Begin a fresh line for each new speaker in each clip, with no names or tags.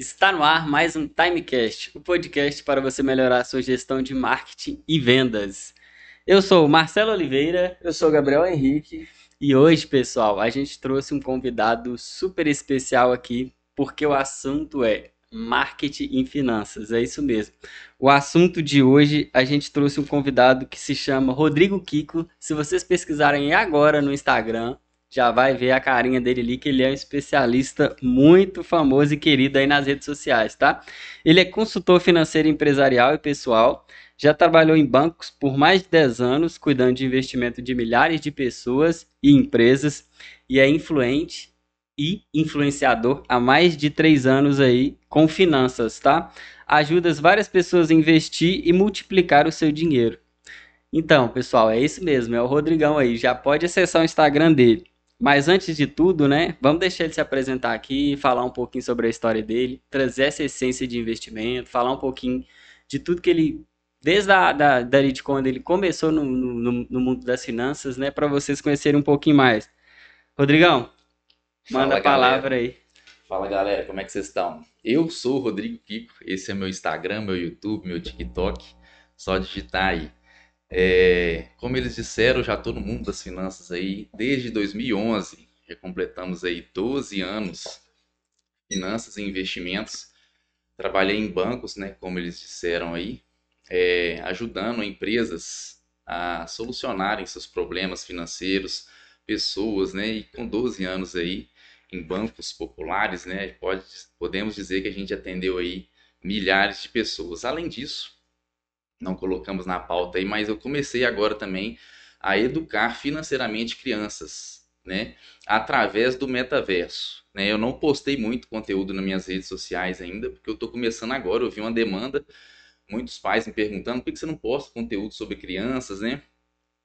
Está no ar mais um Timecast, o podcast para você melhorar a sua gestão de marketing e vendas. Eu sou o Marcelo Oliveira.
Eu sou o Gabriel Henrique.
E hoje, pessoal, a gente trouxe um convidado super especial aqui, porque o assunto é marketing em finanças. É isso mesmo. O assunto de hoje, a gente trouxe um convidado que se chama Rodrigo Kiko. Se vocês pesquisarem agora no Instagram, já vai ver a carinha dele ali, que ele é um especialista muito famoso e querido aí nas redes sociais, tá? Ele é consultor financeiro empresarial e pessoal, já trabalhou em bancos por mais de 10 anos, cuidando de investimento de milhares de pessoas e empresas, e é influente e influenciador há mais de 3 anos aí com finanças, tá? Ajuda várias pessoas a investir e multiplicar o seu dinheiro. Então, pessoal, é isso mesmo, é o Rodrigão aí. Já pode acessar o Instagram dele. Mas antes de tudo, né, vamos deixar ele se apresentar aqui, falar um pouquinho sobre a história dele, trazer essa essência de investimento, falar um pouquinho de tudo que ele, desde a, da, da de quando ele começou no, no, no mundo das finanças, né, para vocês conhecerem um pouquinho mais. Rodrigão, manda Fala, a palavra galera. aí.
Fala galera, como é que vocês estão? Eu sou o Rodrigo Kiko, esse é meu Instagram, meu YouTube, meu TikTok, só digitar aí. É, como eles disseram, já estou no mundo das finanças aí desde 2011. Já completamos aí 12 anos finanças e investimentos. Trabalhei em bancos, né, como eles disseram aí, é, ajudando empresas a solucionarem seus problemas financeiros, pessoas, né, e com 12 anos aí em bancos populares, né, pode, podemos dizer que a gente atendeu aí milhares de pessoas. Além disso, não colocamos na pauta aí, mas eu comecei agora também a educar financeiramente crianças, né, através do metaverso. Né? Eu não postei muito conteúdo nas minhas redes sociais ainda, porque eu estou começando agora, eu vi uma demanda, muitos pais me perguntando por que você não posta conteúdo sobre crianças, né?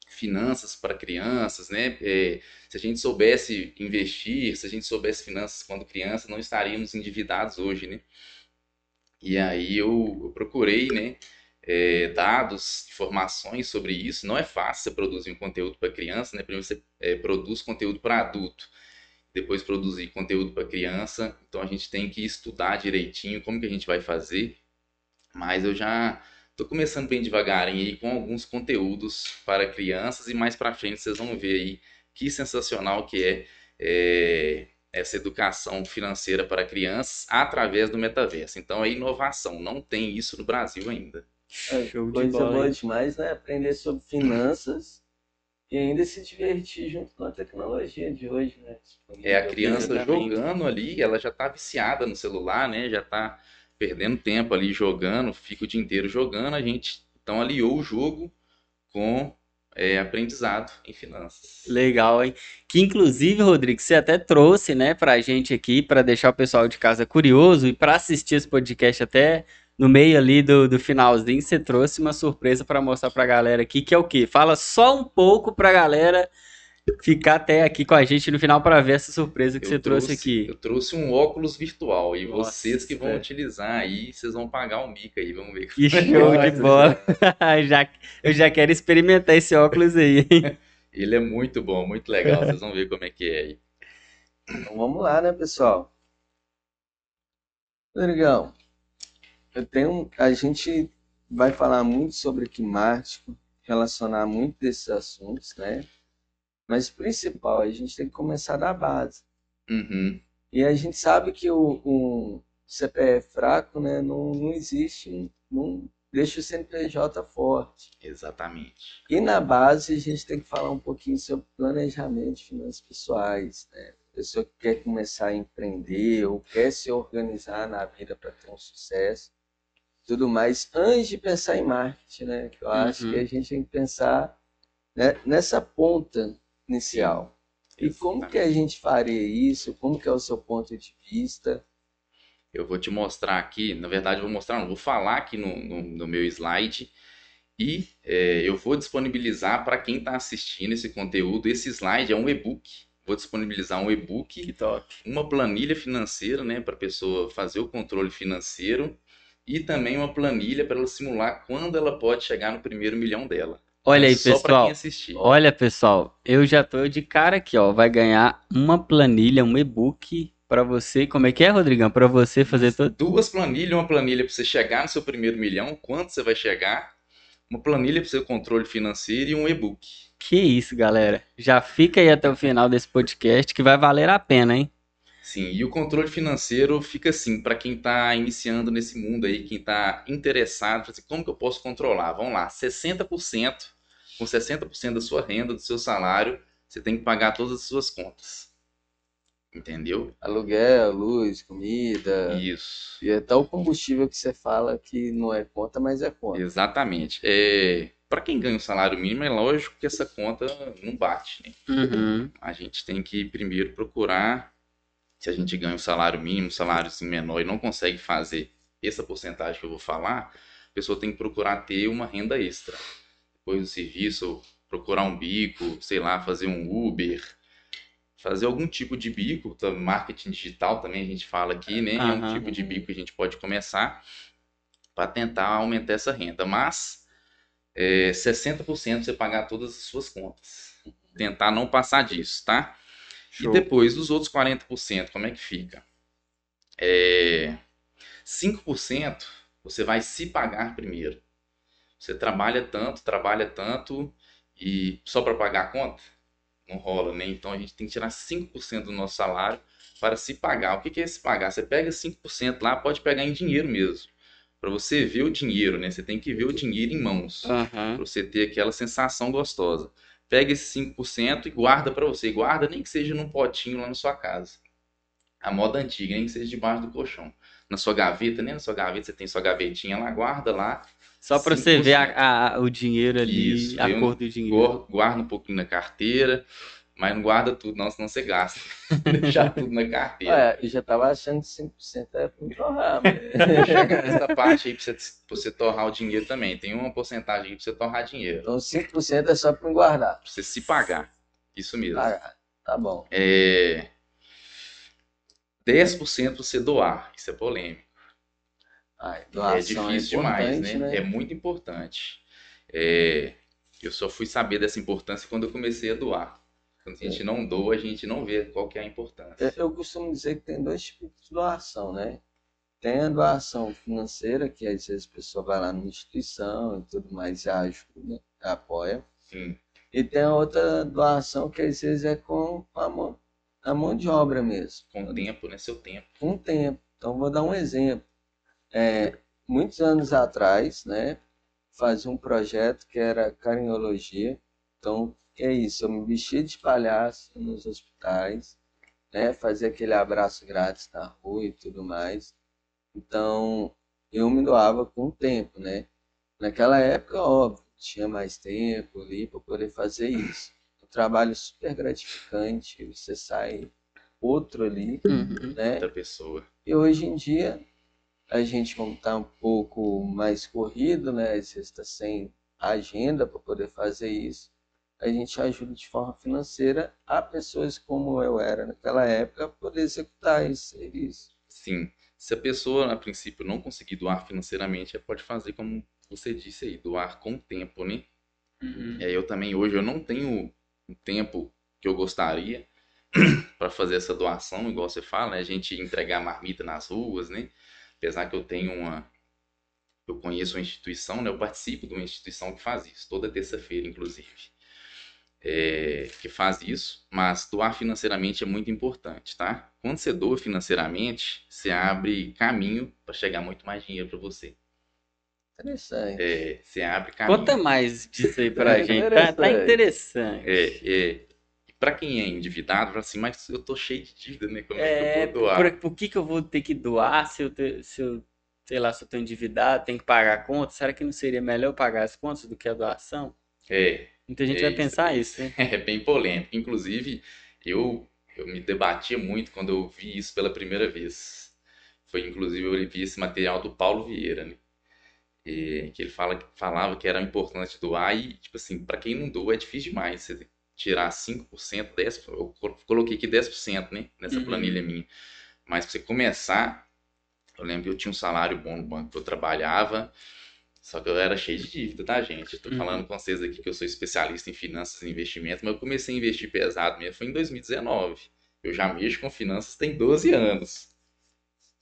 Finanças para crianças, né? É, se a gente soubesse investir, se a gente soubesse finanças quando criança, não estaríamos endividados hoje, né? E aí eu, eu procurei, né? É, dados, informações sobre isso. Não é fácil você produzir um conteúdo para criança, né? Primeiro você é, produz conteúdo para adulto, depois produzir conteúdo para criança. Então a gente tem que estudar direitinho como que a gente vai fazer. Mas eu já estou começando bem devagarinho aí com alguns conteúdos para crianças e mais para frente vocês vão ver aí que sensacional que é, é essa educação financeira para crianças através do metaverso. Então é inovação, não tem isso no Brasil ainda.
É, Show coisa de bola, boa demais, né? Aprender sobre finanças e ainda se divertir junto com a tecnologia de hoje, né?
É, a criança jogando ali, ela já tá viciada no celular, né? Já tá perdendo tempo ali jogando, fica o dia inteiro jogando, a gente então aliou o jogo com é, aprendizado em finanças.
Legal, hein? Que inclusive, Rodrigo, você até trouxe, né, pra gente aqui, para deixar o pessoal de casa curioso e para assistir esse podcast até no meio ali do, do finalzinho, você trouxe uma surpresa para mostrar para a galera aqui, que é o quê? Fala só um pouco para a galera ficar até aqui com a gente no final para ver essa surpresa que eu você trouxe, trouxe, aqui.
Eu trouxe um óculos virtual e Nossa, vocês que vão é. utilizar aí, vocês vão pagar o um mico aí, vamos ver.
Que show de bola. já, eu já quero experimentar esse óculos aí.
Ele é muito bom, muito legal, vocês vão ver como é que é aí.
Então vamos lá, né, pessoal? Rodrigão, eu tenho, a gente vai falar muito sobre marketing, relacionar muito desses assuntos, né? Mas o principal, a gente tem que começar da base.
Uhum.
E a gente sabe que o, o CPF fraco, né, não, não existe, não deixa o CNPJ forte.
Exatamente.
E na base a gente tem que falar um pouquinho sobre planejamento de finanças pessoais, né? A pessoa que quer começar a empreender ou quer se organizar na vida para ter um sucesso tudo mais, antes de pensar em marketing, né? Eu acho que a uhum. gente tem que pensar né, nessa ponta inicial. Sim, e como que a gente faria isso? Como que é o seu ponto de vista?
Eu vou te mostrar aqui, na verdade vou mostrar, não, vou falar aqui no, no, no meu slide e é, eu vou disponibilizar para quem está assistindo esse conteúdo, esse slide é um e-book. Vou disponibilizar um e-book, uma planilha financeira, né, para a pessoa fazer o controle financeiro e também uma planilha para ela simular quando ela pode chegar no primeiro milhão dela.
Olha aí, pessoal. Olha, pessoal, eu já tô de cara aqui, ó. Vai ganhar uma planilha, um e-book pra você. Como é que é, Rodrigão? Pra você fazer tudo?
Duas planilhas, uma planilha para você chegar no seu primeiro milhão, quanto você vai chegar, uma planilha para o seu controle financeiro e um e-book.
Que isso, galera. Já fica aí até o final desse podcast que vai valer a pena, hein?
Sim, e o controle financeiro fica assim, para quem está iniciando nesse mundo aí, quem está interessado, assim, como que eu posso controlar? Vamos lá, 60%, com 60% da sua renda, do seu salário, você tem que pagar todas as suas contas. Entendeu?
Aluguel, luz, comida.
Isso.
E até o combustível que você fala que não é conta, mas é conta.
Exatamente. É, para quem ganha o salário mínimo, é lógico que essa conta não bate. Né?
Uhum.
A gente tem que primeiro procurar, se a gente ganha um salário mínimo, um salário assim, menor e não consegue fazer essa porcentagem que eu vou falar, a pessoa tem que procurar ter uma renda extra. Depois do serviço, procurar um bico, sei lá, fazer um Uber, fazer algum tipo de bico, tá, marketing digital também a gente fala aqui, né? É um tipo de bico que a gente pode começar para tentar aumentar essa renda. Mas é, 60% você pagar todas as suas contas. Tentar não passar disso, tá?
Show.
E depois, os outros 40%, como é que fica? É, 5% você vai se pagar primeiro. Você trabalha tanto, trabalha tanto e só para pagar a conta? Não rola, né? Então a gente tem que tirar 5% do nosso salário para se pagar. O que é se pagar? Você pega 5% lá, pode pegar em dinheiro mesmo. Para você ver o dinheiro, né? Você tem que ver o dinheiro em mãos
Aham.
para você ter aquela sensação gostosa. Pega esse 5% e guarda para você. Guarda nem que seja num potinho lá na sua casa. A moda antiga, nem que seja debaixo do colchão. Na sua gaveta, nem na sua gaveta, você tem sua gavetinha lá, guarda lá.
Só pra você ver
5%.
a, a- o dinheiro ali,
Isso,
a cor do dinheiro.
Guar- Guarda um pouquinho na carteira, mas não guarda tudo, não, senão você gasta. Deixar tudo na carteira.
Ué, eu já tava achando que 5% era pra me torrar,
Chega
mas...
nessa parte aí pra você, pra você torrar o dinheiro também. Tem uma porcentagem aí pra você torrar dinheiro.
Então 5% é só pra me guardar.
Pra você se pagar. Isso mesmo.
Ah, tá bom.
É... 10% você doar. Isso é polêmico.
Ai,
É
doação
difícil demais,
importante,
né? É muito importante. É, Eu só fui saber dessa importância quando eu comecei a doar. Quando a gente não doa, a gente não vê qual que é a importância.
Eu, costumo dizer que tem dois tipos de doação, né? Tem a doação financeira, que às vezes a pessoa vai lá numa instituição e tudo mais e ajuda, apoia.
Sim,
E tem a outra doação que às vezes é com a mão, a mão de obra mesmo,
com o tempo, né? Seu tempo.
com o tempo. Então vou dar um exemplo. É, muitos anos atrás, né, fazia um projeto que era carinhologia. Então é isso, eu me vestia de palhaço nos hospitais, né, fazia aquele abraço grátis na rua e tudo mais. Então eu me doava com o tempo, né? Naquela época, óbvio, tinha mais tempo ali para poder fazer isso. Um trabalho super gratificante, você sai outro ali,
Uhum.
né?
Outra pessoa.
E hoje em dia, a gente, como está um pouco mais corrido, né? Vezes está sem agenda para poder fazer isso, a gente ajuda de forma financeira a pessoas como eu era naquela época poder executar esse serviço.
Sim. Se a pessoa, a princípio, não conseguir doar financeiramente, ela pode fazer como você disse aí, doar com o tempo, né?
Uhum.
É, eu também hoje eu não tenho o tempo que eu gostaria para fazer essa doação, igual você fala, né? A gente entregar marmita nas ruas, né? Apesar que eu tenho uma eu conheço uma instituição, né? Eu participo de uma instituição que faz isso, toda terça-feira, inclusive. É, que faz isso, mas doar financeiramente é muito importante, tá? Quando você doa financeiramente, você abre caminho para chegar muito mais dinheiro para você.
Interessante.
É, você abre caminho.
Conta mais disso aí pra
É
gente. Tá, tá
interessante.
É, é. Para quem é endividado, fala assim, mas eu tô cheio de dívida, né? Como é, que
É,
eu vou doar?
por, por que que eu vou ter que doar se eu, te- se eu, sei lá, se eu tô endividado, tenho que pagar a conta? Será que não seria melhor eu pagar as contas do que a doação?
É,
Muita gente
É
vai
isso,
pensar
é
isso, né?
é bem polêmico. Inclusive, eu, eu me debatia muito quando eu vi isso pela primeira vez. Foi, inclusive, eu vi esse material do Paulo Vieira, né? E, que ele fala, falava que era importante doar e, tipo assim, para quem não doa é difícil demais. Você tirar 5%, 10%, eu colo- coloquei aqui 10%, né? Nessa
Uhum.
planilha minha. Mas pra você começar, eu lembro que eu tinha um salário bom no banco que eu trabalhava, só que eu era cheio de dívida, tá, gente? Eu tô
Uhum.
falando com vocês aqui que eu sou especialista em finanças e investimentos, mas eu comecei a investir pesado mesmo, foi em 2019. Eu já mexo com finanças tem 12 anos.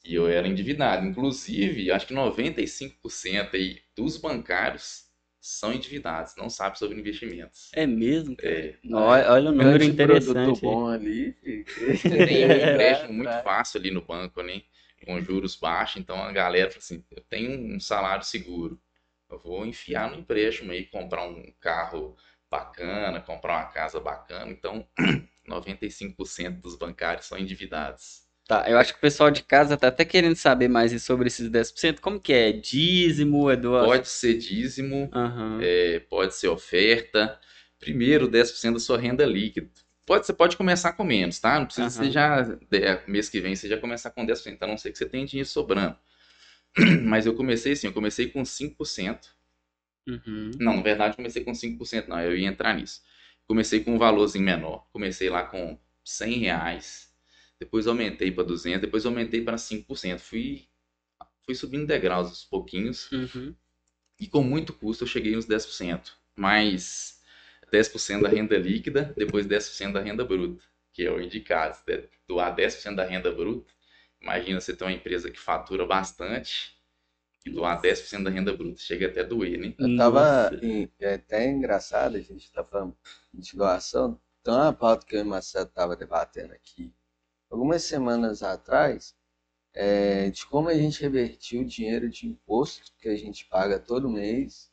E eu era endividado. Inclusive, acho que 95% aí dos bancários são endividados, não sabem sobre investimentos.
É mesmo?
É,
Olha, olha o número interessante.
bom ali.
Você tem um empréstimo
Tá,
muito
tá.
fácil ali no banco, né? Com juros baixos, então a galera fala assim, eu tenho um salário seguro. Eu vou enfiar no empréstimo aí, comprar um carro bacana, comprar uma casa bacana. Então, 95% dos bancários são endividados.
Tá, eu acho que o pessoal de casa tá até querendo saber mais sobre esses 10%. Como que é? Dízimo, é doação?
Pode ser dízimo,
Aham.
é, pode ser oferta. Primeiro, 10% da sua renda líquida. Pode, você pode começar com menos, tá? Não precisa
Aham.
você já, mês que vem, você já começar com 10%, a não ser que você tenha dinheiro sobrando. Mas eu comecei assim, eu comecei com 5%.
Uhum.
Não, na verdade, comecei com 5%, não, eu ia entrar nisso. Comecei com um valorzinho menor. Comecei lá com 100 reais, depois aumentei para 200, depois aumentei para 5%. Fui, fui subindo degraus aos pouquinhos
Uhum.
e com muito custo eu cheguei nos 10%. Mais 10% da renda líquida, depois 10% da renda bruta, que é o indicado. Der- doar 10% da renda bruta, imagina você ter uma empresa que fatura bastante e doar 10% da renda bruta. Chega até a doer, né?
Eu tava. Em- é até engraçado, a gente tá falando de doação. Então, uma pauta que eu e o Marcelo tava debatendo aqui algumas semanas atrás é de como a gente revertiu o dinheiro de imposto que a gente paga todo mês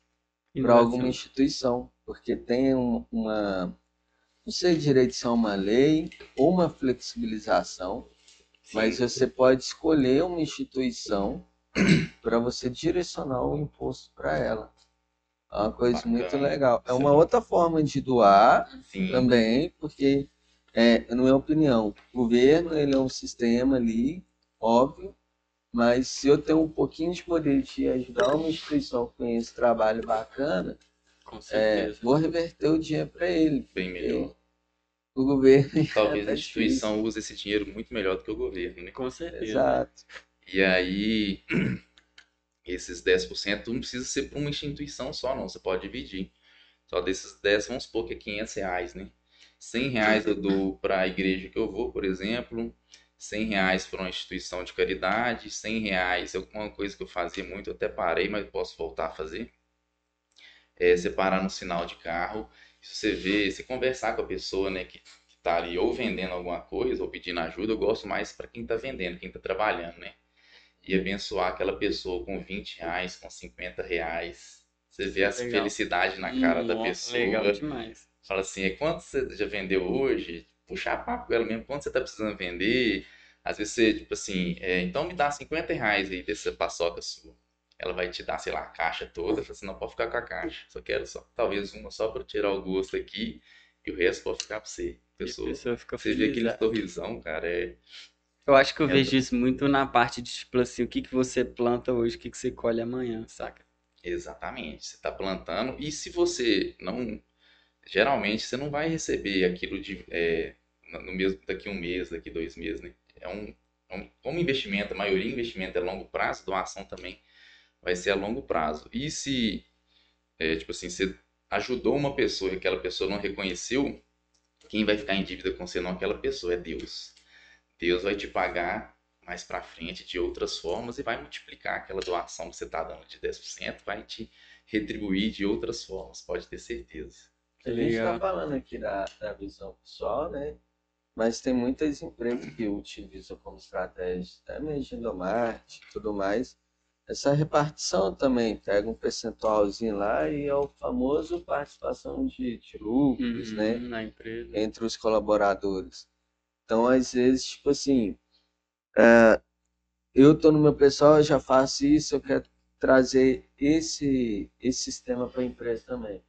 para alguma instituição. Porque tem um- uma. Não sei direito se é uma lei ou uma flexibilização, mas você pode escolher uma instituição para você direcionar o imposto para ela. É uma coisa
Bacana.
muito legal. É
Sim.
uma outra forma de doar
Sim.
também, porque é, na minha opinião, o governo ele é um sistema ali, óbvio, mas se eu tenho um pouquinho de poder de ajudar uma instituição com esse trabalho bacana, é, vou reverter o dinheiro para ele.
Bem melhor.
O governo.
Talvez
tá
a instituição use esse dinheiro muito melhor do que o governo, né?
Com certeza.
Exato.
E aí, esses 10% não precisa ser para uma instituição só, não. Você pode dividir. Só desses 10, vamos supor que é 500 reais, né? 100 reais eu dou para a igreja que eu vou, por exemplo. 100 reais para uma instituição de caridade. 100 reais é uma coisa que eu fazia muito, eu até parei, mas posso voltar a fazer. É separar no sinal de carro. Se você vê, se conversar com a pessoa, né, que, que tá ali ou vendendo alguma coisa ou pedindo ajuda, eu gosto mais para quem tá vendendo, quem tá trabalhando, né? E abençoar aquela pessoa com 20 reais, com 50 reais. Você vê
Legal.
felicidade na cara da
Nossa,
pessoa.
Legal demais.
Fala assim, é quanto você já vendeu hoje? Puxar papo com ela mesmo, quanto você tá precisando vender? Às vezes você, tipo assim, é, então me dá 50 reais aí dessa paçoca sua. Ela vai te dar, sei lá, a caixa toda. Fala assim, não, pode ficar com a caixa. Só quero só, talvez uma só pra tirar o gosto aqui. E o resto pode ficar pra você. Pessoa,
pessoa fica
você vê
feliz.
aquele
né?
sorrisão, cara, é...
Eu acho que eu
É
vejo
do-
isso muito na parte de, tipo assim, o que que você planta hoje, o que que você colhe amanhã, saca?
Exatamente, você está plantando e se você não, geralmente você não vai receber aquilo de é, no no mesmo daqui um mês, daqui dois meses, né? É um, é um- como investimento, a maioria investimento é longo prazo, doação também vai ser a longo prazo. E se é, tipo assim, você ajudou uma pessoa e aquela pessoa não reconheceu, quem vai ficar em dívida com você não é aquela pessoa, é Deus. Deus vai te pagar mais pra frente de outras formas e vai multiplicar aquela doação que você está dando de 10%, vai te retribuir de outras formas, pode ter certeza.
A gente
Legal.
está falando aqui da, da visão pessoal, né? Mas tem muitas empresas que utilizam como estratégia, até mesmo de e tudo mais, essa repartição também. Pega um percentualzinho lá e é o famoso participação de, de lucros,
Uhum,
né?
Na empresa.
entre os colaboradores. Então, às vezes, tipo assim, é, eu tô no meu pessoal, eu já faço isso, eu quero trazer esse, esse sistema para a empresa também.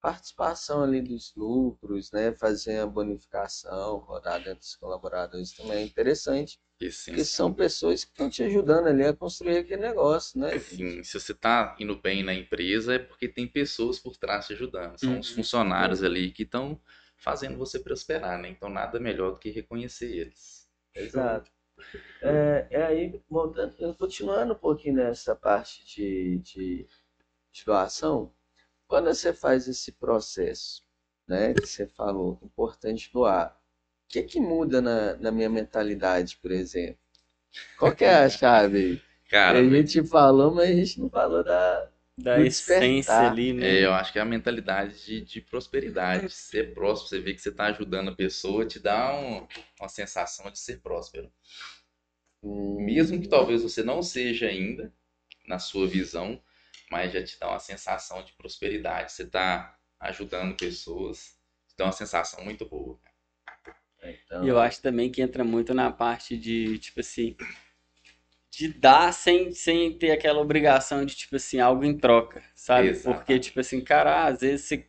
Participação ali dos lucros, né? Fazer a bonificação, rodar dentro dos colaboradores também é interessante, porque são pessoas que estão te ajudando ali a construir aquele negócio, né?
Enfim, se você está indo bem na empresa é porque tem pessoas por trás te ajudando. São os
Uhum.
funcionários ali que estão fazendo você prosperar, né? Então nada melhor do que reconhecer eles.
Exato. É, é aí, voltando, continuando um pouquinho nessa parte de, de, de doação, quando você faz esse processo, né, que você falou, importante doar, que que muda na, na minha mentalidade, por exemplo? Qual que é a chave aí?
Cara,
a gente falou, mas a gente não falou da.
Da essência ali, né?
é, eu acho que é a mentalidade de, de prosperidade, de ser próspero, você vê que você está ajudando a pessoa, te dá um- uma sensação de ser próspero.
Hum,
Mesmo que talvez você não seja ainda, na sua visão, mas já te dá uma sensação de prosperidade. Você está ajudando pessoas, te dá uma sensação muito boa.
Então,
E eu acho também que entra muito na parte de, tipo assim, de dar sem, sem ter aquela obrigação de, tipo assim, algo em troca, sabe? Porque, tipo assim, cara, às vezes você...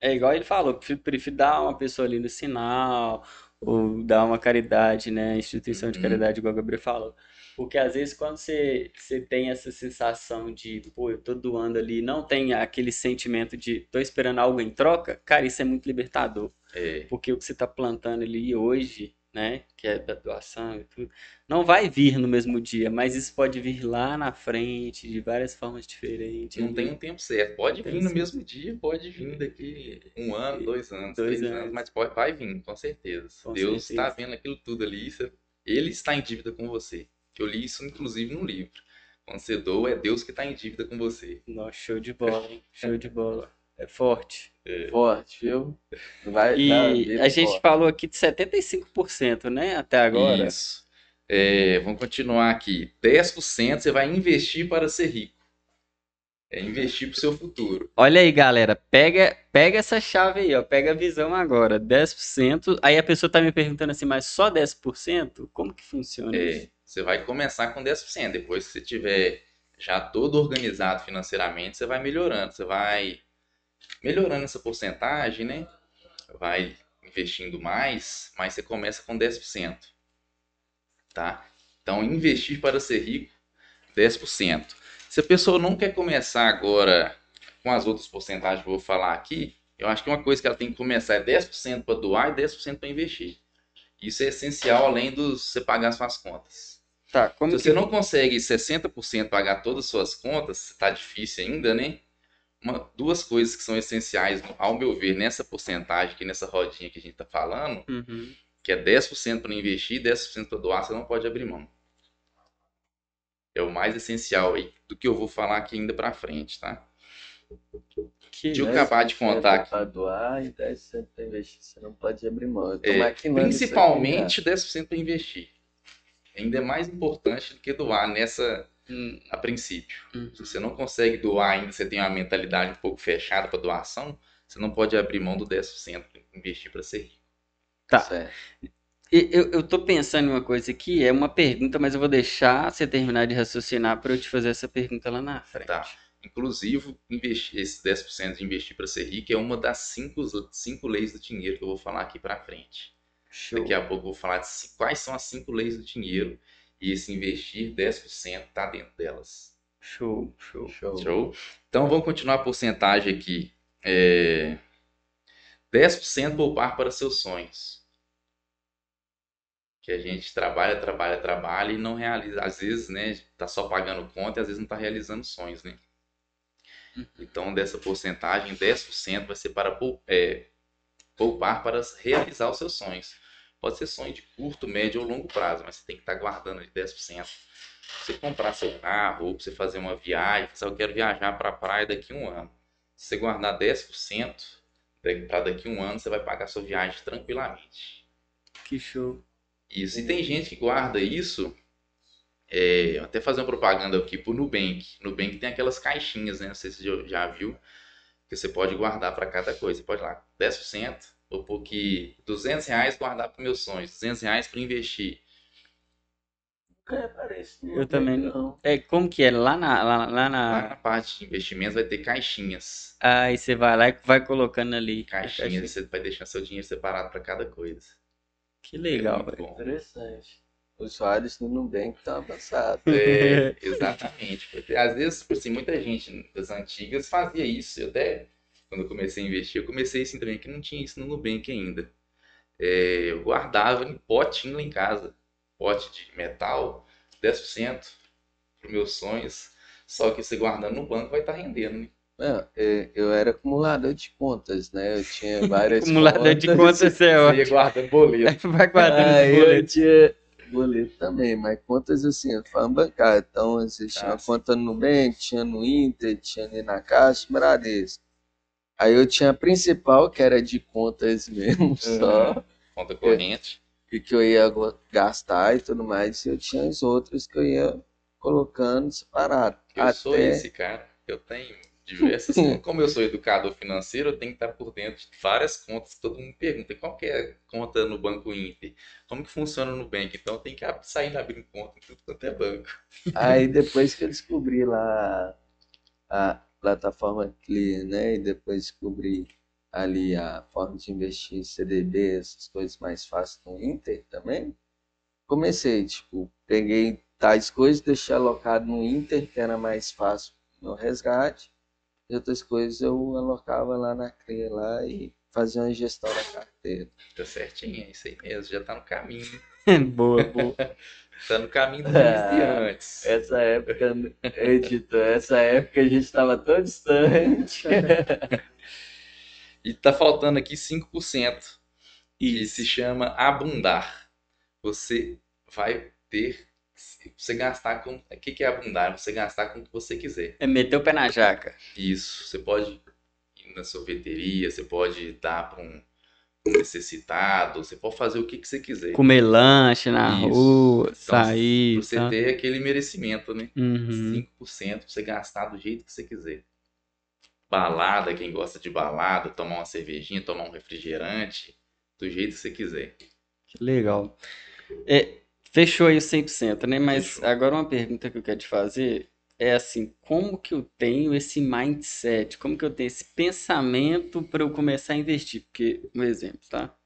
É igual ele falou, prefiro, prefiro dar uma pessoa ali no sinal, ou dar uma caridade, né? Instituição de
Uhum.
caridade, igual o Gabriel falou. Porque às vezes quando você, você tem essa sensação de, pô, eu tô doando ali, não tem aquele sentimento de tô esperando algo em troca, cara, isso é muito libertador.
É,
Porque o que você está plantando ali hoje, né, que é da doação e tudo, não vai vir no mesmo dia, mas isso pode vir lá na frente, de várias formas diferentes.
não tem um tempo certo. Pode
Tem
vir no mesmo dia, pode vir daqui um ano, dois anos,
Dois
três anos,
anos.
mas pode, vai vir, com certeza.
Com
Deus está vendo aquilo tudo ali, você- ele está em dívida com você. Eu li isso, inclusive, no livro. Quando você doa, é Deus que está em dívida com você.
Nossa, show de bola, hein? Show de bola. É forte.
Forte, viu? Vai
E a gente
forte.
falou aqui de 75%, né, até agora.
Isso. É, vamos continuar aqui. 10% você vai investir para ser rico. É investir para o seu futuro.
Olha aí, galera, pega, pega essa chave aí, ó, pega a visão agora, 10%. Aí a pessoa tá me perguntando assim, mas só 10%? Como que funciona
É,
isso?
você vai começar com 10%. Depois que você tiver já todo organizado financeiramente, você vai melhorando. Você vai melhorando essa porcentagem, né? Vai investindo mais, mas você começa com 10%. Tá? Então, investir para ser rico, 10%. Se a pessoa não quer começar agora com as outras porcentagens que eu vou falar aqui, eu acho que uma coisa que ela tem que começar é 10% para doar e 10% para investir. Isso é essencial, além de você pagar suas contas.
Tá,
Se
que
você não consegue 60% pagar todas as suas contas, está difícil ainda, né? Uma- duas coisas que são essenciais, ao meu ver, nessa porcentagem aqui, nessa rodinha que a gente está falando,
Uhum.
que é 10% para investir e 10% para doar, você não pode abrir mão. É o mais essencial aí do que eu vou falar aqui ainda para frente, tá?
Que
Deixa eu
10%
acabar de contar aqui.
Pra doar e 10% pra investir. Você não pode abrir mão.
É,
isso aqui, né?
Principalmente 10% para investir. Ainda é mais importante do que doar nessa
Hum,
a princípio.
Hum.
Se você não consegue doar ainda, você tem uma mentalidade um pouco fechada para doação, você não pode abrir mão do 10% para investir para ser rico.
Tá.
Certo.
Eu, eu tô pensando em uma coisa aqui, é uma pergunta, mas eu vou deixar você terminar de raciocinar para eu te fazer essa pergunta lá na frente.
Tá. Inclusive, investir, esse 10% de investir para ser rico é uma das cinco, cinco leis do dinheiro que eu vou falar aqui para frente.
Show.
Daqui a pouco eu vou falar de quais são as cinco leis do dinheiro e esse investir 10% está dentro delas.
Show, show.
Show.
Show? Então vamos continuar a porcentagem aqui. É... 10% poupar para seus sonhos. Que a gente trabalha, trabalha, trabalha e não realiza. Às vezes, né, tá só pagando conta e às vezes não tá realizando sonhos, né? Então, dessa porcentagem, 10% vai ser para é, poupar para realizar os seus sonhos. Pode ser sonho de curto, médio ou longo prazo, mas você tem que estar guardando ali 10%. Pra você comprar seu carro, ou você fazer uma viagem, você eu quero viajar para a praia daqui a um ano. Se você guardar 10% para daqui a um ano, você vai pagar sua viagem tranquilamente.
Que show.
Isso. E tem gente que guarda isso. É, até fazer uma propaganda aqui pro Nubank. Nubank tem aquelas caixinhas, né? Não sei se você já- já viu. Que você pode guardar para cada coisa. Você pode ir lá, 10%. Vou pôr aqui 200 reais guardar para meus sonhos. 200 reais para investir.
Nunca aparece no
Eu também
não.
É, como que é? Lá na, lá, lá
Lá
na...
na parte de investimentos vai ter caixinhas.
Aí você vai lá e vai colocando ali.
Caixinhas, você vai deixar seu dinheiro separado para cada coisa.
Que legal,
É
velho.
Interessante. Os usuários do Nubank estão avançados.
É, exatamente. Porque, às vezes, assim, muita gente das antigas fazia isso. Eu até, quando eu comecei a investir, eu comecei assim também, que não tinha isso no Nubank ainda. É, eu guardava em potinho lá em casa. Pote de metal, 10% para meus sonhos. Só que você guardando no banco vai estar rendendo, né?
Não, é, eu era acumulador de contas, né? Eu tinha várias
Acumulador de
contas.
contas é
Você ia
ótimo.
guardando boleto.
Vai guardando
Aí
os
eu tinha boleto também, mas contas assim, eu falo bancário. Então, existia
Ah,
uma
sim.
conta no Nubank, tinha no Inter, tinha ali na Caixa, Bradesco. Aí eu tinha a principal, que era de contas mesmo, só,
Conta corrente.
e que eu ia gastar e tudo mais. E eu tinha as outras que eu ia colocando separado.
Eu sou
Até-
esse, cara. Eu tenho diversas. Como eu sou educador financeiro, eu tenho que estar por dentro de várias contas. Todo mundo pergunta qual que é a conta no Banco Inter? Como que funciona no Bank? Então tenho que sair abrindo conta em tudo quanto é banco.
Aí depois que eu descobri lá a plataforma Clear, né? E depois descobri ali a forma de investir em CDB, essas coisas mais fáceis no Inter também. Comecei, tipo, peguei tais coisas, deixei alocado no Inter, que era mais fácil no resgate. E outras coisas eu alocava lá na Clear lá e fazia uma gestão da carteira.
Tá certinho, é isso aí mesmo. Já tá no caminho.
Boa, boa.
Tá no caminho dos
Ah,
iniciantes.
Essa época, editor, essa época a gente estava tão distante.
E tá faltando aqui 5%. E se chama abundar. Você vai ter. Você gastar com. O que é abundar? Você gastar com o que você quiser.
É meter o pé na jaca.
Isso. Você pode ir na sorveteria, você pode dar para um necessitado, você pode fazer o que, que você quiser.
Comer lanche na
Isso.
rua,
Então,
sair.
Pra você
tá?
ter aquele merecimento, né?
Uhum.
5% pra você gastar do jeito que você quiser. Balada, quem gosta de balada, tomar uma cervejinha, tomar um refrigerante, do jeito que você quiser.
Que legal. É, fechou aí o 100%, né? Mas
Fechou.
agora uma pergunta que eu quero te fazer é assim, como que eu tenho esse mindset? Como que eu tenho esse pensamento para eu começar a investir? Porque, um exemplo, tá?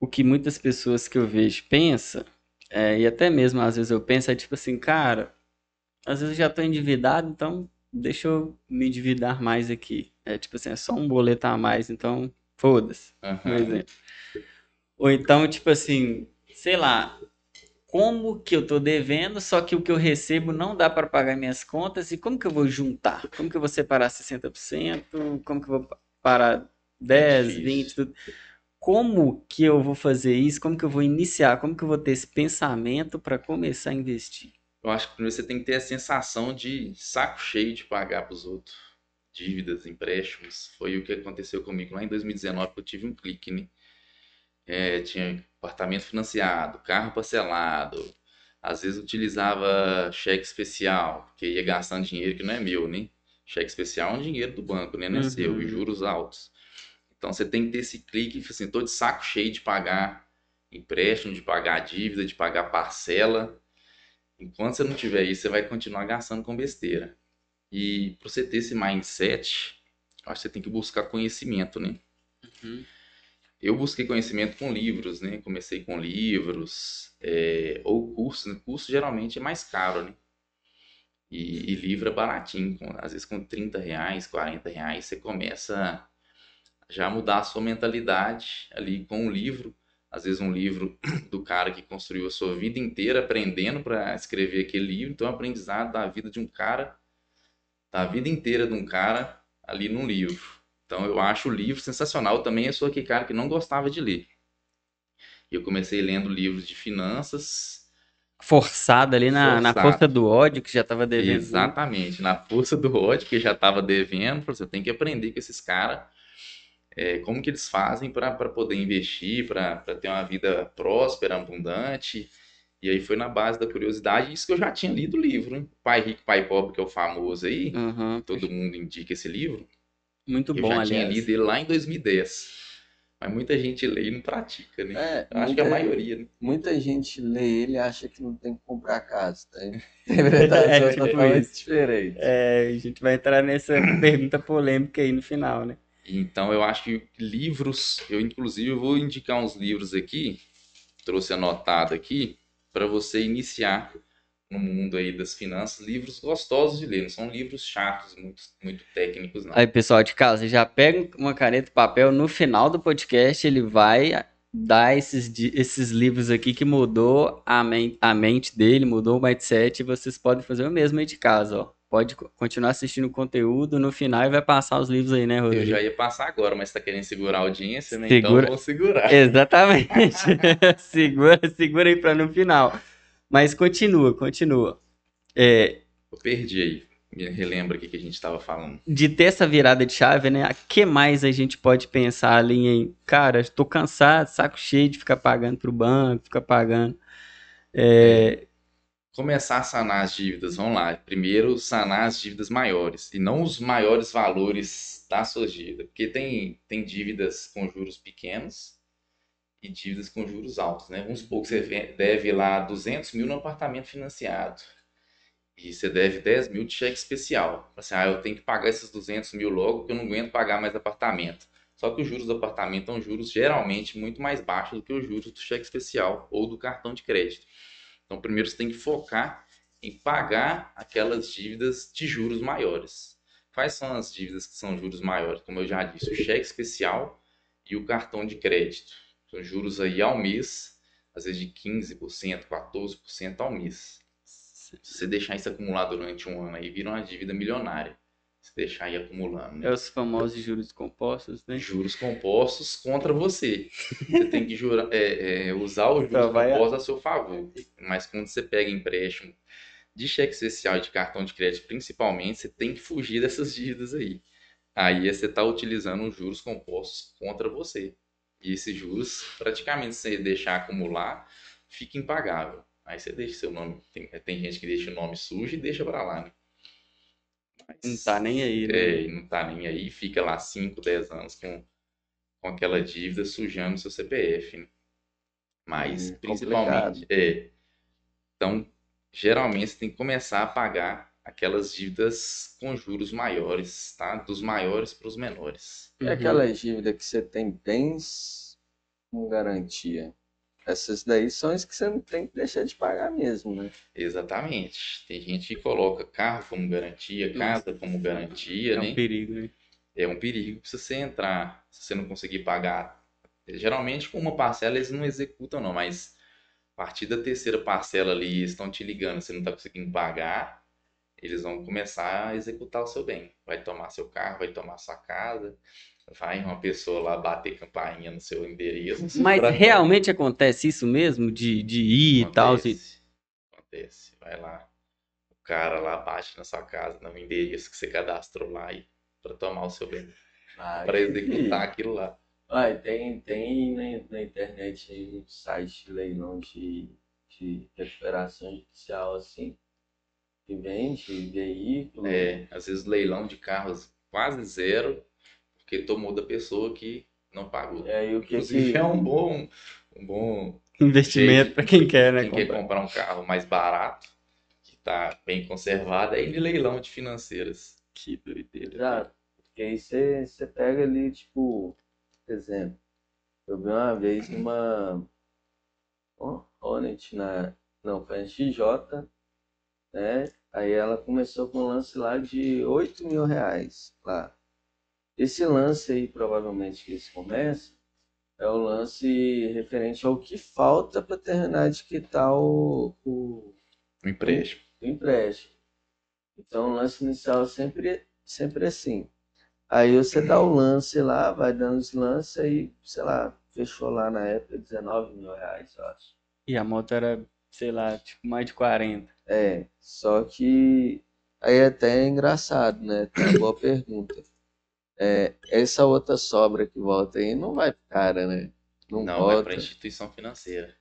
O que muitas pessoas que eu vejo pensa, é, e até mesmo às vezes eu penso, é tipo assim, cara, às vezes eu já tô endividado, então deixa eu me endividar mais aqui. É tipo assim, é só um boleto a mais, então foda-se um
Aham.
exemplo. Ou então, tipo assim, sei lá, como que eu tô devendo, só que o que eu recebo não dá para pagar minhas contas, e como que eu vou juntar? Como que eu vou separar 60%? Como que eu vou pa- parar 10,
difícil.
20, tudo? Como que eu vou fazer isso? Como que eu vou iniciar? Como que eu vou ter esse pensamento para começar a investir?
Eu acho que primeiro você tem que ter a sensação de saco cheio de pagar pros outros. Dívidas, empréstimos. Foi o que aconteceu comigo lá em 2019, que eu tive um clique, né? É, tinha apartamento financiado, carro parcelado. Às vezes utilizava cheque especial, porque ia gastando dinheiro que não é meu, né? Cheque especial é um dinheiro do banco, né? Não é
Uhum.
seu, e juros altos. Então você tem que ter esse clique, assim, tô de saco cheio de pagar empréstimo, de pagar dívida, de pagar parcela. Enquanto você não tiver isso, você vai continuar gastando com besteira. E para você ter esse mindset, acho que você tem que buscar conhecimento, né?
Uhum.
Eu busquei conhecimento com livros, né? Comecei com livros, é, ou cursos. Né? Curso geralmente é mais caro, né? E, e livro é baratinho. com- às vezes com 30 reais, 40 reais, você começa já a mudar a sua mentalidade ali com o livro. Às vezes um livro do cara que construiu a sua vida inteira aprendendo para escrever aquele livro. Então é um aprendizado da vida de um cara, da vida inteira de um cara ali num livro. Então eu acho o livro sensacional. Eu também sou aquele cara que não gostava de ler. E eu comecei lendo livros de finanças.
Forçado ali na, na
Forçado.
força do ódio que já tava devendo.
Exatamente, na força do ódio, que já estava devendo. Falei assim, eu tenho que aprender com esses caras. é, como que eles fazem para poder investir, para ter uma vida próspera, abundante. E aí foi na base da curiosidade, isso que eu já tinha lido o livro, hein? Pai Rico, Pai Pobre, que é o famoso aí.
Uhum.
Todo mundo indica esse livro.
Muito
Eu
bom,
já tinha
aliás.
lido ele lá em 2010. Mas muita gente lê e não pratica, né?
É,
Eu acho que a
muita-
maioria, né?
Muita gente lê ele e acha que não tem que comprar casa, tá? Interpretação
É,
totalmente
isso.
diferente.
É, a gente vai entrar nessa pergunta polêmica aí no final, né?
Então eu acho que livros, eu inclusive vou indicar uns livros aqui, trouxe anotado aqui, para você iniciar no mundo aí das finanças, livros gostosos de ler, não são livros chatos, muito, muito técnicos, não.
Aí, pessoal de casa, já pega uma caneta e papel. No final do podcast, ele vai dar esses, esses livros aqui que mudou a, men a mente dele, mudou o mindset. E vocês podem fazer o mesmo aí de casa, ó. pode co- continuar assistindo o conteúdo no final e vai passar os livros aí, né,
Eu
Rodrigo?
já ia passar agora, mas tá querendo segurar a audiência, né?
Segura.
Então vamos segurar.
Exatamente. segura, segura aí para no final. Mas continua, continua. É,
Eu perdi aí. Me relembra o que que a gente estava falando.
de ter essa virada de chave, né? A que mais a gente pode pensar ali em, cara, tô cansado, saco cheio de ficar pagando pro banco, ficar pagando. É,
Começar a sanar as dívidas, vamos lá. Primeiro, sanar as dívidas maiores e não os maiores valores das suas dívidas, porque tem, tem dívidas com juros pequenos e dívidas com juros altos, né? Vamos supor que você ve- deve lá 200 mil no apartamento financiado e você deve 10 mil de cheque especial. Assim, ah, eu tenho que pagar esses 200 mil logo porque eu não aguento pagar mais apartamento. Só que os juros do apartamento são juros geralmente muito mais baixos do que os juros do cheque especial ou do cartão de crédito. Então, primeiro você tem que focar em pagar aquelas dívidas de juros maiores. Quais são as dívidas que são juros maiores? Como eu já disse, o cheque especial e o cartão de crédito. São juros aí ao mês, às vezes de 15%, 14% ao mês. Se você deixar isso acumular durante um ano aí, vira uma dívida milionária. Se deixar aí acumulando, né?
é os famosos juros compostos, né?
Juros compostos contra você. Você tem que jurar, é, é, usar os juros
a-
compostos a seu favor. Mas quando você pega empréstimo de cheque especial e de cartão de crédito, principalmente, você tem que fugir dessas dívidas aí. Aí você está utilizando os juros compostos contra você. E esses juros, praticamente, se você deixar acumular, fica impagável. Aí você deixa seu nome. Tem, tem gente que deixa o nome sujo e deixa para lá, né? Mas-
Não tá nem aí, né?
é, não tá nem aí, fica lá 5, 10 anos com, com aquela dívida sujando seu CPF, né? Mas,
Hum,
principalmente, é. Então, geralmente você tem que começar a pagar aquelas dívidas com juros maiores, tá? Dos maiores para os menores.
E
Uhum.
aquela dívida que você tem bens com garantia. Essas daí são as que você não tem que deixar de pagar mesmo, né?
Exatamente. Tem gente que coloca carro como garantia, casa como garantia,
É
né?
um perigo, né?
é um perigo se você entrar, se você não conseguir pagar. Geralmente com uma parcela eles não executam não, mas a partir da terceira parcela ali eles estão te ligando, você não está conseguindo pagar, eles vão começar a executar o seu bem. Vai tomar seu carro, vai tomar sua casa, vai uma pessoa lá bater campainha no seu endereço.
Mas
pra-
realmente acontece isso mesmo? De, de ir e tal? se-
Acontece. Acontece. Vai lá. O cara lá bate na sua casa, no endereço que você cadastrou lá e para tomar o seu bem,
Ah,
para executar aquilo lá.
Ai, tem, tem na, na internet aí um site de leilão de, de recuperação judicial, assim, que vende veículo.
É, às vezes leilão de carros quase zero, porque tomou da pessoa que não pagou.
E aí o que
Inclusive
que...
é um bom, um bom
Investimento para quem quer, né?
quem quer
comprar.
comprar um carro mais barato, que está bem conservado, é ir de leilão de financeiras.
Que doideira.
Exato. Porque aí você, você pega ali, tipo, por exemplo, eu vi uma vez uma ó, Hornet na. Não, foi a XJ, né? Aí ela começou com um lance lá de 8 mil reais lá. Esse lance aí, provavelmente, que eles começam, é o lance referente ao que falta para terminar de quitar o, o,
Um empréstimo.
do empréstimo. Então, o lance inicial sempre, sempre assim. Aí você dá o lance lá, vai dando os lances, aí, sei lá, fechou lá na época 19 mil reais, eu acho.
E a moto era, sei lá, tipo, mais de 40.
É, só que aí é até engraçado, né? Tem uma boa pergunta. É, essa outra sobra que volta aí não vai pro cara, né? Não,
Não, vai
volta.
para instituição financeira.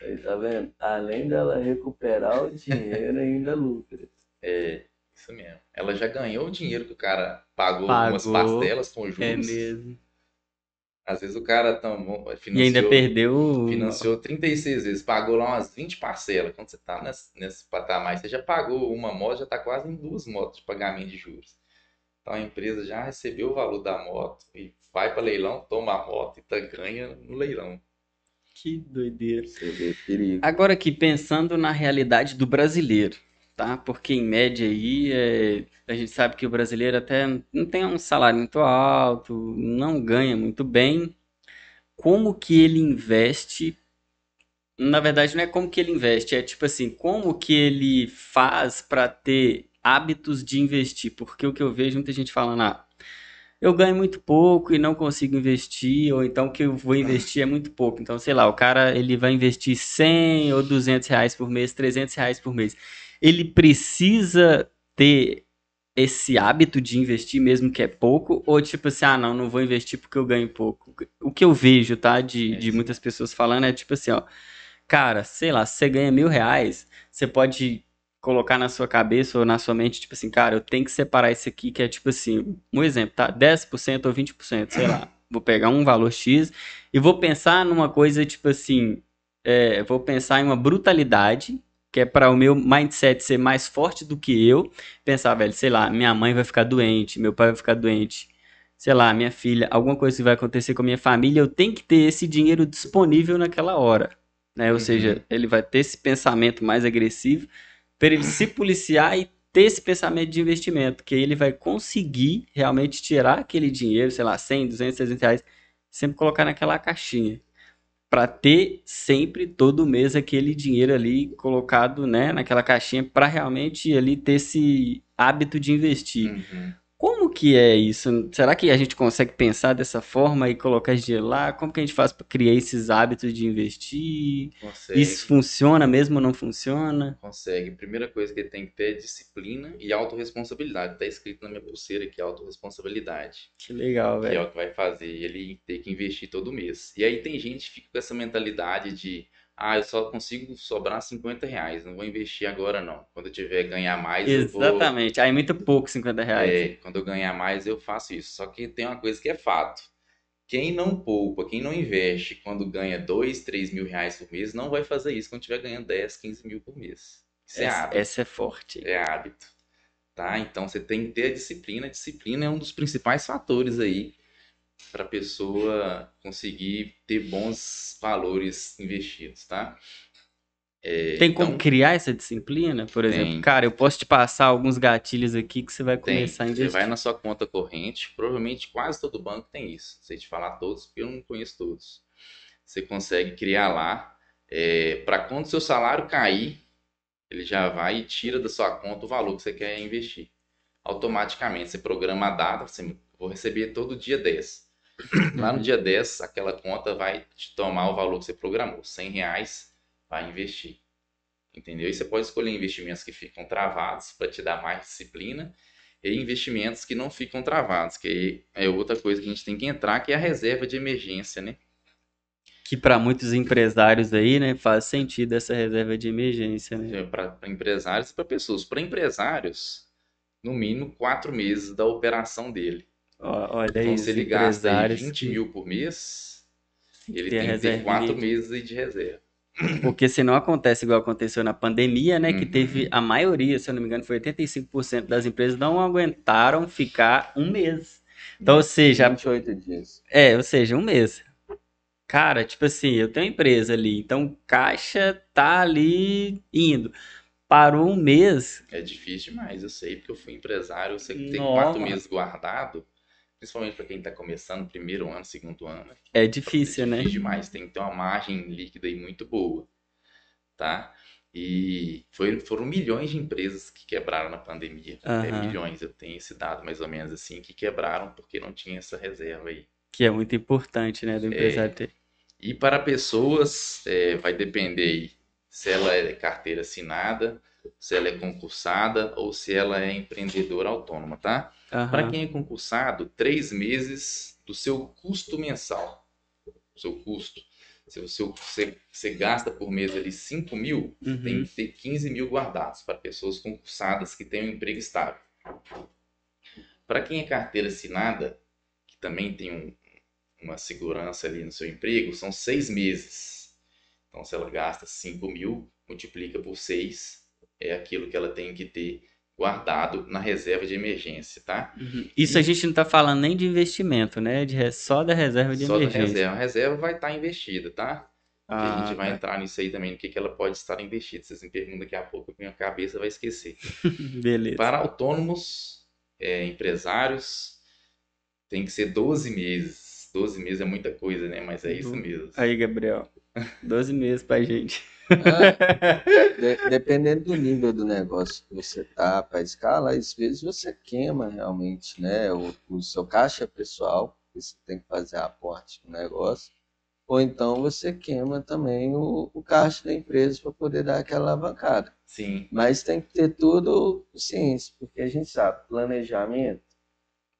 Aí, tá vendo? Além dela recuperar o dinheiro, ainda lucra.
É, isso mesmo. Ela já ganhou o dinheiro que o cara pagou, algumas
Pagou.
parcelas com juros.
É mesmo.
Às vezes o cara tomou,
E ainda
financiou,
perdeu.
financiou 36 vezes, pagou lá umas 20 parcelas. Quando você tá nesse, nesse patamar, você já pagou uma moto, já tá quase em duas motos de pagamento de juros. Então a empresa já recebeu o valor da moto e vai para leilão, toma a moto e tá, ganha no leilão.
Que doideira. Agora aqui, pensando na realidade do brasileiro, tá? Porque em média aí, é, a gente sabe que o brasileiro até não tem um salário muito alto, não ganha muito bem. Como que ele investe? Na verdade, não é como que ele investe, é tipo assim, como que ele faz para ter hábitos de investir, porque o que eu vejo muita gente falando, ah, eu ganho muito pouco e não consigo investir, ou então o que eu vou investir é muito pouco. Então, sei lá, o cara ele vai investir 100 ou 200 reais por mês, 300 reais por mês. Ele precisa ter esse hábito de investir mesmo que é pouco, ou tipo assim, ah, não, não vou investir porque eu ganho pouco. O que eu vejo, tá, de,
É,
de muitas pessoas falando é tipo assim, ó, cara, sei lá, se você ganha mil reais, você pode colocar na sua cabeça ou na sua mente, tipo assim, cara, eu tenho que separar isso aqui, que é tipo assim, um exemplo, tá? 10% ou 20%, sei lá. Vou pegar um valor X e vou pensar numa coisa, tipo assim, é, vou pensar em uma brutalidade, que é para o meu mindset ser mais forte do que eu. Pensar, velho, sei lá, minha mãe vai ficar doente, meu pai vai ficar doente, sei lá, minha filha, alguma coisa que vai acontecer com a minha família, eu tenho que ter esse dinheiro disponível naquela hora. Né? Ou
Uhum.
seja, ele vai ter esse pensamento mais agressivo para ele se policiar e ter esse pensamento de investimento, que ele vai conseguir realmente tirar aquele dinheiro, sei lá, 100, 200, 300 reais, sempre colocar naquela caixinha. Para ter sempre, todo mês, aquele dinheiro ali colocado né, naquela caixinha para realmente ali ter esse hábito de investir.
Uhum.
Como que é isso? Será que a gente consegue pensar dessa forma e colocar dinheiro lá? Como que a gente faz para criar esses hábitos de investir?
Consegue,
Isso funciona mesmo ou não funciona?
consegue. Primeira coisa que ele tem que ter é disciplina e autorresponsabilidade. Tá escrito na minha pulseira aqui, autorresponsabilidade.
Que legal,
Que é
velho.
o que vai fazer ele ter que investir todo mês. E aí tem gente que fica com essa mentalidade de ah, eu só consigo sobrar 50 reais, não vou investir agora não. Quando eu tiver ganhar mais, eu vou.
Exatamente. Aí muito pouco 50 reais.
É, quando eu ganhar mais, eu faço isso. Só que tem uma coisa que é fato. Quem não poupa, quem não investe quando ganha 2, 3 mil reais por mês, não vai fazer isso quando estiver ganhando 10, 15 mil por mês. Isso é
essa,
hábito.
essa é forte.
É hábito. Tá? Então você tem que ter a disciplina. A disciplina é um dos principais fatores aí para a pessoa conseguir ter bons valores investidos, tá? É,
Tem como
então,
criar essa disciplina? Por exemplo,
Tem.
cara, eu posso te passar alguns gatilhos aqui que você vai
Tem.
começar a
Você
investir.
vai na sua conta corrente, provavelmente quase todo banco tem isso. Sei te falar todos, porque eu não conheço todos. Você consegue criar lá, para quando seu salário cair, ele já vai e tira da sua conta o valor que você quer investir. Automaticamente, você programa a data, você vou receber todo dia 10. Lá no dia 10, aquela conta vai te tomar o valor que você programou, 100 reais, vai investir. Entendeu? E você pode escolher investimentos que ficam travados para te dar mais disciplina e investimentos que não ficam travados, que aí é outra coisa que a gente tem que entrar, que é a reserva de emergência, né?
Que para muitos empresários aí, né, faz sentido essa reserva de emergência, né?
Para empresários e para pessoas. Para empresários, no mínimo quatro meses da operação dele.
Olha
Então, se ele gasta aí
empresários
20
que-
mil por mês, ele
ter a
tem que ter
reservinha
quatro
de-
meses aí de reserva.
Porque senão acontece igual aconteceu na pandemia, né? Que
Uhum.
teve a maioria, se eu não me engano, foi 85% das empresas não aguentaram ficar um mês. Então, ou seja,
28 dias.
é, ou seja, um mês. Cara, tipo assim, eu tenho empresa ali, então caixa tá ali indo. Parou um mês,
É difícil demais, eu sei, porque eu fui empresário, eu sei que ter
Nossa.
quatro meses guardado, principalmente para quem está começando, primeiro ano, segundo ano,
é difícil,
é
né?
difícil demais, tem que ter uma margem líquida aí muito boa, tá? E foi- foram milhões de empresas que quebraram na pandemia, é,
Aham.
milhões, eu tenho esse dado mais ou menos assim, que quebraram porque não tinha essa reserva aí.
Que é muito importante, né, do empresário ter.
E para pessoas, é, vai depender aí se ela é carteira assinada, se ela é concursada ou se ela é empreendedora autônoma, tá? Para
Aham.
quem é concursado, três meses do seu custo mensal. Seu custo. Se seu, você, você gasta por mês ali 5 mil, tem
Uhum.
que ter 15 mil guardados para pessoas concursadas que têm um emprego estável. Para quem é carteira assinada, que também tem um- uma segurança ali no seu emprego, são seis meses. Então, se ela gasta 5 mil, multiplica por 6, é aquilo que ela tem que ter guardado na reserva de emergência, tá?
Uhum. Isso a gente não tá falando nem de investimento, né? De re- só da reserva de
Só da
emergência.
reserva. A reserva vai estar investida, tá? Que a
Ah,
gente vai
tá.
entrar nisso aí também, no que, que ela pode estar investida. Vocês me perguntam daqui a pouco, minha cabeça vai esquecer.
Beleza.
Para autônomos, é, empresários, tem que ser 12 meses. 12 meses é muita coisa, né? Mas é isso
Uhum.
mesmo.
Aí, Gabriel. 12 meses pra gente.
De- dependendo do nível do negócio que você tá para escalar, às vezes você queima realmente, né? O, o seu caixa pessoal, porque você tem que fazer aporte no negócio, ou então você queima também o, o caixa da empresa para poder dar aquela alavancada.
Sim,
Mas tem que ter tudo ciência, porque a gente sabe, planejamento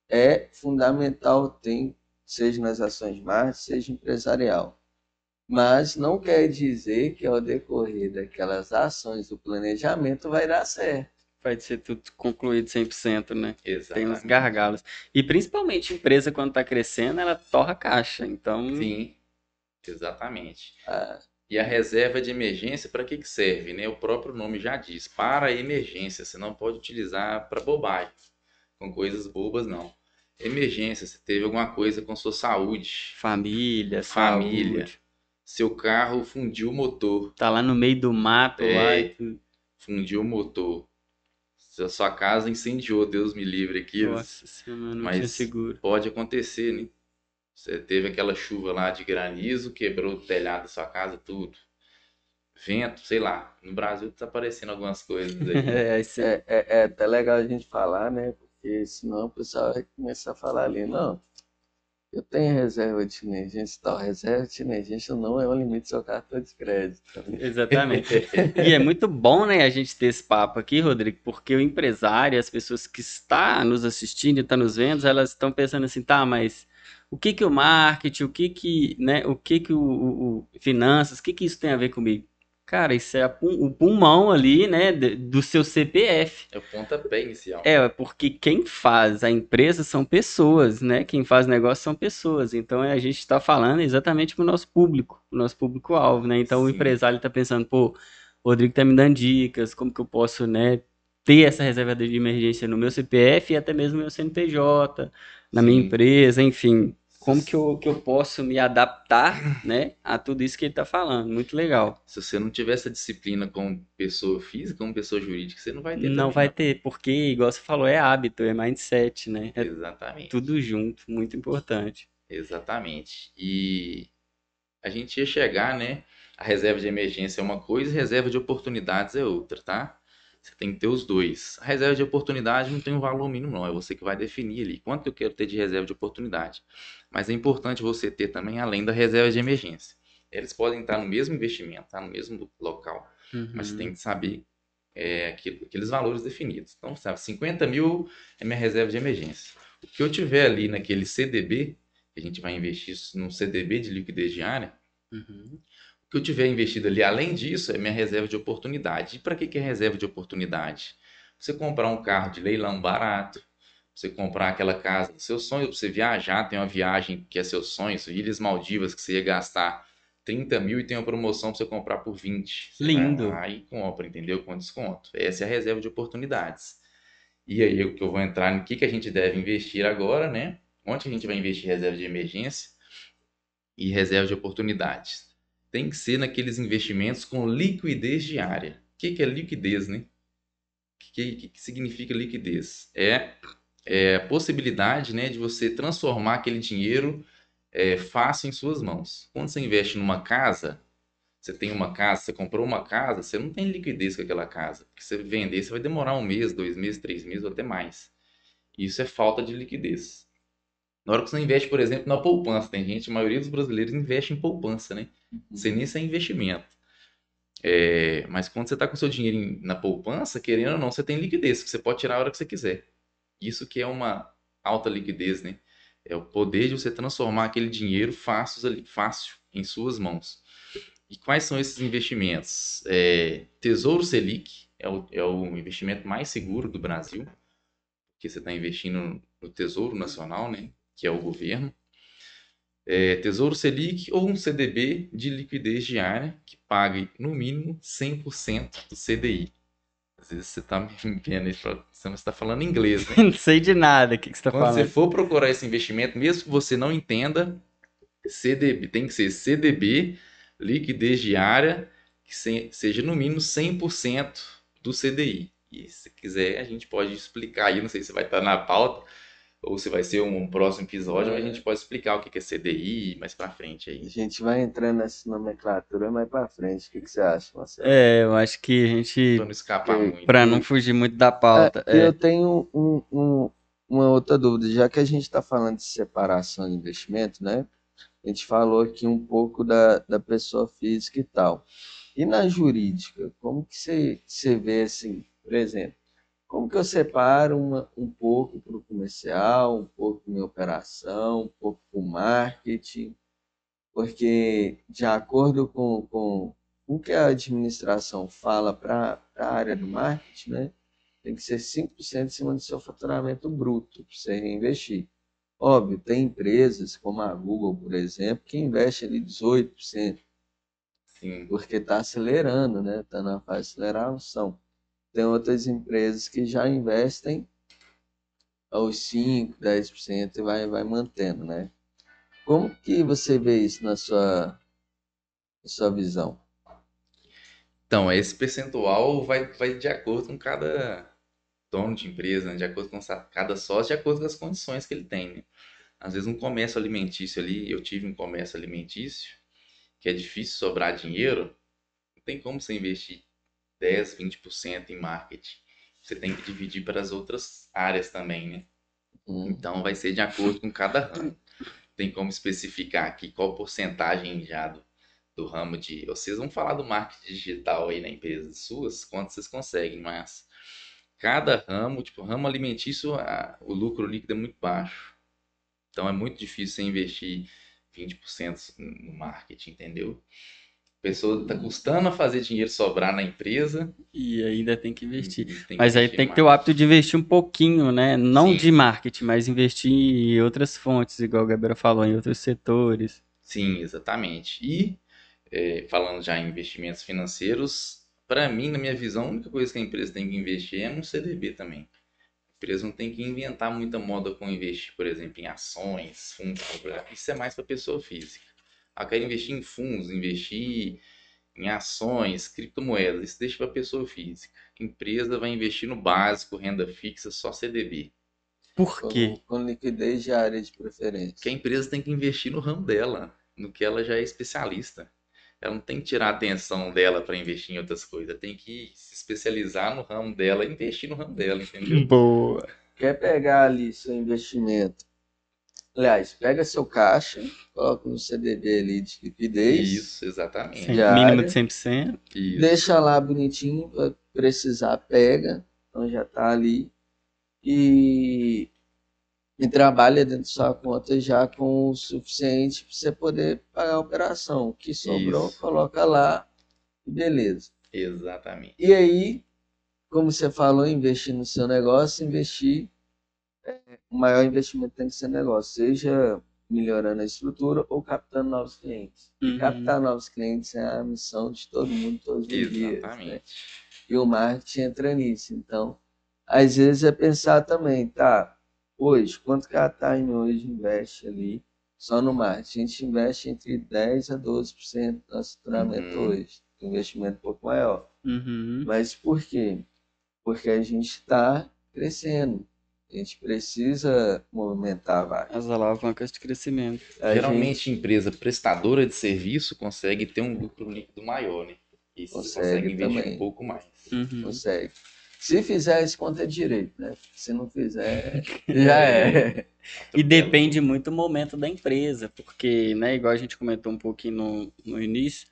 é fundamental, tem, seja nas ações de marketing, seja empresarial. Mas não quer dizer que ao decorrer daquelas ações do planejamento vai dar certo.
Vai ser tudo concluído 100%, né? Tem uns
exatamente.
gargalos. E principalmente empresa quando tá crescendo, ela torra caixa. Então,
Sim, exatamente.
Ah,
E a reserva de emergência, para que que serve, né? O próprio nome já diz, para emergência. Você não pode utilizar para bobagem, com coisas bobas, não. Emergência, você teve alguma coisa com sua saúde,
família,
Família.
saúde.
Seu carro fundiu o motor,
Tá lá no meio do mato
É.
lá e tudo.
fundiu o motor. A sua casa incendiou, Deus me livre aqui.
Nossa senhora, não
Mas-
tinha seguro.
Pode acontecer, né? Você teve aquela chuva lá de granizo, quebrou o telhado da sua casa, tudo. Vento, sei lá. No Brasil tá aparecendo algumas coisas aí.
É, aí você-
é, é, é até legal a gente falar, né? Porque senão o pessoal vai começar a falar ali, não, eu tenho reserva de emergência e tal. Reserva de emergência não é o limite do seu cartão de crédito. tá?
Exatamente. E é muito bom, né, a gente ter esse papo aqui, Rodrigo, porque o empresário, as pessoas que estão nos assistindo e estão nos vendo, elas estão pensando assim, tá, mas o que que o marketing, o que que, né, o que que o, o- o finanças, o que que isso tem a ver comigo? Cara, isso é o pulmão ali, né, do seu CPF.
É o pontapé inicial.
É, porque quem faz a empresa são pessoas, né? Quem faz negócio são pessoas. Então a gente está falando exatamente para o nosso público, o nosso público-alvo, né? Então o
Sim.
empresário está pensando, pô, o Rodrigo tá me dando dicas, como que eu posso, né, ter essa reserva de emergência no meu CPF e até mesmo no meu CNPJ, na minha
Sim.
empresa, enfim. Como que eu, que eu posso me adaptar, né, a tudo isso que ele está falando? Muito legal.
Se você não tiver essa disciplina como pessoa física, como pessoa jurídica, você não vai ter
Não vai ter, porque, igual você falou, é hábito, é mindset, né? É
Exatamente.
tudo junto, muito importante.
Exatamente. E a gente ia chegar, né? A reserva de emergência é uma coisa, e reserva de oportunidades é outra, tá? Você tem que ter os dois. A reserva de oportunidade não tem um valor mínimo, não. É você que vai definir ali quanto eu quero ter de reserva de oportunidade. Mas é importante você ter também além da reserva de emergência. Eles podem estar no mesmo investimento, tá? no mesmo local, mas
Uhum.
tem que saber é, aquilo- aqueles valores definidos. Então, sabe, 50 mil é minha reserva de emergência. O que eu tiver ali naquele CDB, que a gente vai investir isso num CDB de liquidez diária,
Uhum.
o que eu tiver investido ali, além disso, é minha reserva de oportunidade. E para que, que é reserva de oportunidade? Você comprar um carro de leilão barato, você comprar aquela casa do seu sonho, você viajar, tem uma viagem que é seu sonho, Ilhas Maldivas, que você ia gastar 30 mil e tem uma promoção para você comprar por 20. Você
Lindo.
e compra, entendeu? Com desconto. Essa é a reserva de oportunidades. E aí o que eu vou entrar no que, que a gente deve investir agora, né? Onde a gente vai investir reserva de emergência e reserva de oportunidades? Tem que ser naqueles investimentos com liquidez diária. O que, que é liquidez, né? O que, que, que significa liquidez? É, é a possibilidade né, de você transformar aquele dinheiro é, fácil em suas mãos. Quando você investe numa casa, você tem uma casa, você comprou uma casa, você não tem liquidez com aquela casa. Porque você vender, você vai demorar um mês, dois meses, três meses ou até mais. Isso é falta de liquidez. Na hora que você investe, por exemplo, na poupança, tem gente, a maioria dos brasileiros investe em poupança, né? Sem nem ser investimento. É, mas quando você está com seu dinheiro na poupança, querendo ou não, você tem liquidez, que você pode tirar a hora que você quiser. Isso que é uma alta liquidez, né? É o poder de você transformar aquele dinheiro fácil, fácil em suas mãos. E quais são esses investimentos? É, Tesouro Selic é o, é o investimento mais seguro do Brasil, porque você está investindo no Tesouro Nacional, né? Que é o governo. É, Tesouro Selic ou um CDB de liquidez diária que pague no mínimo 100% do CDI. Às vezes você está me vendo aí, fala, você não está falando inglês, né?
Não sei de nada o que, que você tá
Quando você
falando.
for procurar esse investimento, mesmo que você não entenda, CDB, tem que ser CDB, liquidez diária, que se- seja no mínimo 100% do CDI. E se quiser, a gente pode explicar aí, não sei se vai estar na pauta, ou se vai ser um próximo episódio,
É.
a gente pode explicar o que é CDI mais pra frente
A
aí.
gente vai entrando nessa nomenclatura mais pra frente. O que, que você acha, Marcelo?
É, eu acho que a gente,
Pra não escapar muito.
pra não fugir muito da pauta,
É,
é,
Eu tenho um- um- uma outra dúvida, já que a gente está falando de separação de investimento, né? A gente falou aqui um pouco da, da pessoa física e tal. E na jurídica, como que você, você vê assim, por exemplo, como que eu separo uma- um pouco para o comercial, um pouco para minha operação, um pouco para o marketing? Porque, de acordo com, com o que a administração fala para a área do marketing, né? tem que ser 5% em cima do seu faturamento bruto para você reinvestir. Óbvio, tem empresas como a Google, por exemplo, que investe ali 18%,
Sim.
porque está acelerando, né? Está na fase de aceleração. Tem outras empresas que já investem aos 5%, 10% e vai, vai mantendo, né? Como que você vê isso na sua, na sua visão?
Então, esse percentual vai, vai de acordo com cada dono de empresa, né? de acordo com cada sócio, de acordo com as condições que ele tem. né? Às vezes, um comércio alimentício ali, eu tive um comércio alimentício, que é difícil sobrar dinheiro, não tem como você investir 10, 20% em marketing. Você tem que dividir para as outras áreas também, né?
Hum,
Então, vai ser de acordo com cada ramo. Tem como especificar aqui qual porcentagem já do, do ramo de. Vocês vão falar do marketing digital aí na empresa suas, quanto vocês conseguem, mas cada ramo, tipo, ramo alimentício, a- o lucro líquido é muito baixo. Então é muito difícil você investir 20% no marketing, entendeu? Pessoa tá custando a fazer dinheiro sobrar na empresa.
e ainda tem que investir.
e tem
Mas aí
investir
tem
em
que ter o hábito de investir um pouquinho, né? Não
Sim.
de marketing, mas investir em outras fontes, igual o Gabriel falou, em outros setores.
Sim, exatamente. E eh, falando já em investimentos financeiros, para mim, na minha visão, a única coisa que a empresa tem que investir é no CDB também. A empresa não tem que inventar muita moda com investir, por exemplo, em ações, fundos. Isso é mais para pessoa física. Ah, quero investir em fundos, investir em ações, criptomoedas. Isso deixa para pessoa física. A empresa vai investir no básico, renda fixa, só CDB.
Por
com,
quê?
com liquidez de área de preferência.
que a empresa tem que investir no ramo dela, no que ela já é especialista. Ela não tem que tirar a atenção dela para investir em outras coisas, tem que se especializar no ramo dela e investir no ramo dela, entendeu?
Boa.
Quer pegar ali seu investimento? Aliás, pega seu caixa, coloca no CDB ali de liquidez,
Isso, exatamente.
Sim,
Diária.
mínimo de 100%.
Isso.
deixa lá bonitinho, vai precisar, pega, então já tá ali, e, e trabalha dentro da sua conta já com o suficiente para você poder pagar a operação. O que sobrou,
Isso.
coloca lá, e beleza.
Exatamente.
E aí, como você falou, investir no seu negócio, investir, o maior investimento tem que ser negócio, seja melhorando a estrutura ou captando novos clientes.
Uhum.
captar novos clientes é a missão de todo mundo todos os dias. né? E o marketing entra nisso. Então, às vezes é pensar também, tá, hoje, quanto que a Time hoje investe ali só no marketing? A gente investe entre 10% a 12% do nosso faturamento
Uhum.
hoje. Investimento um pouco maior.
Uhum.
Mas por quê? Porque a gente está crescendo. A gente precisa movimentar várias.
As alavancas de crescimento.
A
Geralmente, empresa prestadora de serviço consegue ter um lucro líquido maior, né? E
Consegue
consegue investir
também.
um pouco mais.
Uhum.
gente consegue. Se fizer, esse conta é direito, né? Se não fizer, já é.
E depende muito do momento da empresa, porque, né, igual a gente comentou um pouquinho no, no início,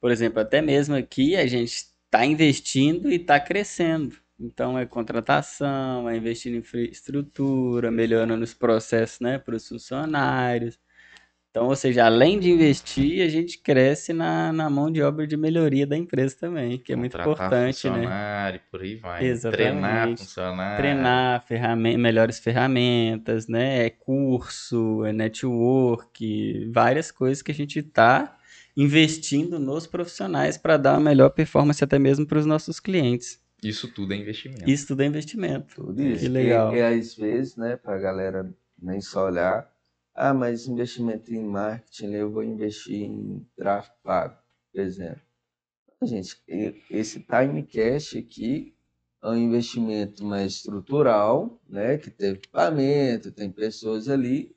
por exemplo, até mesmo aqui a gente está investindo e está crescendo. Então é contratação, é investir em infraestrutura, melhorando os processos, né, para os funcionários. Então, ou seja, além de investir, a gente cresce na, na mão de obra de melhoria da empresa também, que é muito importante, né?
funcionário, por aí vai.
Exatamente.
Treinar funcionário.
treinar ferramen- melhores ferramentas, né? É curso, é network, várias coisas que a gente está investindo nos profissionais para dar uma melhor performance até mesmo para os nossos clientes.
Isso tudo é investimento.
Isso tudo é investimento.
Tudo isso.
Que legal.
E, e às vezes, né, pra galera nem só olhar, ah, mas investimento em marketing, eu vou investir em tráfego pago, por exemplo. Gente, esse Timecast aqui, é um investimento mais estrutural, né? Que tem equipamento, tem pessoas ali,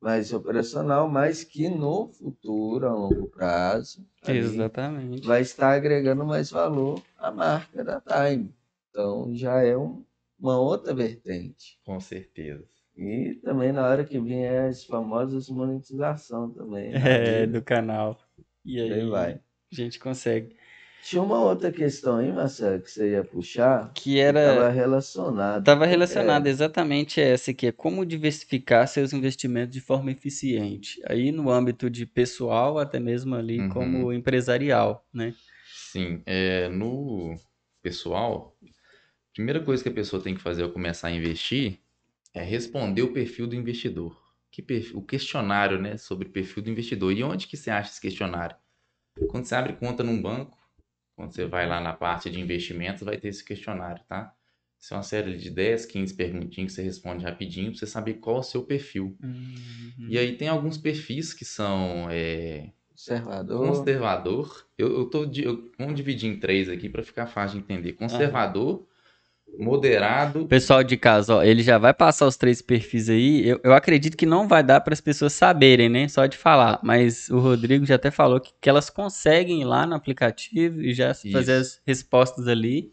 mais operacional, mas que no futuro, a longo prazo,
Exatamente.
vai estar agregando mais valor à marca da Time. Então já é um- uma outra vertente.
Com certeza.
E também na hora que vier as famosas monetização também.
É, do canal. E aí,
Aí vai.
a gente consegue.
Tinha uma outra questão aí, Marcelo, que você ia puxar,
Que
que
era.
estava relacionada.
Estava relacionado exatamente a essa aqui, é como diversificar seus investimentos de forma eficiente. Aí no âmbito de pessoal, até mesmo ali
Uhum.
como empresarial, né?
Sim, é, no pessoal, a primeira coisa que a pessoa tem que fazer ao começar a investir é responder o perfil do investidor. Que perfil- o questionário, né, sobre o perfil do investidor. E onde que você acha esse questionário? Quando você abre conta num banco, quando você vai lá na parte de investimentos, vai ter esse questionário, tá? Isso é uma série de 10, 15 perguntinhas que você responde rapidinho para você saber qual é o seu perfil. E aí tem alguns perfis que são é,
Conservador.
Conservador, eu, eu tô eu- vamos dividir em três aqui para ficar fácil de entender. Conservador, moderado,
Pessoal de casa, ó, ele já vai passar os três perfis aí. Eu, eu acredito que não vai dar para as pessoas saberem, né? Só de falar. Mas o Rodrigo já até falou que, que elas conseguem ir lá no aplicativo e já fazer as respostas ali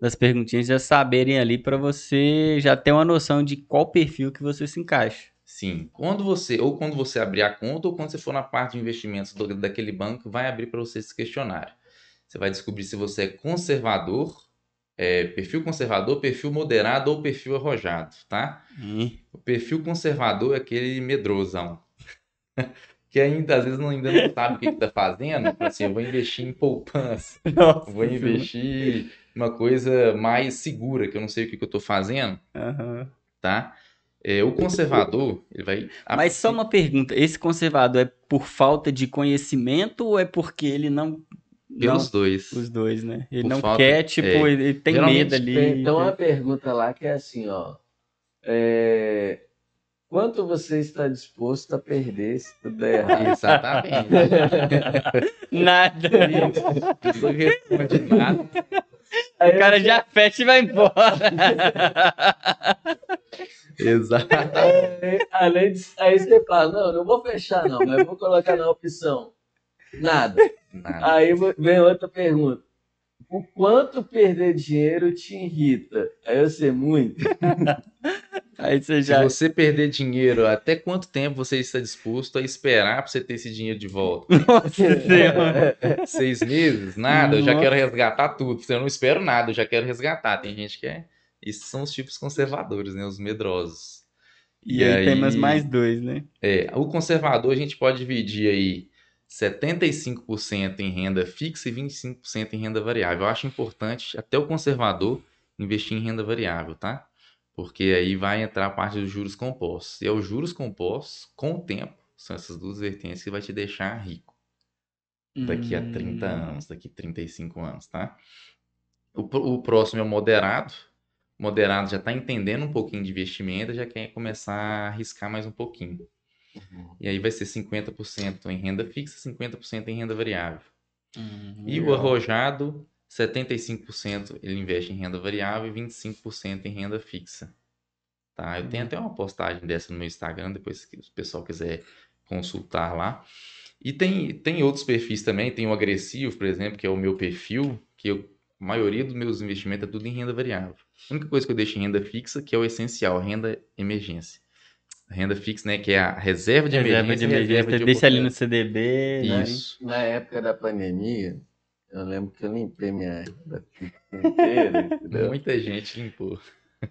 das perguntinhas, já saberem ali para você já ter uma noção de qual perfil que você se encaixa.
sim. Quando você ou quando você abrir a conta ou quando você for na parte de investimentos do- daquele banco, vai abrir para você esse questionário. Você vai descobrir se você é conservador, é, perfil conservador, perfil moderado ou perfil arrojado, tá? O perfil conservador é aquele medrosão. Que ainda às vezes não, ainda não sabe o que está fazendo. Assim, eu vou investir em poupança.
Nossa,
Vou investir uma coisa mais segura, que eu não sei o que, que eu tô fazendo,
Aham.
tá? É, o conservador, ele vai.
Mas só uma pergunta: esse conservador é por falta de conhecimento ou é porque ele não.
Pelos
não-
dois.
Os dois, né? Ele
Por
não
falta-
quer, tipo,
é.
ele tem medo ali.
Tem, tem uma pergunta lá que é assim, ó. É, Quanto você está disposto a perder se tudo der errado?
Exatamente.
Nada.
Não responde nada.
Aí
O cara já fecha e vai embora.
Aí, além de, aí você fala, não, não vou fechar não, mas vou colocar na opção. Nada.
Nada.
Aí vem outra pergunta. O quanto perder dinheiro te irrita? Aí eu sei muito.
Aí você
Se
já.
você perder dinheiro, até quanto tempo você está disposto a esperar para você ter esse dinheiro de volta?
Nossa Senhora.
Seis meses? Nada, eu já
Nossa.
quero resgatar tudo. Eu não espero nada, eu já quero resgatar. Tem gente que é. Esses são os tipos conservadores, né? Os medrosos.
E, aí, temos mais dois, né?
É, o conservador a gente pode dividir aí 75% em renda fixa e 25% em renda variável. Eu acho importante até o conservador investir em renda variável, tá? Porque aí vai entrar a parte dos juros compostos. E é os juros compostos, com o tempo, são essas duas vertentes que vai te deixar rico daqui a 30
Hum.
anos, daqui a 35 anos, tá? O, o próximo é o moderado. O moderado já está entendendo um pouquinho de investimento, já quer começar a arriscar mais um pouquinho. E aí vai ser 50% em renda fixa, 50% em renda variável.
Hum,
E o arrojado, 75% ele investe em renda variável e 25% em renda fixa. Tá? Eu tenho até uma postagem dessa no meu Instagram, depois que o pessoal quiser consultar lá. E tem, tem outros perfis também, tem o agressivo, por exemplo, que é o meu perfil, que eu, a maioria dos meus investimentos é tudo em renda variável. A única coisa que eu deixo em renda fixa, que é o essencial, renda emergência. Renda fixa, né, que é a reserva de
Reserva
emergência.
de emergência,
reserva de
deixa ali no. CDB. né?
Isso.
Na época da pandemia, eu lembro que eu limpei minha renda fixa inteira?
Muita gente limpou.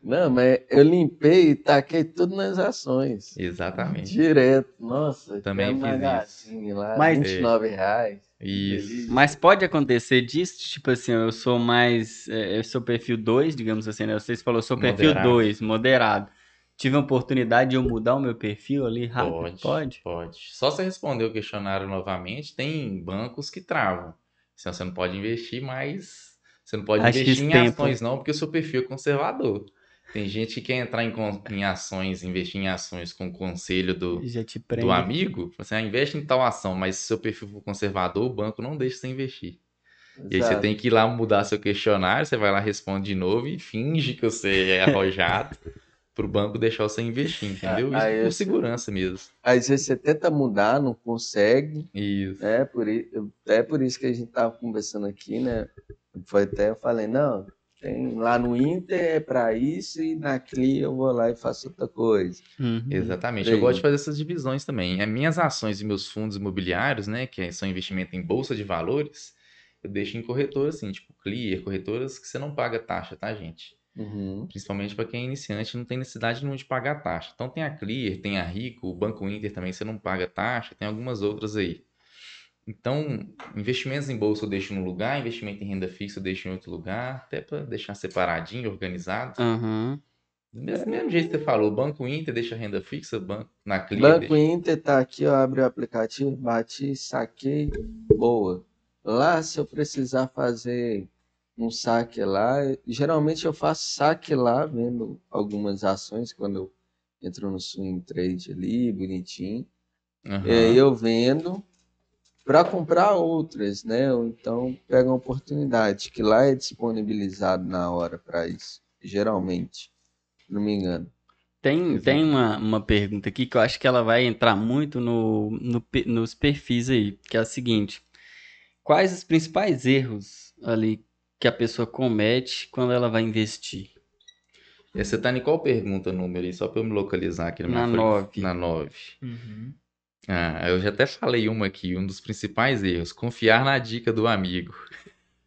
Não, mas eu limpei e taquei tudo nas ações.
Exatamente.
Direto. Nossa,
Também fiz
Magazine lá,
Mas-
29 reais.
Isso.
Mas pode acontecer disso, tipo assim, eu sou mais, é, eu sou perfil 2, digamos assim, né? Vocês falou, eu sou perfil
Moderado.
2, moderado. Tive a oportunidade de eu mudar o meu perfil ali rápido?
Pode,
Pode?
pode. Só você responder o questionário novamente, tem bancos que travam. Assim, você não pode investir, mas você não pode
Acho
investir em
tempo.
ações não, porque o seu perfil é conservador. Tem gente que quer entrar em, em ações, investir em ações com o conselho do, do amigo. Você ah, investe em tal ação, mas se seu perfil for conservador, o banco não deixa você investir. E aí você
Exato.
tem que ir lá mudar seu questionário, você vai lá, responde de novo e finge que você é arrojado pro banco deixar você investir, entendeu? Isso
Aí
por segurança mesmo.
Às vezes você tenta mudar, não consegue.
Isso.
É por, é por isso que a gente tava conversando aqui, né? Foi até eu falei, não, tem lá no Inter é para isso e na CLI eu vou lá e faço outra coisa.
Uhum.
Exatamente.
Sim.
Eu gosto de fazer essas divisões também. As minhas ações e meus fundos imobiliários, né, que são investimento em bolsa de valores, eu deixo em corretoras assim, tipo Clear, corretoras que você não paga taxa, tá, gente?
Uhum.
Principalmente para quem é iniciante, não tem necessidade nenhuma de pagar taxa. Então tem a Clear, tem a Rico, o Banco Inter também você não paga taxa, tem algumas outras aí. Então, investimentos em bolsa eu deixo num lugar, investimento em renda fixa eu deixo em outro lugar, até para deixar separadinho, organizado.
Aham.
Do mesmo, mesmo jeito que você falou, Banco Inter deixa renda fixa, banco, na Clear
Banco
deixa...
Inter tá aqui, ó, abre o aplicativo, bati, saquei, boa. Lá, se eu precisar fazer um saque lá, geralmente eu faço saque lá, vendo algumas ações quando eu entro no swing trade ali, bonitinho. E aí eu vendo para comprar outras, né? Ou então pega uma oportunidade, que lá é disponibilizado na hora para isso, geralmente, não me engano.
Tem, tem uma, uma pergunta aqui que eu acho que ela vai entrar muito no, no nos perfis aí, que é a seguinte: quais os principais erros ali que a pessoa comete quando ela vai investir?
E Você tá em qual pergunta número aí? Só para eu me localizar aqui na minha
Na
folha.
nove.
Na 9. Ah, eu já até falei uma aqui, um dos principais erros, confiar na dica do amigo.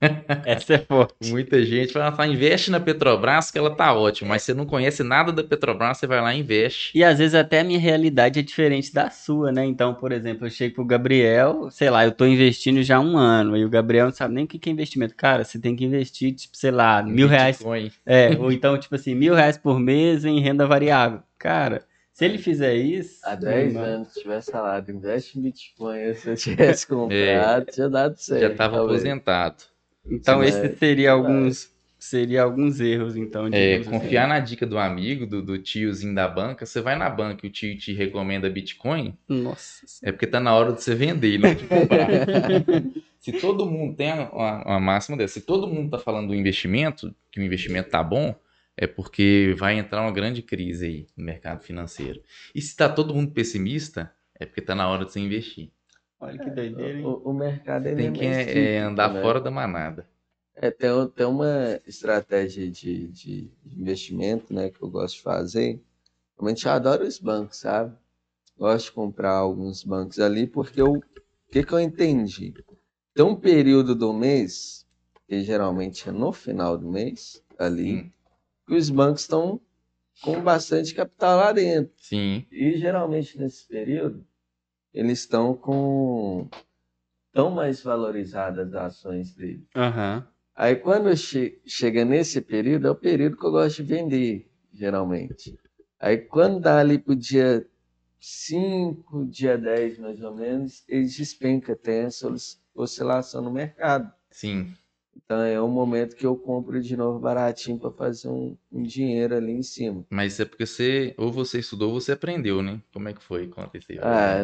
Essa é forte.
Muita gente fala, "Ah, investe na Petrobras que ela tá ótima, mas você não conhece nada da Petrobras, você vai lá e investe.
E às vezes até a minha realidade é diferente da sua, né? Então, por exemplo, eu chego pro Gabriel, sei lá, eu tô investindo já há um ano, e o Gabriel não sabe nem o que é investimento. Cara, você tem que investir, tipo, sei lá, mil reais
Bitcoin.
É, ou então, tipo assim, mil reais por mês em renda variável. Cara, se ele fizer isso.
Há
meu
10
irmão,
anos, se tivesse falado, investe em Bitcoin, se eu tivesse comprado, tinha dado certo.
Já estava aposentado.
Então, esse
é
seria alguns. Seria alguns erros, então.
É,
assim.
confiar na dica do amigo, do, do tiozinho da banca. Você vai na banca e o tio te recomenda Bitcoin,
Nossa.
é porque tá na hora de você vender não de comprar. se todo mundo tem uma, uma máxima dessa, se todo mundo tá falando do investimento, que o investimento tá bom, é porque vai entrar uma grande crise aí no mercado financeiro. E se tá todo mundo pessimista, é porque tá na hora de você investir.
Olha que doideira, hein?
O, o mercado ele
Tem
é
que é, é andar
né?
fora da manada.
É, tem, tem uma estratégia de, de de investimento, né, que eu gosto de fazer. Realmente eu adoro os bancos, sabe? Gosto de comprar alguns bancos ali, porque eu, o que, que eu entendi? Tem um período do mês, que geralmente é no final do mês, ali,
Hum.
que os bancos estão com bastante capital lá dentro.
Sim,
E geralmente nesse período, eles estão com. tão mais valorizadas as ações deles.
Aham.
Aí quando che- chega nesse período, é o período que eu gosto de vender, geralmente. Aí quando dá ali pro dia 5, dia 10 mais ou menos, eles despencam, tem essa os- oscilação no mercado.
sim.
Então é o momento que eu compro de novo baratinho para fazer um, um dinheiro ali em cima.
Mas isso é porque você, ou você estudou ou você aprendeu, né? Como é que foi? Conta isso aí.
Ah,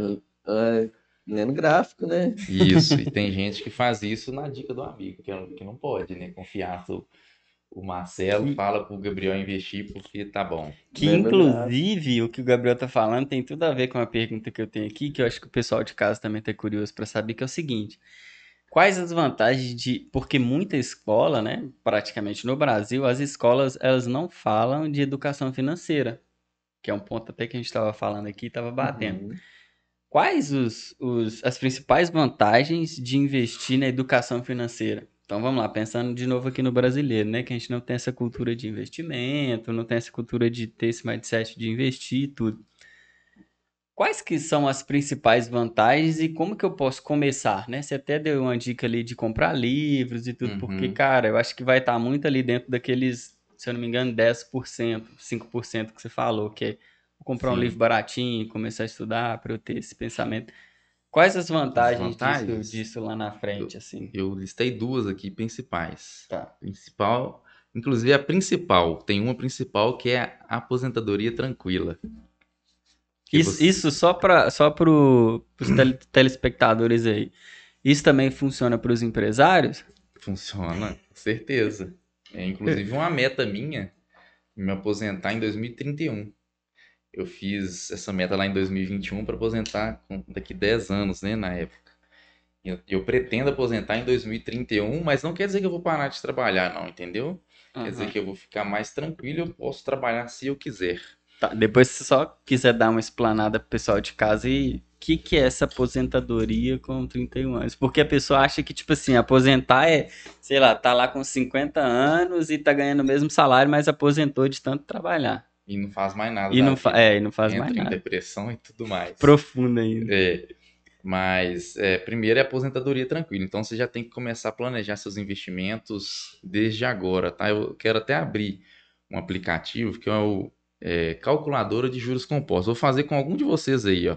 lendo gráfico, né?
Isso, e tem gente que faz isso na dica do amigo, que, é- que não pode, né? Confiar. O, o Marcelo
Que-
fala pro Gabriel investir porque tá bom.
Que
Lembra
inclusive o que o Gabriel tá falando tem tudo a ver com a pergunta que eu tenho aqui, que eu acho que o pessoal de casa também tá curioso para saber, que é o seguinte: quais as vantagens de. Porque muita escola, né? Praticamente no Brasil, as escolas elas não falam de educação financeira, que é um ponto até que a gente estava falando aqui, estava batendo.
Uhum.
Quais os, os, as principais vantagens de investir na educação financeira? Então vamos lá, pensando de novo aqui no brasileiro, né? Que a gente não tem essa cultura de investimento, não tem essa cultura de ter esse mindset de investir e tudo. Quais que são as principais vantagens e como que eu posso começar, né? Você até deu uma dica ali de comprar livros e tudo,
Uhum.
porque, cara, eu acho que vai estar muito ali dentro daqueles, se eu não me engano, 10%, 5% que você falou, que é vou comprar um
Sim.
livro baratinho, começar a estudar para eu ter esse pensamento. Quais as vantagens,
vantagens?
Disso, disso lá na frente, assim?
Eu listei duas aqui principais.
Tá.
Principal, inclusive a principal, tem uma principal que é a aposentadoria tranquila.
Isso,
você-
isso só para só pro, pros tele- telespectadores aí. Isso também funciona para os empresários?
Funciona, certeza. É inclusive uma meta minha me aposentar em 2031. Eu fiz essa meta lá em 2021 para aposentar com- daqui 10 anos, né, na época. Eu, eu pretendo aposentar em 2031, mas não quer dizer que eu vou parar de trabalhar, não, entendeu? Quer dizer que eu vou ficar mais tranquilo, eu posso trabalhar se eu quiser.
Tá, depois se você só quiser dar uma explanada pro pessoal de casa e o que que é essa aposentadoria com 31 anos? Porque a pessoa acha que, tipo assim, aposentar é, sei lá, tá lá com 50 anos e tá ganhando o mesmo salário, mas aposentou de tanto trabalhar.
E não faz mais nada.
E não, fa é, e não faz
Entra
mais
em
nada.
depressão e tudo mais.
Profundo ainda.
É, mas é, primeiro é aposentadoria tranquila. Então você já tem que começar a planejar seus investimentos desde agora, tá? Eu quero até abrir um aplicativo que é o é, calculadora de juros compostos. Vou fazer com algum de vocês aí, ó.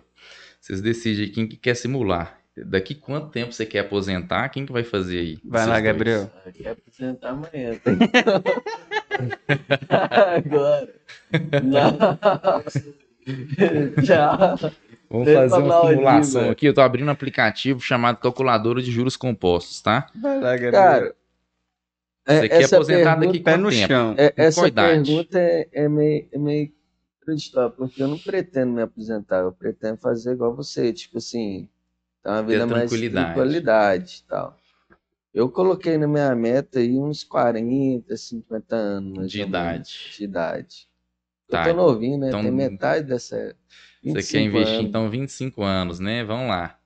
Vocês decidem quem que quer simular. Daqui quanto tempo você quer aposentar? Quem que vai fazer aí?
Vai lá,
dois.
Gabriel.
Quer apresentar amanhã. Agora. Não. Já.
Vamos
Deixa
fazer uma simulação aqui. Eu tô abrindo um aplicativo chamado calculadora de juros compostos, tá?
Vai lá, Gabriel.
Cara, é,
Você quer aposentar
pergunta,
daqui
Pé
quanto
no
tempo?
chão.
é, essa pergunta é, é meio, é meio acreditável, porque eu não pretendo me aposentar, eu pretendo fazer igual você, tipo assim, ter uma vida mais
tranquilidade.
tranquilidade e tal. Eu coloquei na minha meta aí uns 40, 50 anos
De idade.
de idade.
Tá,
Eu tô novinho, né?
então-
Tem metade dessa.
Você
25
quer investir,
anos.
então, 25 anos, né? Vamos lá.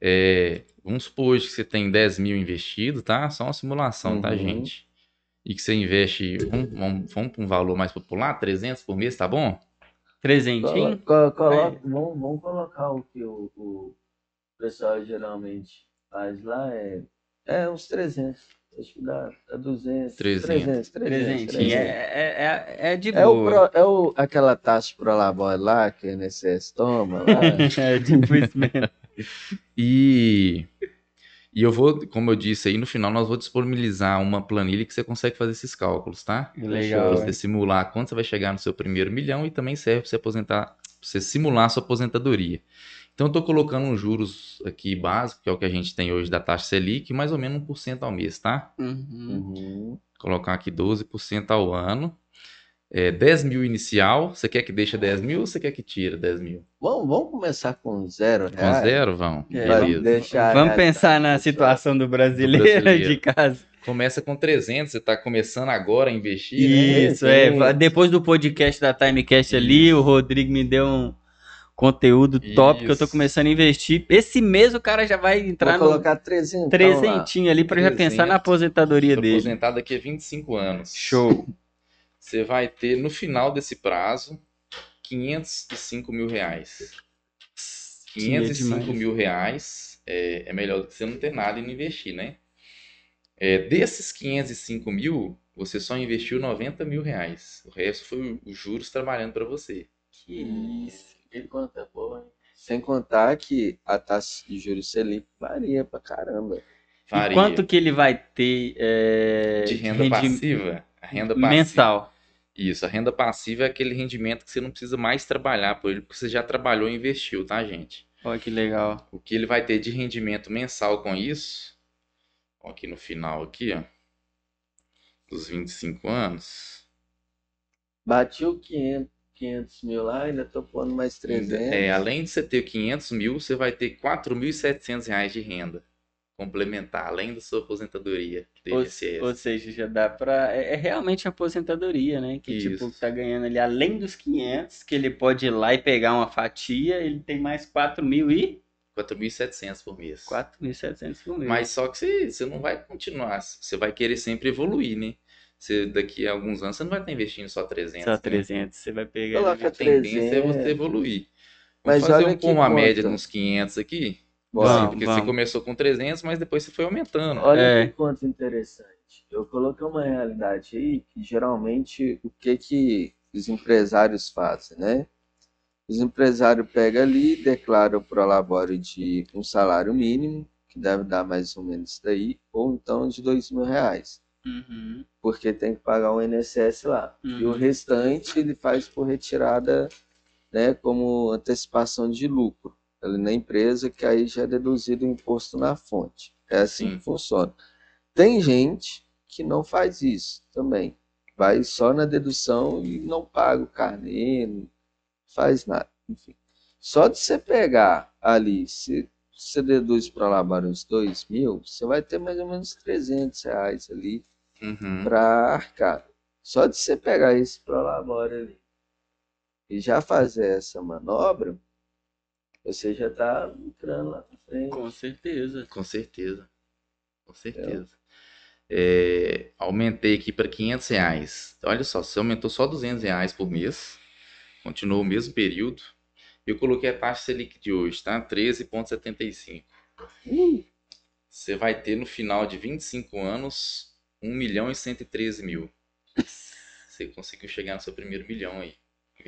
É, vamos supor hoje que você tem 10 mil investido, tá? Só uma simulação, tá,
Uhum.
gente? E que você investe, vamos, vamos, vamos para um valor mais popular, 300 por mês, tá bom?
Presentinho?
Colo- colo-
É.
coloca- vamos, vamos colocar o que o, o pessoal geralmente faz lá é, é uns 300. Acho que dá, dá 200.
300.
300, 300,
Presentinho. É,
300.
é, é, é de
É, o
boa.
pro- é o, aquela taxa pro labor lá que a INSS toma lá.
É tipo isso mesmo.
E, e eu vou, como eu disse aí, no final nós vamos disponibilizar uma planilha que você consegue fazer esses cálculos, tá?
Legal.
Pra você simular quando você vai chegar no seu primeiro milhão e também serve para você aposentar, pra você simular a sua aposentadoria. Então eu estou colocando uns juros aqui básicos, que é o que a gente tem hoje da taxa Selic, mais ou menos 1% ao mês, tá?
Uhum.
Uhum.
Colocar aqui 12% ao ano. É, 10 mil inicial, você quer que deixe 10 mil ou você quer que tira 10 mil?
Vamos, vamos começar com zero
Com
reais?
zero, vão.
É,
Beleza.
deixar
Vamos pensar na situação do brasileiro,
brasileiro.
de casa.
Começa com 300, você está começando agora a investir, né?
Isso, é. Depois do podcast da Timecast ali, o Rodrigo me deu um conteúdo top que eu tô
Isso.
começando a investir. Esse mês o cara já vai entrar
Vou
no
colocar 300 lá.
trezentinho ali pra já pensar na
300,
aposentadoria dele.
aposentar daqui a 25 anos.
Show.
Você vai ter, no final desse prazo, 505 mil reais.
Dinheiro
505
demais.
mil reais é, é melhor do que você não ter nada e não investir, né? É, desses 505 mil, você só investiu 90 mil reais. O resto foi os juros trabalhando para você.
Que isso.
Que conta boa, hein? Sem contar que a taxa de juros Selic varia pra caramba.
Varia.
E quanto que ele vai ter é,
de renda
rendi-
passiva? A renda passiva.
mensal?
Isso, a renda passiva é aquele rendimento que você não precisa mais trabalhar por ele, porque você já trabalhou e investiu, tá, gente?
Olha que legal.
O que ele vai ter de rendimento mensal com isso, ó, aqui no final aqui, ó, dos 25 anos,
Bati o 500, 500 mil lá, ainda tô pondo mais 300.
é, além de você ter 500 mil, você vai ter 4.700 reais de renda complementar, além da sua aposentadoria do
Ou, ou seja, já dá pra. É, é realmente uma aposentadoria, né? Que
Isso.
tipo, tá ganhando ali além dos 500, que ele pode ir lá e pegar uma fatia, ele tem mais 4 mil e
4.700 por mês.
4.700 por mês.
Mas só que você, você não vai continuar, você vai querer sempre evoluir, né? Você, daqui a alguns anos você não vai estar investindo só 300.
Só
né?
300, você vai pegar.
Coloca
A tendência é
300.
você evoluir.
Mas
Vamos fazer
olha
um, uma média de
conta.
uns 500 aqui?
Bora.
Sim,
Vamos,
porque
vamos.
você começou com 300, mas depois você foi aumentando.
Olha
É.
que conta interessante. Eu coloquei uma realidade aí que geralmente o que que os empresários fazem, né? Os empresários pegam ali, declaram o prolabore de um salário mínimo, que deve dar mais ou menos isso daí, ou então de dois mil reais,
Uhum,
porque tem que pagar o INSS lá. E o
Uhum.
restante ele faz por retirada, né, como antecipação de lucro ali na empresa, que aí já é deduzido o imposto na fonte. É assim
Sim.
que funciona. Tem gente que não faz isso também. Vai só na dedução e não paga o carnê, não faz nada. Enfim. Só de você pegar ali, se você deduz para lavar uns 2 mil, você vai ter mais ou menos 300 reais ali
Uhum.
para arcar. Só de você pegar esse prolabore ali e já fazer essa manobra, você já está entrando lá na frente.
Com certeza.
Com certeza. Com certeza. É, aumentei aqui para 500 reais. Olha só, você aumentou só 200 reais por mês. Continuou o mesmo período. Eu coloquei a taxa Selic de hoje, tá? 13,75.
Hum,
Você vai ter no final de 25 anos 1 milhão e 113 mil. Você conseguiu chegar no seu primeiro milhão aí.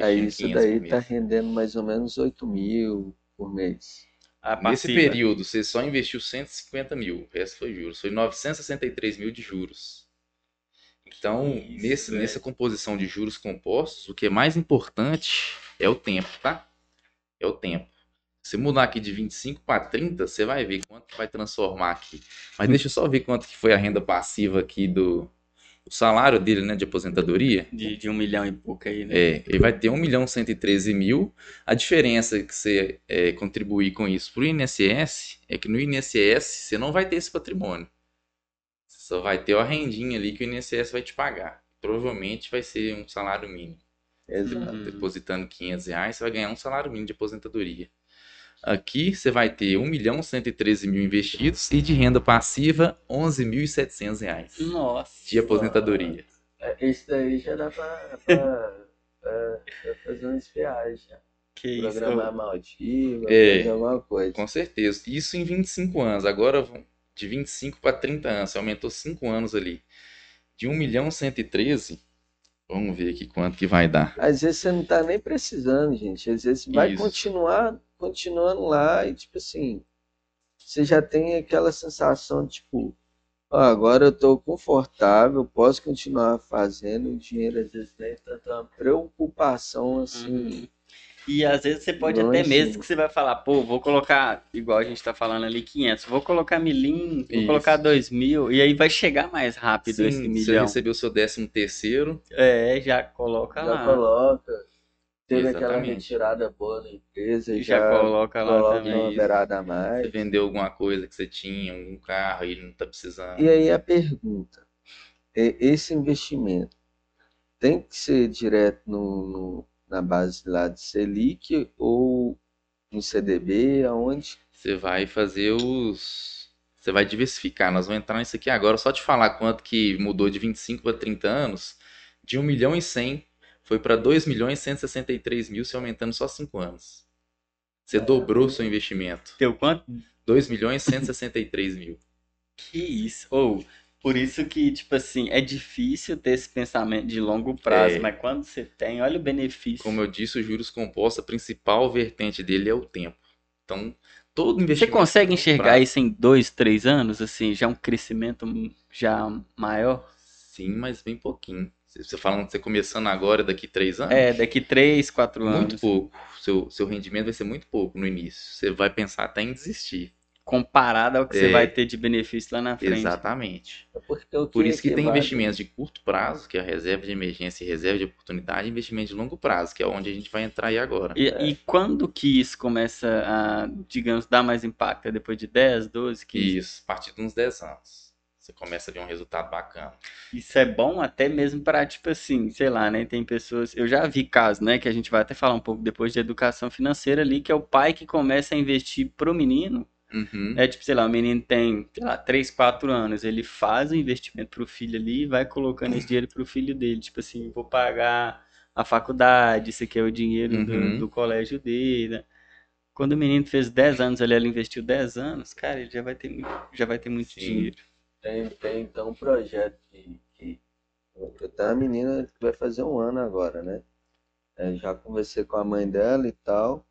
aí
investindo
isso
500 por
daí tá rendendo mais ou menos 8 mil por mês.
A
Nesse
passiva.
período, você só investiu 150 mil, o resto foi juros. Foi 963 mil de juros. Então,
isso,
nesse,
velho.
nessa composição de juros compostos, o que é mais importante é o tempo, tá? É o tempo. Se mudar aqui de 25 para 30, você vai ver quanto que vai transformar aqui. Mas deixa eu só ver quanto que foi a renda passiva aqui do o salário dele, né, de aposentadoria.
De, de um milhão e pouco aí, né?
É, ele vai ter 1 milhão 113 mil. A diferença que você é, contribuir com isso para o INSS é que no INSS você não vai ter esse patrimônio. Você só vai ter a rendinha ali que o INSS vai te pagar. Provavelmente vai ser um salário mínimo.
Exato.
Depositando 500 reais, você vai ganhar um salário mínimo de aposentadoria. Aqui você vai ter 1 milhão 113 mil investidos e de renda passiva 11.700 reais
Nossa.
de aposentadoria.
É, Esse daí já dá pra, pra- pra- pra fazer umas viagens, já.
Que isso.
programar Maldiva,
É.
fazer alguma coisa.
Com certeza. Isso em 25 anos. Agora, de 25 para 30 anos. Você aumentou 5 anos ali. De 1 milhão 113. Vamos ver aqui quanto que vai dar.
Às vezes você não tá nem precisando, gente. Às vezes vai
Isso.
continuar, continuando lá e tipo assim, você já tem aquela sensação, tipo, ó, agora eu tô confortável, posso continuar fazendo, o dinheiro às vezes nem tanta uma preocupação assim.
Uhum. E às vezes você pode
Não
até
é
mesmo que você vai falar, pô, vou colocar, igual a gente tá falando ali, 500, vou colocar milim, vou
Isso.
colocar 2 mil, e aí vai chegar mais rápido esse
Sim, você
milhão.
recebeu seu 13 terceiro.
É, já coloca
Já
lá.
coloca, teve aquela
Exatamente.
retirada boa na empresa,
E já,
já,
coloca lá
coloca
também.
uma beirada a
Você
mais.
vendeu alguma coisa que você tinha, um carro e não tá precisando.
E aí a pergunta, esse investimento tem que ser direto no, no- na base lá de Selic ou no CDB, aonde?
Você vai fazer os. Você vai diversificar. Nós vamos entrar nisso aqui agora. Só te falar quanto que mudou de 25 para 30 anos. De 1 milhão e 100 foi para 2 milhões e 163 mil, se aumentando só 5 anos. Você dobrou seu investimento.
Deu quanto?
2 milhões e 163 mil.
Que isso. Ou, por isso que, tipo assim, é difícil ter esse pensamento de longo prazo,
É.
mas quando você tem, olha o benefício.
Como eu disse, os juros compostos, a principal vertente dele é o tempo. Então, todo
Você
investimento.
consegue
de longo
enxergar
prazo-
isso em dois, três anos, assim, já um crescimento já maior?
Sim, mas bem pouquinho. Você falando que você começando agora, daqui 3 anos?
É, daqui três, quatro anos.
Muito pouco. Seu, seu rendimento vai ser muito pouco no início. Você vai pensar até em desistir.
Comparado ao que você
É.
vai ter de benefício lá na frente.
Exatamente.
É
Por isso que tem
vale-
investimentos de curto prazo, que é a reserva de emergência e reserva de oportunidade, e investimento de longo prazo, que é onde a gente vai entrar aí agora.
E, e quando que isso começa a, digamos, dar mais impacto? É depois de 10, 12, 15?
Isso, a partir de uns 10 anos. Você começa a ver um resultado bacana.
Isso é bom até mesmo para, tipo assim, sei lá, né? Tem pessoas. Eu já vi casos, né? Que a gente vai até falar um pouco depois de educação financeira ali, que é o pai que começa a investir pro menino.
Uhum.
É tipo, sei lá, o menino tem, sei lá, 3, 4 anos. Ele faz o investimento pro filho ali e vai colocando esse dinheiro pro filho dele. Tipo assim, vou pagar a faculdade, isso aqui é o dinheiro do,
Uhum.
do colégio dele. né? Quando o menino fez 10 anos ali, ele investiu 10 anos, cara, ele já vai ter muito, já vai ter muito
Sim.
dinheiro.
Tem, tem então um projeto que, que eu tenho uma menina que vai fazer um ano agora, né? É, já conversei com a mãe dela e tal.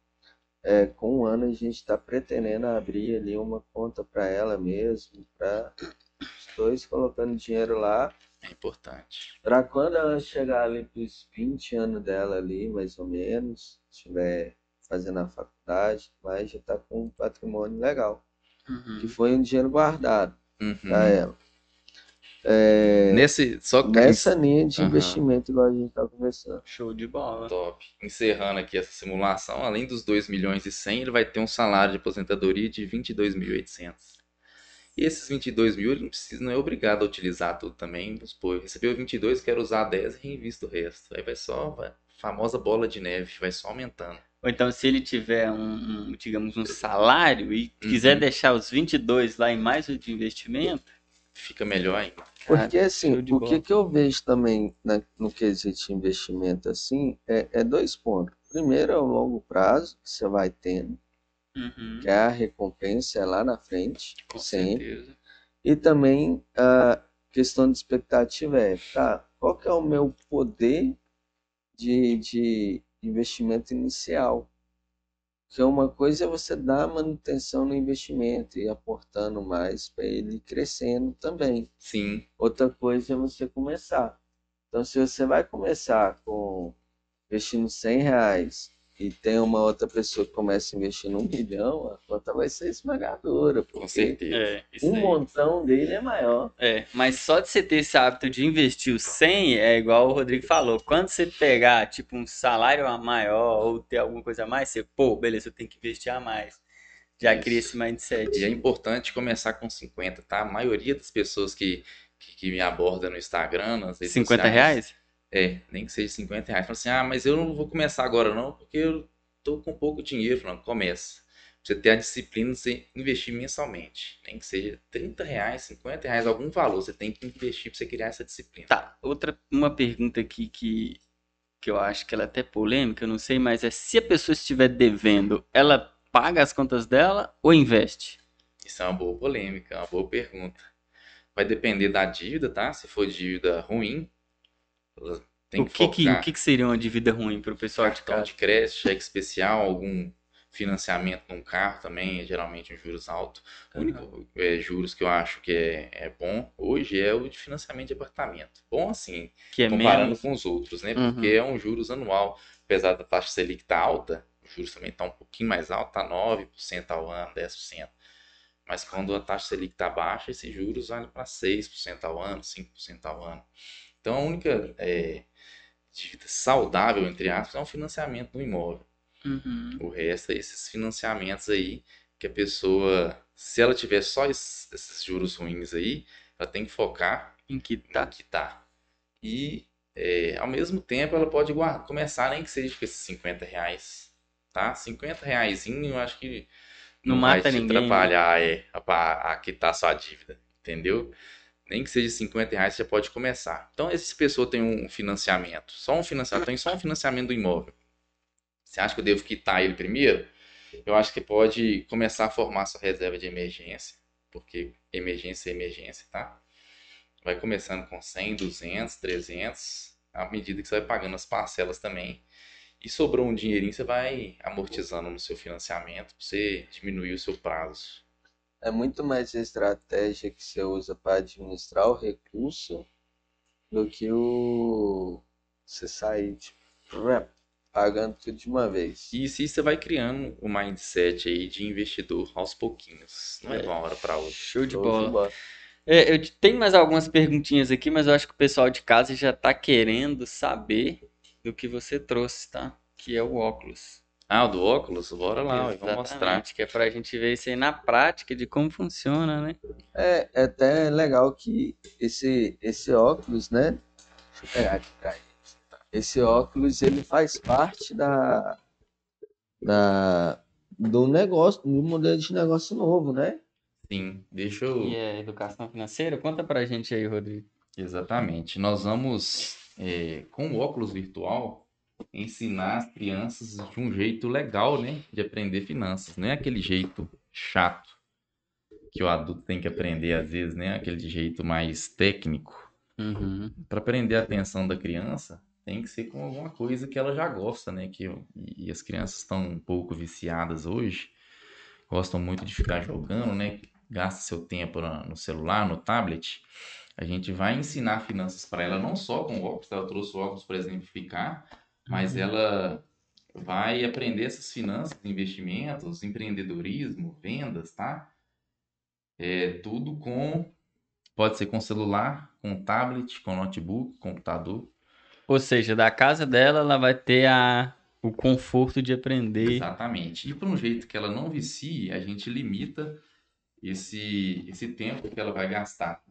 É, com um ano a gente está pretendendo abrir ali uma conta para ela mesmo, para os dois colocando dinheiro lá,
É importante.
para quando ela chegar ali para os 20 anos dela ali, mais ou menos, estiver fazendo a faculdade, mas já está com um patrimônio legal,
Uhum.
que foi um dinheiro guardado
Uhum.
ela. é,
Nesse, só
nessa linha de
Aham.
investimento, igual a gente tá conversando.
Show de bola.
Top. Encerrando aqui essa simulação, além dos 2 milhões e 100, ele vai ter um salário de aposentadoria de 22.800. E esses 22 mil, ele não precisa, não é obrigado a utilizar tudo também. Vamos supor, recebeu 22, quero usar 10 e reinvisto o resto. Aí vai só, vai, famosa bola de neve, vai só aumentando.
Ou então, se ele tiver um, um, digamos, um salário e quiser
Uhum.
deixar os 22 lá em mais o de investimento,
Fica melhor ainda.
Porque assim, o que, que eu vejo também na- no quesito de investimento assim, é, é dois pontos. Primeiro é o longo prazo que você vai tendo,
Uhum,
que é a recompensa é lá na frente,
com
sempre.
certeza.
E também a questão de expectativa é, tá, qual que é o meu poder de, de investimento inicial? Porque uma coisa é você dar manutenção no investimento e aportando mais para ele crescendo também.
Sim,
Outra coisa é você começar. Então, se você vai começar com investindo 100 reais e tem uma outra pessoa que começa investindo um milhão, a conta vai ser esmagadora,
com certeza.
É,
um
aí.
montão dele é maior.
É, mas só de você ter esse hábito de investir os 100, é igual o Rodrigo falou. Quando você pegar, tipo, um salário a maior ou ter alguma coisa a mais, você, pô, beleza, eu tenho que investir a mais. Já
Isso.
cria esse mindset.
E é importante começar com 50, tá? A maioria das pessoas que, que, que me abordam no Instagram, nas redes
50
sociais,
reais?
É, nem que seja 50 reais. Fala assim, ah, mas eu não vou começar agora não, porque eu tô com pouco dinheiro. Falando, começa. Você ter a disciplina de você investir mensalmente. Nem que seja 30 reais, 50 reais, algum valor. Você tem que investir pra você criar essa disciplina.
Tá, outra, uma pergunta aqui que, que eu acho que ela é até polêmica, eu não sei, mas é se a pessoa estiver devendo, ela paga as contas dela ou investe?
Isso é uma boa polêmica, é uma boa pergunta. Vai depender da dívida, tá? Se for dívida ruim,
o
que
que, o que, que seria uma dívida ruim para o pessoal de
cartão de crédito, cheque especial, algum financiamento num carro também, é geralmente um juros alto. O único é, juros que eu acho que é, é bom hoje é o de financiamento de apartamento. Bom assim,
Que é
comparando
menos.
com os outros, né?
Uhum.
Porque é um juros anual. Apesar da taxa Selic estar alta, o juros também está um pouquinho mais alto, está 9% ao ano, 10%. Mas quando a taxa Selic está baixa, esses juros valem para 6% ao ano, 5% ao ano. Então a única é, dívida saudável, entre aspas, é um financiamento do imóvel.
Uhum.
O resto é esses financiamentos aí que a pessoa, se ela tiver só es- esses juros ruins aí, ela tem que focar
Em que
em
tá?
quitar. E é, ao mesmo tempo ela pode guardar, começar nem que seja com esses 50 reais. Tá? 50 reais eu acho que
Não
vai
mata
te
ninguém, né?
atrapalhar é, a, a quitar sua dívida. Entendeu? Nem que seja 50 reais, você pode começar. Então, se a pessoa tem um financiamento, só um financiamento, tem só um financiamento do imóvel. Você acha que eu devo quitar ele primeiro? Eu acho que pode começar a formar sua reserva de emergência. Porque emergência é emergência, tá? Vai começando com 100, 200, 300, à medida que você vai pagando as parcelas também. E sobrou um dinheirinho, você vai amortizando no seu financiamento para você diminuir o seu prazo.
É muito mais a estratégia que você usa para administrar o recurso do que o você sair tipo, pagando tudo de uma vez.
E se você vai criando o mindset aí de investidor aos pouquinhos, não é,
É.
de uma hora para outra.
Show de
Show
bola. É, eu te- tenho mais algumas perguntinhas aqui, mas eu acho que o pessoal de casa já tá querendo saber do que você trouxe, tá? Que é o óculos.
Ah, o do óculos? Bora lá, ué, vamos mostrar.
Exatamente, que é pra gente ver isso aí na prática de como funciona, né?
É, é até legal que esse, esse óculos, né? Deixa eu pegar aqui. Esse óculos, ele faz parte da, da, do negócio, do modelo de negócio novo, né?
Sim, deixa eu.
E é educação financeira? Conta pra gente aí, Rodrigo.
Exatamente. Nós vamos, é, com o óculos virtual, ensinar as crianças de um jeito legal, né? De aprender finanças. Não é aquele jeito chato que o adulto tem que aprender às vezes, né? Aquele jeito mais técnico.
Uhum.
Para prender a atenção da criança, tem que ser com alguma coisa que ela já gosta, né? Que, e as crianças estão um pouco viciadas hoje, gostam muito de ficar jogando, né? Gasta seu tempo no celular, no tablet. A gente vai ensinar finanças para ela, não só com óculos, ela trouxe óculos para exemplificar, mas ela vai aprender essas finanças, investimentos, empreendedorismo, vendas, tá? É tudo com Pode ser com celular, com tablet, com notebook, computador.
Ou seja, da casa dela, ela vai ter a, o conforto de aprender.
Exatamente. E por um jeito que ela não vicie, a gente limita esse, esse tempo que ela vai gastar.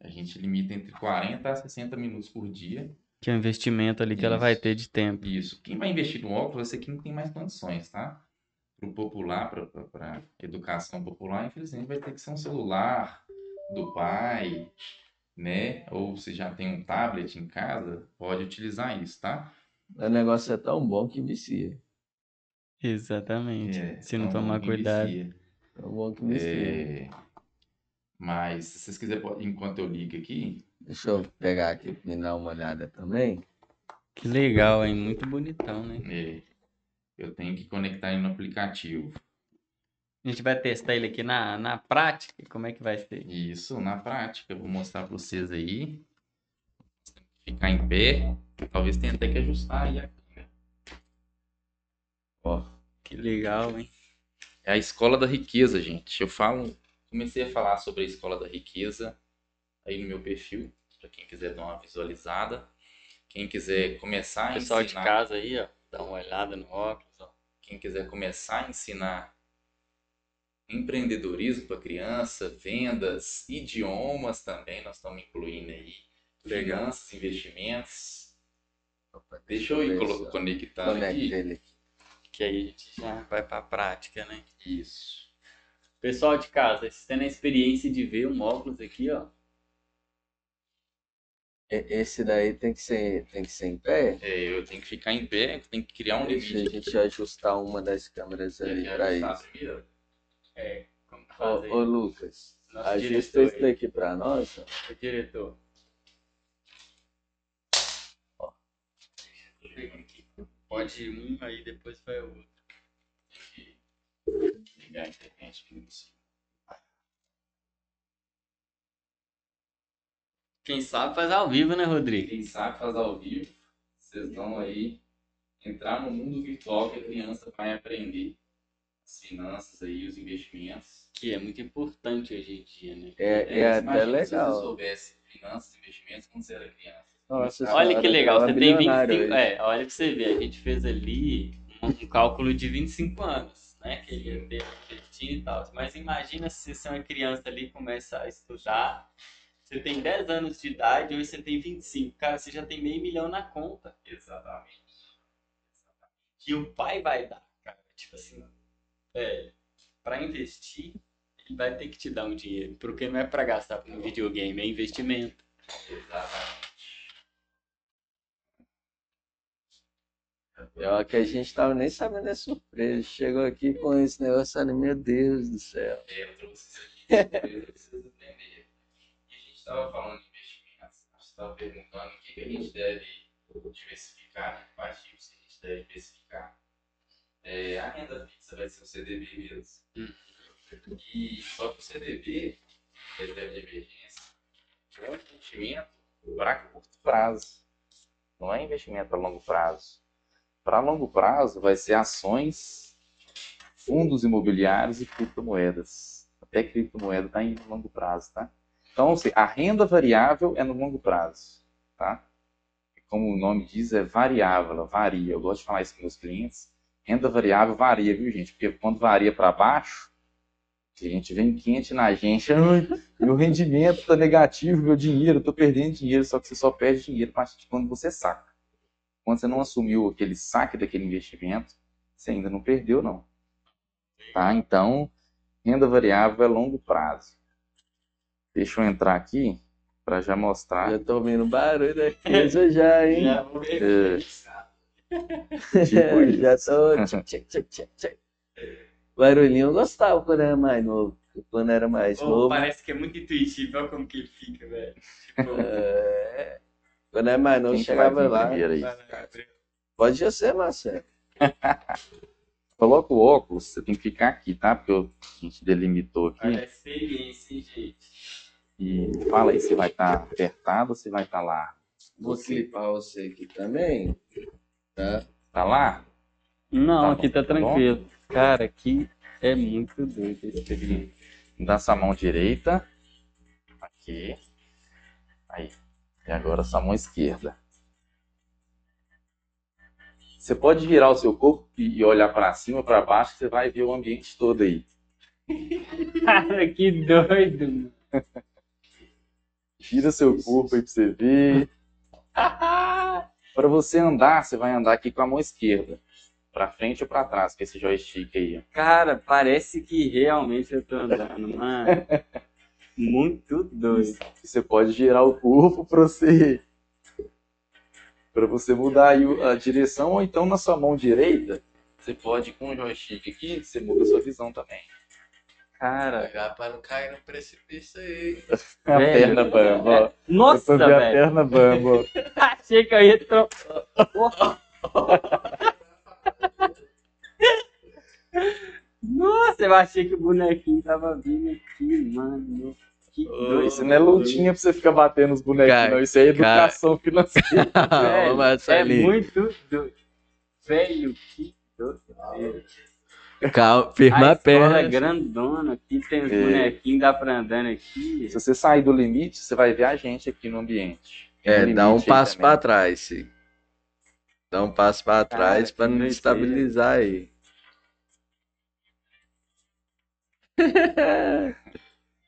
A gente limita entre 40 a 60 minutos por dia.
Que é o investimento ali que ela vai ter de tempo.
Isso. Quem vai investir no óculos vai ser quem tem mais condições, tá? Para o popular, para educação popular, infelizmente vai ter que ser um celular do pai, né? Ou se já tem um tablet em casa, pode utilizar isso, tá?
O negócio é tão bom que vicia.
Exatamente.
É,
Se não tomar cuidado.
vicia.
Tão bom que vicia.
É, Mas se vocês quiserem, enquanto eu ligo aqui,
Deixa eu pegar aqui me dar uma olhada também.
Que legal, hein? Muito bonitão, né?
é, eu tenho que conectar ele no aplicativo.
A gente vai testar ele aqui na, na prática. Como é que vai ser?
Isso, na prática, eu vou mostrar para vocês aí. Ficar em pé, talvez tenha até que ajustar aí a câmera. Ó,
Que legal, hein?
é a escola da riqueza, gente. Eu falo, comecei a falar sobre a escola da riqueza aí no meu perfil, para quem quiser dar uma visualizada. Quem quiser começar a
Pessoal de
ensinar,
casa aí, ó. Dá uma olhada no óculos, ó.
quem quiser começar a ensinar empreendedorismo para criança, vendas, idiomas também, nós estamos incluindo aí,
Legal.
finanças, investimentos.
Opa,
Deixa eu ir
ver
colo-
se eu
conectando
Conecta
aqui.
ele aqui.
Que aí a gente já vai pra prática, né?
Isso.
Pessoal de casa, vocês têm a experiência de ver um óculos aqui, ó.
Esse daí tem que ser, tem que ser em pé.
É, eu tenho que ficar em pé, tenho que criar um
Deixa a
limite.
gente ajustar uma das câmeras ali
ajustar
isso.
primeiro?
É, como
Ô,
fazer?
ô Lucas,
Nosso
ajusta isso daqui pra nós. ó.
aí, diretor. Ó. Pode ir um, aí depois vai o outro.
Ligar a internet aqui no
Quem sabe faz ao vivo, né, Rodrigo?
Quem sabe faz ao vivo, vocês vão aí entrar no mundo virtual que a criança vai aprender. As finanças aí, os investimentos.
Que é muito importante hoje em dia, né?
É, é até
imagina Se você
legal.
soubesse finanças e investimentos quando você era criança.
Nossa
Olha
senhora,
que legal, você tem 25.
bilionário hoje.
É, olha pra você ver, a gente fez ali um, cálculo de 25 anos, né? Que ele ia ter investindo e tal. Mas imagina se você é uma criança ali e começa a estudar. Você tem 10 anos de idade, hoje você tem 25. Cara, você já tem meio milhão na conta.
Exatamente.
Que o pai vai dar, cara. Tipo assim, é, pra investir, ele vai ter que te dar um dinheiro. Porque não é pra gastar com um videogame, é investimento.
Exatamente.
É o que a gente tava nem sabendo é surpresa. Chegou aqui com esse negócio ali, meu Deus do céu.
É, eu trouxe isso aqui estava falando de investimentos, a gente estava perguntando o que, que a gente deve diversificar, né? quais tipos que a gente deve diversificar. É, a renda fixa vai ser o CDB mesmo. E só que o CDB, reserva de emergência, é um investimento para curto prazo. Não é investimento para longo prazo. Para longo prazo vai ser ações, fundos imobiliários e criptomoedas. Até criptomoeda está em longo prazo, tá? Então, a renda variável é no longo prazo, tá? Como o nome diz, é variável, ela varia. Eu gosto de falar isso com meus clientes. Renda variável varia, viu, gente? Porque quando varia para baixo, a gente vem quente na gente. Meu rendimento está negativo, meu dinheiro, tô perdendo dinheiro. Só que você só perde dinheiro a partir de quando você saca. Quando você não assumiu aquele saque daquele investimento, você ainda não perdeu, não. Tá? Então, renda variável é longo prazo. Deixa eu entrar aqui para já mostrar.
Já tô ouvindo barulho da coisa já, hein?
Já vou ver.
É, tipo isso.
já tô. tchic, tchic, tchic, tchic, tchic. Barulhinho eu gostava quando era mais novo. Quando era mais
Pô,
novo.
parece que é muito intuitivo, olha como que ele fica, velho. Tipo,
É... Quando era mais novo,
Quem que
chegava lá. Pode já ser, Marcelo.
Coloca o óculos, você tem que ficar aqui, tá? Porque eu- a gente delimitou aqui.
Olha a experiência, hein, gente.
E fala aí se vai estar apertado ou se vai estar lá.
Vou clipar você aqui também. Tá?
Tá lá?
Não,
Tá
aqui
bom,
tá
tá bom?
tranquilo. Cara, aqui é muito doido a experiência.
Dá sua mão direita. Aqui. Aí. E agora sua mão esquerda. Você pode virar o seu corpo e olhar para cima, para baixo, você vai ver o ambiente todo aí.
Cara, que doido.
Gira seu corpo aí pra você ver. para você andar, você vai andar aqui com a mão esquerda. Pra frente ou pra trás, com esse joystick aí.
Cara, parece que realmente eu tô andando, mano. Muito doido.
Você pode girar o corpo para você para você mudar a direção ou então na sua mão direita, você pode com o joystick aqui, você muda a sua visão também.
Cara,
pra não cair no precipício aí.
A
Velho.
perna bamba, ó.
nossa,
Eu tô vendo a
velho.
perna bamba, ó.
Achei que eu ia trocar. Nossa, eu achei que o bonequinho tava vindo aqui, mano. Que doido.
Isso não é lutinha pra você ficar batendo os bonequinhos,
Cara,
não. Isso é educação financeira.
Velho. É muito doido. Velho, que doido.
Calma, firma
a
a
escola
perna.
grandona aqui, tem os
É.
bonequinhos, dá pra andar aqui.
Se você sair do limite, você vai ver a gente aqui no ambiente.
É, dá um passo pra trás, sim. Dá um passo pra trás pra não
doideira.
estabilizar aí.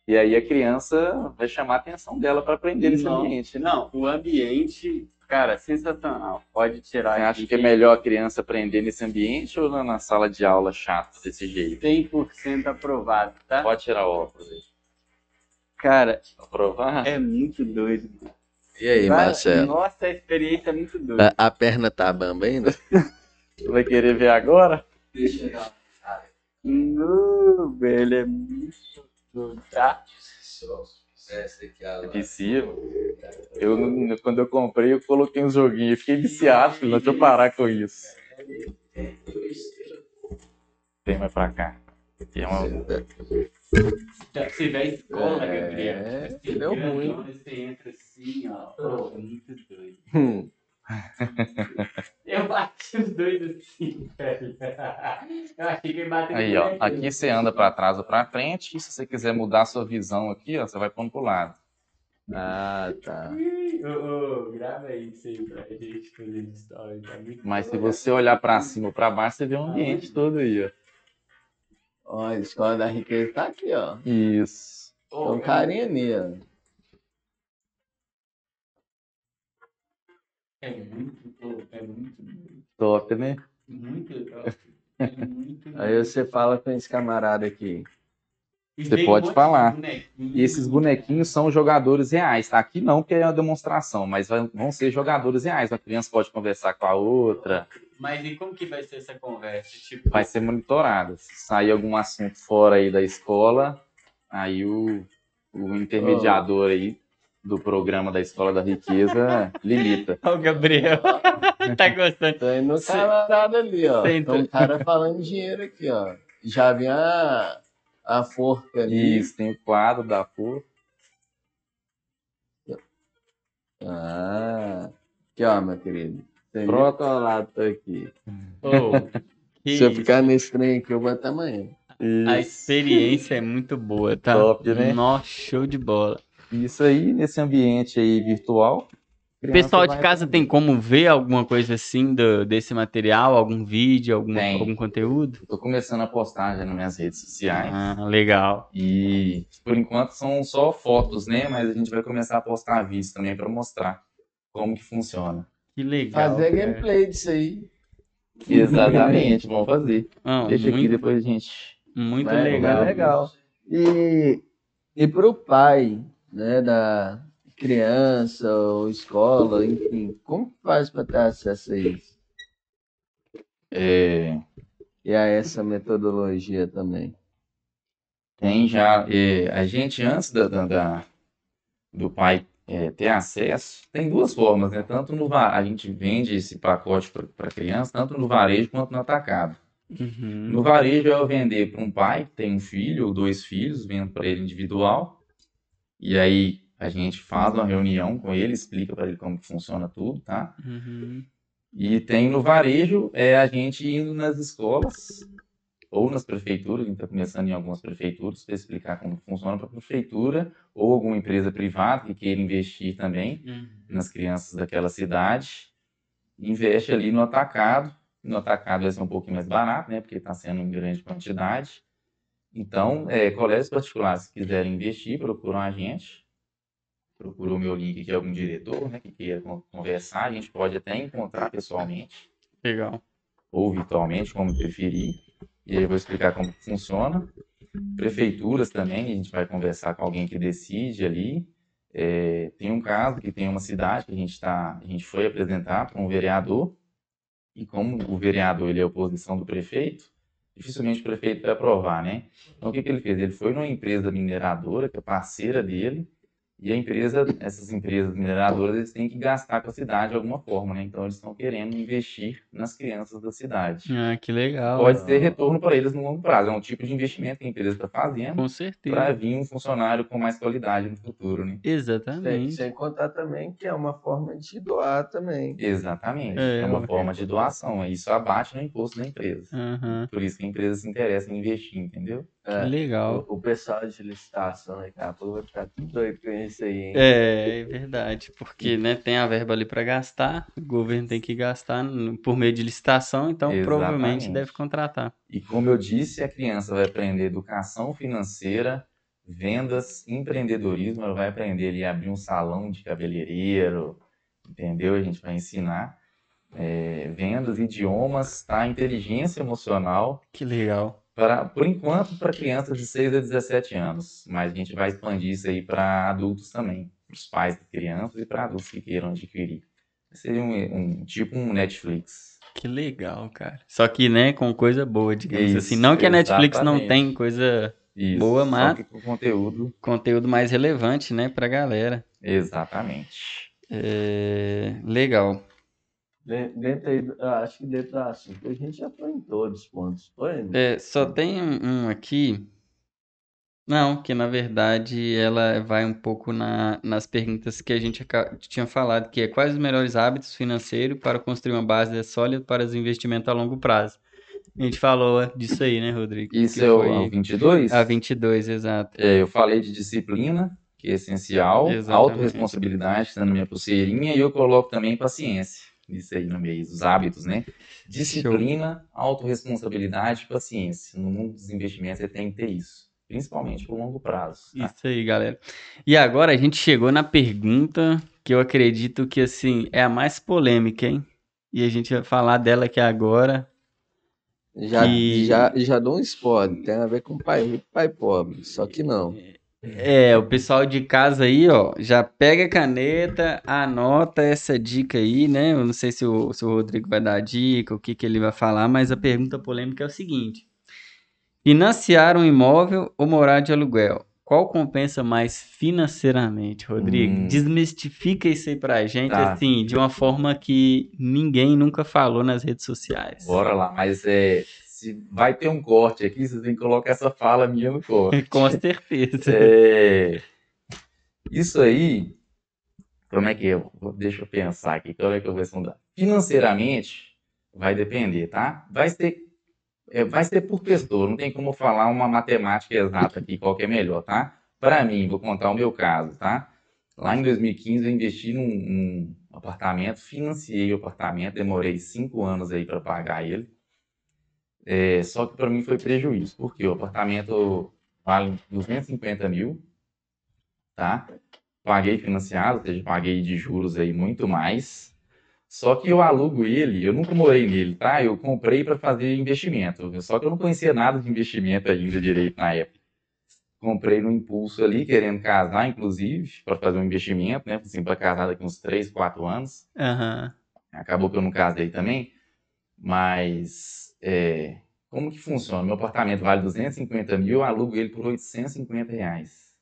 E aí a criança vai chamar a atenção dela para aprender nesse
Não.
ambiente. né?
Não, o ambiente, cara, sensacional. Pode tirar
Você acha que é melhor a criança aprender nesse ambiente ou na sala de aula chato desse jeito?
100% aprovado, tá?
Pode tirar o óculos aí.
Cara,
Aprovar?
é muito doido.
E aí,
Cara,
Marcelo?
Nossa, a experiência é muito doida.
A, a perna tá bamba ainda?
Vai querer ver agora?
Deixa eu
Não, velho, é muito doido, tá?
Essa aqui, a
Vicio. Eu, quando eu comprei, eu coloquei uns joguinhos. Eu fiquei viciado, filho. Deixa eu parar com isso. Vem mais pra cá. Aqui é uma...
Se tiver escola,
É,
Gabriel. se
deu ruim.
Você entra assim, ó. Pô, é muito doido. Eu bati os dois assim, velho. Eu achei que ele bateu
Aí, ó. Aqui você anda pra trás ou pra frente. E se você quiser mudar a sua visão aqui, ó, você vai pondo pro lado.
Ah, tá.
Ô, ô, grava isso aí pra gente fazer story. Tá muito
Mas se você olhar pra cima ou pra baixo, você vê o ambiente todo aí, ó.
Ó, a escola da riqueza tá aqui, ó.
Isso.
Tem um carinha ali,
É muito, é muito,
Top, né?
muito top. É muito
Aí você fala com esse camarada aqui.
E
você pode
um
falar. E esses bonequinhos são jogadores reais, tá? Aqui não, porque é uma demonstração, mas vão ser jogadores reais. A criança pode conversar com a outra,
Mas e como que vai ser essa conversa? Tipo,
vai ser monitorada. Se sair algum assunto fora aí da escola, aí o, o intermediador aí do programa da Escola da Riqueza limita.
Ó, o Gabriel. tá gostando?
Tô indo no
Cê-
camarada ali, ó.
Senta.
Tem um cara falando dinheiro aqui, ó. Já vi a, a forca ali.
Isso, tem o quadro da cor.
Ah. Aqui, ó, meu querido. Tem tô aqui.
Que
Se eu
isso.
ficar nesse trem aqui, eu vou até amanhã.
A experiência é muito boa, tá?
Top, né?
Nossa, show de bola.
Isso aí, nesse ambiente aí virtual.
O pessoal de casa tem como ver alguma coisa assim do- desse material? Algum vídeo, algum,
Tem.
algum conteúdo?
Tô começando a postar já nas minhas redes sociais.
Ah, legal.
E por enquanto são só fotos, né? Mas a gente vai começar a postar vídeos também para mostrar como que funciona.
Que legal.
Fazer
cara.
gameplay disso aí.
Exatamente, vamos fazer.
Não,
Deixa aqui
muito,
depois a gente.
muito
Vai,
legal.
vai legal. E, e pro pai, né, da criança ou escola, enfim, como que faz para ter acesso a isso?
É,
E a essa metodologia também?
tem já. é, a gente, antes da, da- da- do pai é, ter acesso, tem duas formas, né? Tanto no a gente vende esse pacote para criança, tanto no varejo quanto no atacado.
Uhum.
No varejo é eu vender para um pai que tem um filho ou dois filhos, vendo para ele individual. E aí a gente faz uma reunião com ele, explica para ele como funciona tudo, tá?
Uhum.
E tem no varejo é a gente indo nas escolas ou nas prefeituras, a gente está começando em algumas prefeituras para explicar como funciona para a prefeitura, ou alguma empresa privada que queira investir também
Uhum.
nas crianças daquela cidade, investe ali no atacado. No atacado vai ser um pouquinho mais barato, né? Porque está sendo em grande quantidade. Então, é, colégios particulares que quiserem investir, procuram a gente. Procura o meu link aqui, algum diretor, né? Que queira con- conversar. A gente pode até encontrar pessoalmente
Legal.
ou virtualmente, como preferir. E aí eu vou explicar como funciona. Prefeituras também, a gente vai conversar com alguém que decide ali. É, tem um caso que tem uma cidade que a gente tá, a gente foi apresentar para um vereador e como o vereador ele é oposição do prefeito, dificilmente o prefeito vai aprovar, né? Então o que que ele fez? Ele foi numa empresa mineradora que é parceira dele e a empresa, essas empresas mineradoras, eles têm que gastar com a cidade de alguma forma, né? Então eles estão querendo investir nas crianças da cidade.
Ah, que legal.
Pode ter retorno para eles no longo prazo. É um tipo de investimento que a empresa está fazendo
Com certeza.
para vir um funcionário com mais qualidade no futuro, né?
Sem,
Exatamente.
sem contar também que é uma forma de doar também.
Exatamente.
É,
É, uma forma de doação. Isso abate no imposto da empresa.
Aham.
Por isso que a empresa se interessa em investir, entendeu?
É,
legal.
o, o pessoal de licitação daqui a pouco vai ficar tudo doido com isso aí, hein?
É, é verdade, porque né, tem a verba ali para gastar, o governo tem que gastar por meio de licitação, então provavelmente
Exatamente.
deve contratar.
E como eu disse, a criança vai aprender educação financeira, vendas, empreendedorismo, ela vai aprender ali a abrir um salão de cabeleireiro, entendeu? A gente vai ensinar é, vendas, idiomas, tá? Inteligência emocional,
Que legal.
Para, por enquanto, para crianças de 6 a 17 anos, mas a gente vai expandir isso aí para adultos também, para os pais de crianças e para adultos que queiram adquirir. Seria um, um tipo um Netflix.
Que legal, cara. Só que, né, com coisa boa, digamos
Isso,
assim. Não que a Netflix não
exatamente.
tem coisa,
Isso,
Boa, mas-
com conteúdo
conteúdo mais relevante, né, pra galera.
Exatamente.
É, legal.
De- Dentro acho que dentro do assunto a gente já foi em todos os pontos. Foi?
É, só tem um, aqui. Não, que na verdade ela vai um pouco na- nas perguntas que a gente tinha falado, que é quais os melhores hábitos financeiros para construir uma base sólida para os investimentos a longo prazo. A gente falou disso aí, né, Rodrigo?
Isso
Que
é o,
foi
é o 22?
a 22, exato.
É, eu falei de disciplina, que é essencial,
Exatamente.
autorresponsabilidade, está na minha pulseirinha, e eu coloco também paciência. Isso aí no meio, os hábitos, né? Disciplina, autorresponsabilidade e paciência. No mundo dos investimentos você tem que ter isso, principalmente por longo prazo. tá?
Isso aí, galera. E agora a gente chegou na pergunta que eu acredito que, assim, é a mais polêmica, hein? E a gente vai falar dela aqui agora.
Já,
que-
já, já dou um spoiler. Tem a ver com pai rico e pai pobre. Só que não.
É, o pessoal de casa aí, ó, já pega a caneta, anota essa dica aí, né? Eu não sei se o, se o Rodrigo vai dar a dica, o que que ele vai falar, mas a pergunta polêmica é o seguinte: financiar um imóvel ou morar de aluguel? Qual compensa mais financeiramente, Rodrigo?
Hum.
Desmistifica isso aí pra gente,
Tá.
assim, de uma forma que ninguém nunca falou nas redes sociais.
Bora lá, mas é, se vai ter um corte aqui, você tem que colocar essa fala minha no corte.
Com certeza.
É, Isso aí, como é que? Vou- Deixa eu pensar aqui, como é que eu vou responder? Financeiramente, vai depender, tá? Vai ser, é, vai ser por pessoa, não tem como falar uma matemática exata aqui, qual que é melhor, tá? Para mim, vou contar o meu caso, tá? Lá em 2015 eu investi num, num apartamento, financiei o apartamento, demorei cinco anos aí para pagar ele. É, só que para mim foi prejuízo, porque o apartamento vale 250 mil, tá? Paguei financiado, ou seja, paguei de juros aí muito mais. Só que eu alugo ele, eu nunca morei nele, tá? Eu comprei para fazer investimento. Só que eu não conhecia nada de investimento ainda direito na época. Comprei no impulso ali, querendo casar, inclusive, para fazer um investimento, né? Assim, para casar daqui uns 3, 4 anos.
Aham.
Acabou que eu não casei também. Mas, é, como que funciona? Meu apartamento vale 250 mil, eu alugo ele por 850 reais.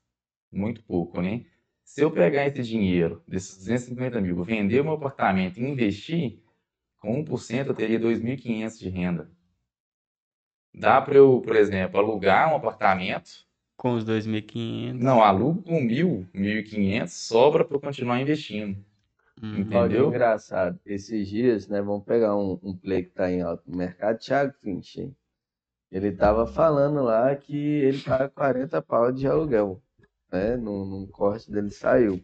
Muito pouco, né? Se eu pegar esse dinheiro, desses 250 mil, vender o meu apartamento e investir, com 1% eu teria 2.500 de renda. Dá para eu, por exemplo, alugar um apartamento.
Com os 2.500.
Não, alugo com 1.000, 1.500, sobra para eu continuar investindo.
Uhum.
Entendeu?
Engraçado. Esses dias, né? Vamos pegar um, um play que tá em alto no mercado. Thiago Finch? Ele tava falando lá que ele paga 40 pau de aluguel, né? Num, num corte dele saiu.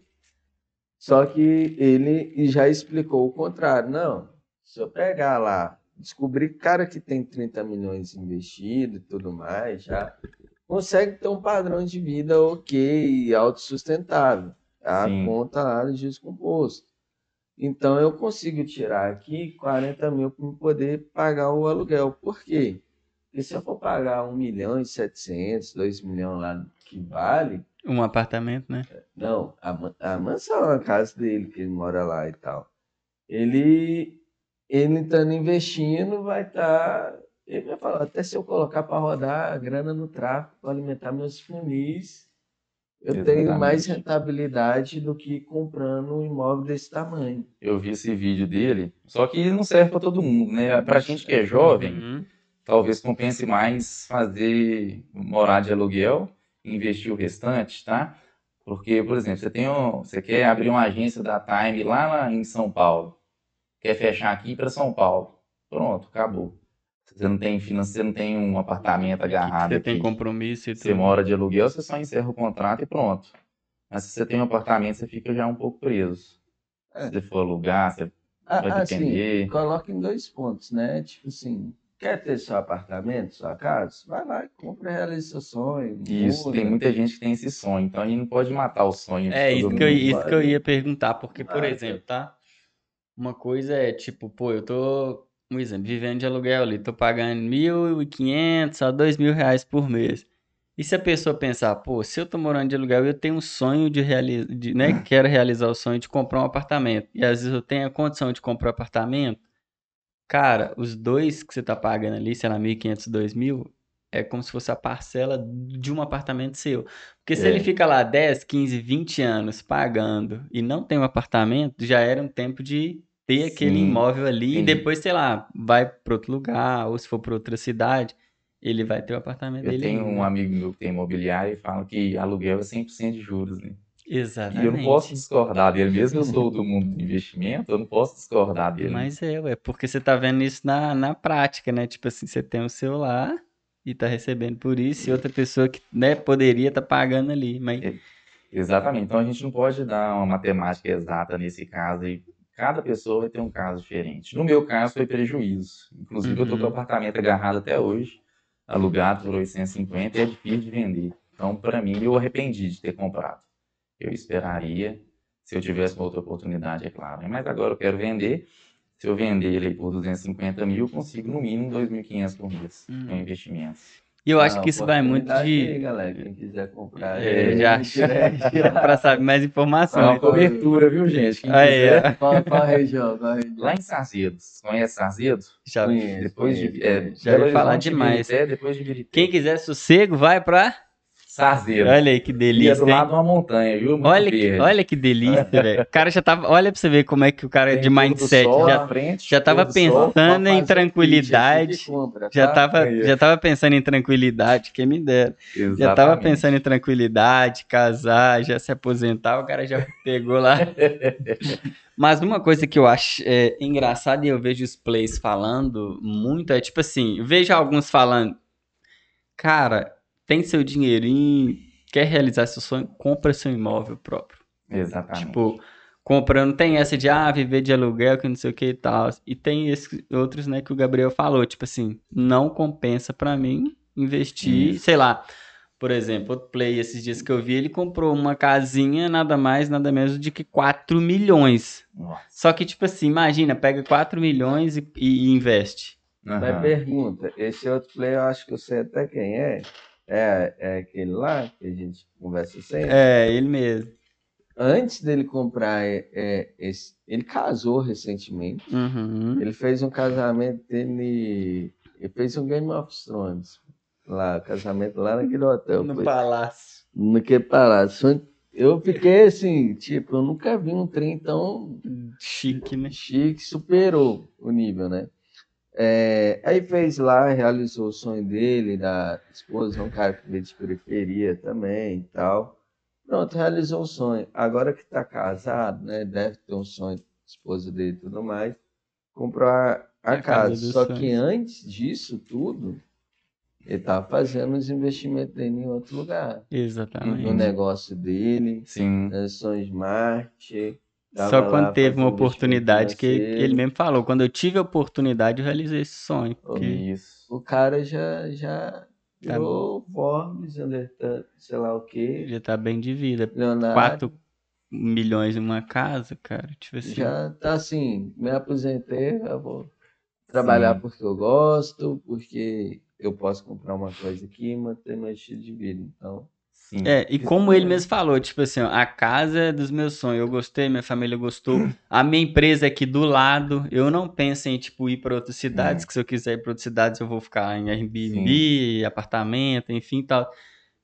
Só que ele já explicou o contrário. Não, se eu pegar lá, descobrir cara que tem 30 milhões investido e tudo mais, já consegue ter um padrão de vida ok e autossustentável. A
Sim.
conta lá do juros composto. Então eu consigo tirar aqui 40 mil para poder pagar o aluguel. Por quê? Porque se eu for pagar 1 milhão e 700, 2 milhões lá que vale,
Um apartamento, né?
não, a, a mansão, a casa dele, que ele mora lá e tal. Ele, ele estando investindo, vai estar. ele vai falar, até se eu colocar para rodar a grana no tráfico, para alimentar meus funis, eu tenho mais
Exatamente.
rentabilidade do que comprando um imóvel desse tamanho.
Eu vi esse vídeo dele, só que não serve para todo mundo, né? Pra gente que é jovem,
Uhum.
talvez compense mais fazer morar de aluguel e investir o restante, tá? Porque, por exemplo, você tem um, você quer abrir uma agência da Time lá na- em São Paulo, quer fechar aqui para São Paulo, pronto, acabou. Você não tem você não tem um apartamento agarrado
Você tem compromisso e
Você
tudo.
mora de aluguel, você só encerra o contrato e pronto. Mas se você tem um apartamento, você fica já um pouco preso.
É.
Se você for alugar, você vai
Ah, assim,
depender.
coloca em dois pontos, né? Tipo assim, quer ter seu apartamento, sua casa? Vai lá e compra e realiza seu sonho.
Isso, tem
muda.
muita gente que tem esse sonho, então a gente não pode matar o sonho de
É,
todo
isso
mundo.
que, eu, isso
vai.
que eu ia perguntar, porque, por
Vai,
exemplo, tá? Uma coisa é, tipo, pô, eu tô, um exemplo, vivendo de aluguel ali, tô pagando 1.500 a 2 mil reais por mês. E se a pessoa pensar, pô, se eu tô morando de aluguel, eu tenho um sonho de realizar, né? Quero realizar o sonho de comprar um apartamento. E às vezes eu tenho a condição de comprar um apartamento. Cara, os dois que você tá pagando ali, sei lá, 1.500, 2.000, é como se fosse a parcela de um apartamento seu. Porque se
É.
ele fica lá 10, 15, 20 anos pagando e não tem um apartamento, já era um tempo de ter aquele
Sim,
imóvel ali e
entendi.
depois, sei lá, vai para outro lugar ou se for para outra cidade, ele vai ter o apartamento
Eu
dele
tenho
ainda.
um amigo meu que tem imobiliário e fala que aluguel é 100% de juros, né? E
Exatamente.
eu não posso discordar dele, mesmo eu sou do mundo do investimento, eu não posso discordar dele.
Mas é, ué, porque você tá vendo isso na, na prática, né? Tipo assim, você tem o seu lá e tá recebendo por isso, e outra pessoa que, né, poderia tá pagando ali, mas
É. Exatamente. Então a gente não pode dar uma matemática exata nesse caso e cada pessoa vai ter um caso diferente. No meu caso foi prejuízo. Inclusive eu tô com o
Uhum.
apartamento agarrado até hoje, alugado por 850 e é difícil de vender. Então para mim eu arrependi de ter comprado. Eu esperaria se eu tivesse uma outra oportunidade, é claro. né? Mas agora eu quero vender. Se eu vender ele por 250 mil, eu consigo no mínimo 2.500 por mês
Hum.
em investimento.
E eu acho
Ah,
que isso vai muito
oportunidade
de.
Aí, galera, quem quiser comprar.
É,
aí,
já
lá.
para saber mais
É uma
informações.
cobertura, viu, gente? Quem
Aí,
quiser.
ó,
Qual, qual região? Qual região?
Lá em Sarzedos. Conhece Sarzedos?
já-
Conheço,
Depois de. É.
Já
Belo
falar demais.
Ibirité, depois de.
Quem quiser sossego, vai pra.
Sarzedos.
Olha aí que
E é
delícia.
do lado de uma montanha, viu? Muito
Olha que, olha que delícia, velho. O cara já tava. Olha pra você ver como é que o cara é de mindset.
sol
Já,
frente,
já tava
sol.
pensando
Pode
em tranquilidade.
compra,
Já
tá?
tava,
Aí, ó.
já tava pensando em tranquilidade, quem me dera. Já tava
Exatamente.
pensando em tranquilidade, casar, já se aposentar, o cara já pegou lá. Mas uma coisa que eu acho é, engraçada e eu vejo os plays falando muito é tipo assim, vejo alguns falando, cara, tem seu dinheirinho, quer realizar seu sonho, compra seu imóvel próprio.
Exatamente.
Tipo, comprando, tem essa de, ah, viver de aluguel, que não sei o que e tal. E tem esses outros, né, que o Gabriel falou, tipo assim, não compensa pra mim investir,
Isso.
sei lá. Por exemplo, outro play esses dias que eu vi, ele comprou uma casinha, nada mais, nada menos de que 4 milhões.
Nossa.
Só que, tipo assim, imagina, pega 4 milhões e, e investe.
Mas
Aham.
pergunta, esse outro player eu acho que eu sei até quem é. É, é aquele lá que a gente conversa sempre.
É, ele mesmo.
Antes dele comprar é, é, esse, ele casou recentemente.
Uhum.
Ele fez um casamento dele. Ele fez um Game of Thrones. Lá, casamento lá naquele hotel.
No
Foi-
palácio.
naquele palácio. Eu fiquei assim, tipo, eu nunca vi um trem tão
Chique, né?
chique, superou o nível, né? É, aí fez lá, realizou o sonho dele, da esposa, um cara que veio de periferia também e tal. Pronto, realizou o sonho. Agora que tá casado, né? Deve ter um sonho, esposa dele e tudo mais. Comprou a, a
A casa
casa. Só
sonhos.
que antes disso tudo, Ele tá fazendo os investimentos dele em outro lugar.
Exatamente.
No negócio dele,
Sim.
na São Smart. Tava
Só quando teve uma oportunidade que
financeiro.
ele mesmo falou, quando eu tive a oportunidade, eu realizei esse sonho.
Isso.
O cara já, já virou Forbes, sei lá o quê.
Já tá bem de vida.
Leonardo
4 milhões em uma casa, cara. Tipo assim.
já tá assim, me aposentei, eu vou trabalhar
Sim.
porque eu gosto, porque eu posso comprar uma coisa aqui e manter meu estilo de vida. Então,
Sim.
É, e como ele mesmo falou, tipo assim, ó, a casa é dos meus sonhos, eu gostei, minha família gostou, a minha empresa é aqui do lado, eu não penso em, tipo, ir para outras cidades, que se eu quiser ir para outras cidades eu vou ficar em Airbnb, apartamento, enfim, tal.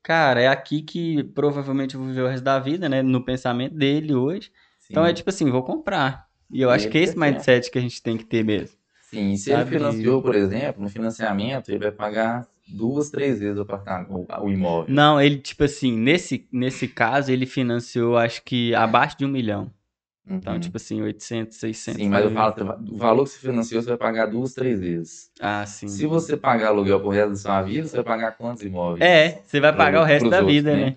Cara, é aqui que provavelmente eu vou viver o resto da vida, né, no pensamento dele hoje. Então
Sim.
é tipo assim, vou comprar. E eu acho
Ele
que é esse
quer.
mindset que a gente tem que ter mesmo.
Sim, e se
Sabe?
ele financiou, por exemplo, no financiamento, ele vai pagar duas, três vezes o, apartamento, o, o imóvel.
Não, ele, tipo assim, nesse, nesse caso, ele financiou, acho que abaixo de um milhão. Então,
Uhum.
tipo assim, 800, 600.
Sim, mas eu
mil.
falo, o valor que você financiou, você vai pagar duas, três vezes.
Ah, sim.
Se você pagar aluguel pro resto da sua vida, você vai pagar quantos imóveis?
É, você vai pagar o resto da
outros,
vida,
né?
né?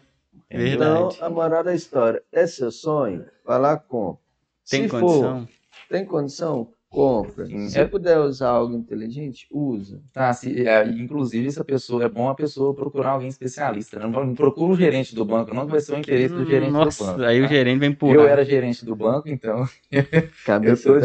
Entendeu?
Verdade.
então a moral da história, é seu sonho? Vai lá, compra.
Tem
Se
condição?
for, tem condição? Compra.
Sim.
Se
É-
puder usar algo inteligente, usa.
Tá, se, é, inclusive, essa pessoa, é bom a pessoa procurar alguém especialista. né? Não, não procura o gerente do banco, não vai ser o interesse do gerente
Nossa,
do banco.
aí o
tá?
gerente vem empurrar.
Eu era gerente do banco, então eu estou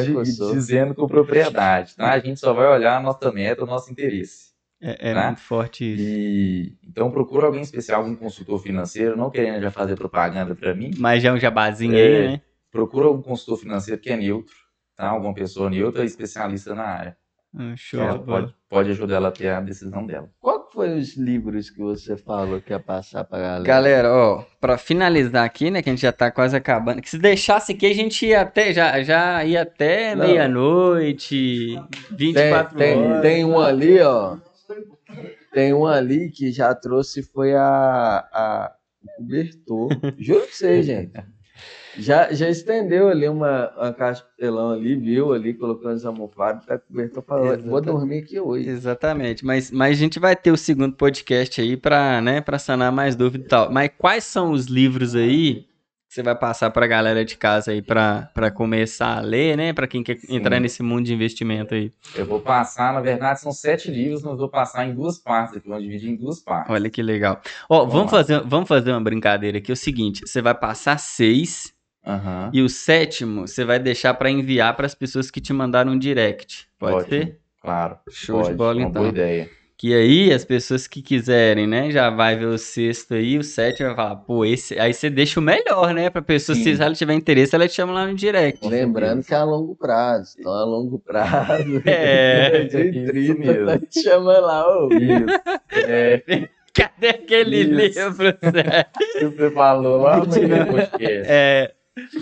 dizendo com propriedade, tá? A gente só vai olhar a nossa meta, o nosso interesse.
É, é
tá?
muito forte isso.
E então procura alguém especial, algum consultor financeiro, não querendo já fazer propaganda para mim.
Mas já é um jabazinho
É.
aí, né?
Procura algum consultor financeiro que é neutro, tá? Alguma pessoa neutra especialista na área.
Ah, Show
Ela pode, pode ajudar ela a ter a decisão dela.
Qual que foi os livros que você falou que ia passar pra galera?
Galera, ó, pra finalizar aqui, né, que a gente já tá quase acabando, que se deixasse aqui a gente ia até, já, já ia até meia-noite,
tem,
24
tem,
horas.
tem um ali, ó. Tem um ali que já trouxe, foi a, a o cobertor. Juro pra você, gente. Já, já estendeu ali uma, uma caixa de telão ali, viu ali, colocou as almofadas, tá cobertor, falou, vou dormir aqui hoje.
Exatamente, mas, mas a gente vai ter o segundo podcast aí pra, né, pra sanar mais dúvida e tal. Mas quais são os livros aí que você vai passar pra galera de casa aí pra começar a ler, né? Pra quem quer
Sim.
entrar nesse mundo de investimento aí.
Eu vou passar, na verdade, são sete livros, mas vou passar em duas partes aqui, vou dividir em duas partes.
Olha que legal. Ó,
Vamos
vamos fazer, vamos fazer uma brincadeira aqui. É o seguinte, você vai passar seis
Aham.
e o sétimo você vai deixar pra enviar pras pessoas que te mandaram um direct. Pode
Ótimo.
ser?
Claro.
Show
pode,
de bola, então.
boa ideia.
Que aí as pessoas que quiserem, né, já vai ver o sexto aí, o sétimo vai falar, pô, esse. Aí você deixa o melhor, né? Pra pessoa,
Sim.
se ela tiver interesse, ela te chama lá no direct.
Lembrando que é a longo prazo. Então, a longo prazo.
É,
de
isso
30,
mesmo.
tá te chamando lá, ô.
Isso. É,
Cadê aquele
Isso.
livro, Zé?
que você falou lá no podcast.
É,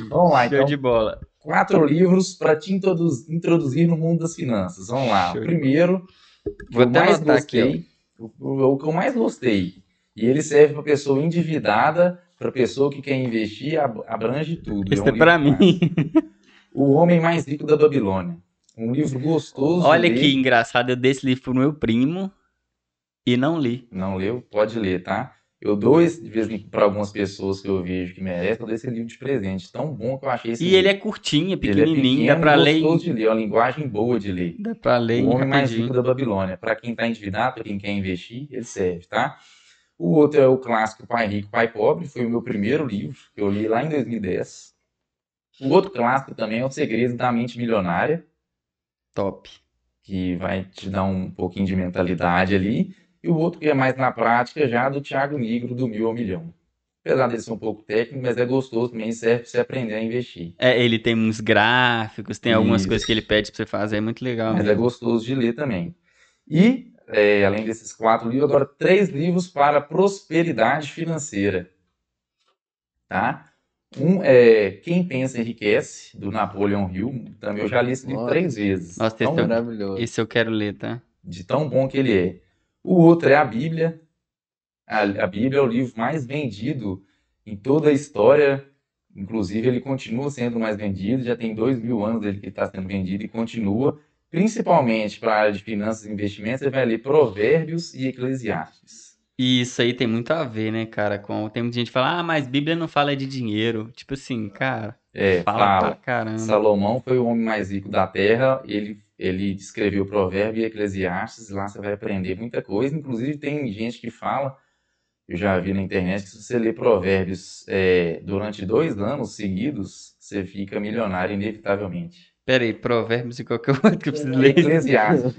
Vamos lá,
show
então.
de bola.
Quatro livros para te introduz- introduzir no mundo das finanças. Vamos lá.
Show
O primeiro, que
Vou
eu mais
anotar aqui,
gostei, o, o- o que eu mais gostei, e ele serve para pessoa endividada, para pessoa que quer investir, ab- abrange tudo. Um
é
livro
pra
fácil.
mim.
O Homem Mais Rico da Babilônia. Um livro gostoso.
Olha que engraçado, eu dei esse livro pro meu primo e não li.
Não leu? Pode ler, tá? Eu dou esse, de vez em para algumas pessoas que eu vejo que merecem, eu dou esse livro de presente. Tão bom que eu achei esse
E
livro.
ele é curtinho, é
Ele é
pequenininho, dá
pequeno,
pra ler,
de ler, é uma linguagem boa de ler.
dá pra ler
O Homem Mais. Rico da Babilônia. Para quem está endividado, para quem quer investir, ele serve, tá? O outro é o clássico Pai Rico, Pai Pobre. Foi o meu primeiro livro, que eu li lá em 2010. O outro clássico também é O Segredo da Mente Milionária,
Top.
que vai te dar um pouquinho de mentalidade ali. E o outro que é mais na prática, já do Thiago Negro, do Mil ao Milhão. Apesar dele ser um pouco técnico, mas é gostoso também, serve para você aprender a investir.
É, ele tem uns gráficos, tem algumas
Isso.
coisas que ele pede pra você fazer, é muito legal.
Mas é
mesmo.
gostoso de ler também. E, é, além desses quatro livros, agora três livros para prosperidade financeira. Tá? Um é Quem Pensa Enriquece, do Napoleon Hill. Também eu já li esse livro
Nossa.
três vezes.
Nossa,
Tão-
esse é
Maravilhoso.
Esse eu quero ler, tá?
de tão bom que ele é. O outro é a Bíblia. A, a Bíblia é o livro mais vendido em toda a história. Inclusive, ele continua sendo mais vendido. Já tem dois mil anos dele que está sendo vendido e continua. Principalmente para a área de finanças e investimentos, você vai ler Provérbios e Eclesiastes.
E isso aí tem muito a ver, né, cara? Com... Tem muita gente que fala, ah, mas Bíblia não fala de dinheiro. Tipo assim, cara,
É,
fala,
fala.
pra caramba.
Salomão foi o homem mais rico da terra, ele, ele escreveu Provérbio e Eclesiastes, lá você vai aprender muita coisa, inclusive tem gente que fala, eu já vi na internet, que se você ler Provérbios é, durante dois anos seguidos, você fica milionário inevitavelmente.
Pera aí, provérbios e qualquer outro que eu preciso ler.
Eclesiastes.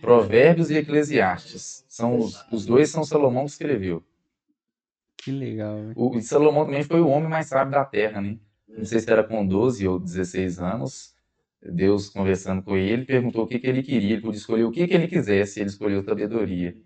Provérbios e Eclesiastes. São os, os dois são Salomão que escreveu.
Que legal.
O Salomão também foi o homem mais sábio da terra, né? Não sei se era com 12 ou 16 anos. Deus conversando com ele, perguntou o que, que ele queria. Ele podia escolher o que, que ele quisesse. Ele escolheu sabedoria.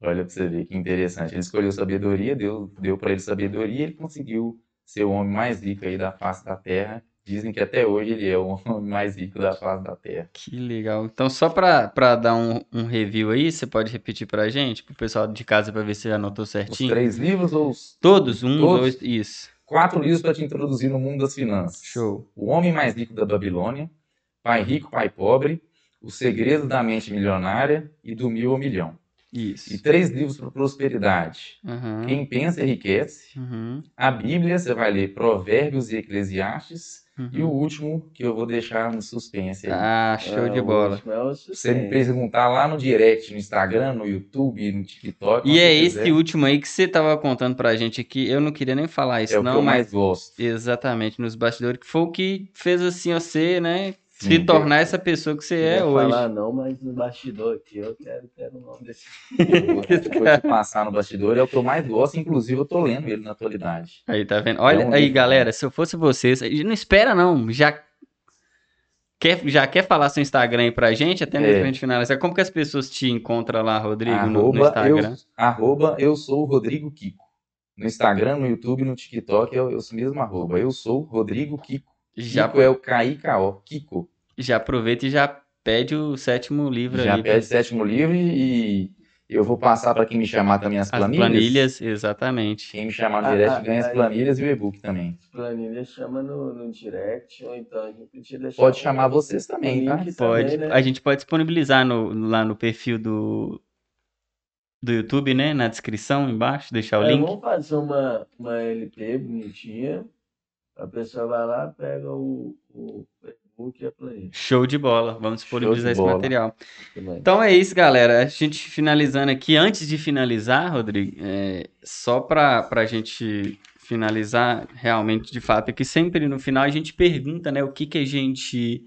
Olha pra você ver que interessante. Ele escolheu sabedoria, Deus deu para ele sabedoria e ele conseguiu ser o homem mais rico aí da face da terra. Dizem que até hoje ele é o homem mais rico da face da terra.
Que legal. Então, só pra, pra dar um, um review aí, você pode repetir pra gente, pro pessoal de casa, pra ver se anotou
Os
certinho?
três livros ou os
Todos? Um,
Todos?
dois, isso.
Quatro livros para te introduzir no mundo das finanças.
Show.
O Homem Mais Rico da Babilônia, Pai Rico, Pai Pobre, O Segredo da Mente Milionária e Do Mil ao Milhão. E
Isso.
três livros para prosperidade.
Aham.
Quem Pensa Enriquece.
Uhum.
A Bíblia, você vai ler Provérbios e Eclesiastes. E o
Uhum.
último, que eu vou deixar no suspense aí.
Ah, show
É,
de bola.
é
você me perguntar lá no direct, no Instagram, no YouTube, no TikTok.
E é esse
quiser,
último aí que você tava contando pra gente aqui. Eu não queria nem falar isso,
É o que
não,
eu
mas
mais gosto.
exatamente nos bastidores, que foi o que fez assim você, né? Se
Sim.
tornar essa pessoa que você
Não
é
vou
hoje.
falar não, mas no bastidor aqui eu quero, quero o nome desse.
Vou te passar no bastidor, é o que eu mais gosto, inclusive eu tô lendo ele na atualidade.
Aí, tá vendo? Olha
É um
aí,
livro,
galera, se eu fosse vocês, não espera não, já quer, já quer falar seu Instagram aí pra gente, até mesmo
É.
pra gente finalizar. Como que as pessoas te encontram lá, Rodrigo, no, no
Arroba eu,
Instagram?
arroba eu sou o Rodrigo Kiko. No Instagram, no YouTube, no TikTok, eu, eu sou mesmo arroba. Eu sou o Rodrigo Kiko.
Já,
Kiko é o K-I-K-O, Kiko.
Já aproveita e já pede o sétimo livro
Já
ali.
pede sétimo livro e eu vou passar para quem me chamar também as
As
planilhas.
planilhas, exatamente.
Quem me chamar no
Ah,
direct
ah,
ganha as planilhas e o e-book também.
Planilha chama no, no direct, ou então a gente podia deixar.
Pode chamar vocês também, tá?
Pode.
também, né?
A gente pode disponibilizar no- lá no perfil do, do YouTube, né? Na descrição embaixo, deixar o
É,
link.
vamos fazer uma, uma LP bonitinha. A pessoa vai lá, pega o, o Facebook e a planilha.
Show de bola. Vamos disponibilizar esse
bola.
material. Então é isso, galera. A gente finalizando aqui. Antes de finalizar, Rodrigo, é, só para a gente finalizar realmente, de fato, é que sempre no final a gente pergunta, né, o que que a gente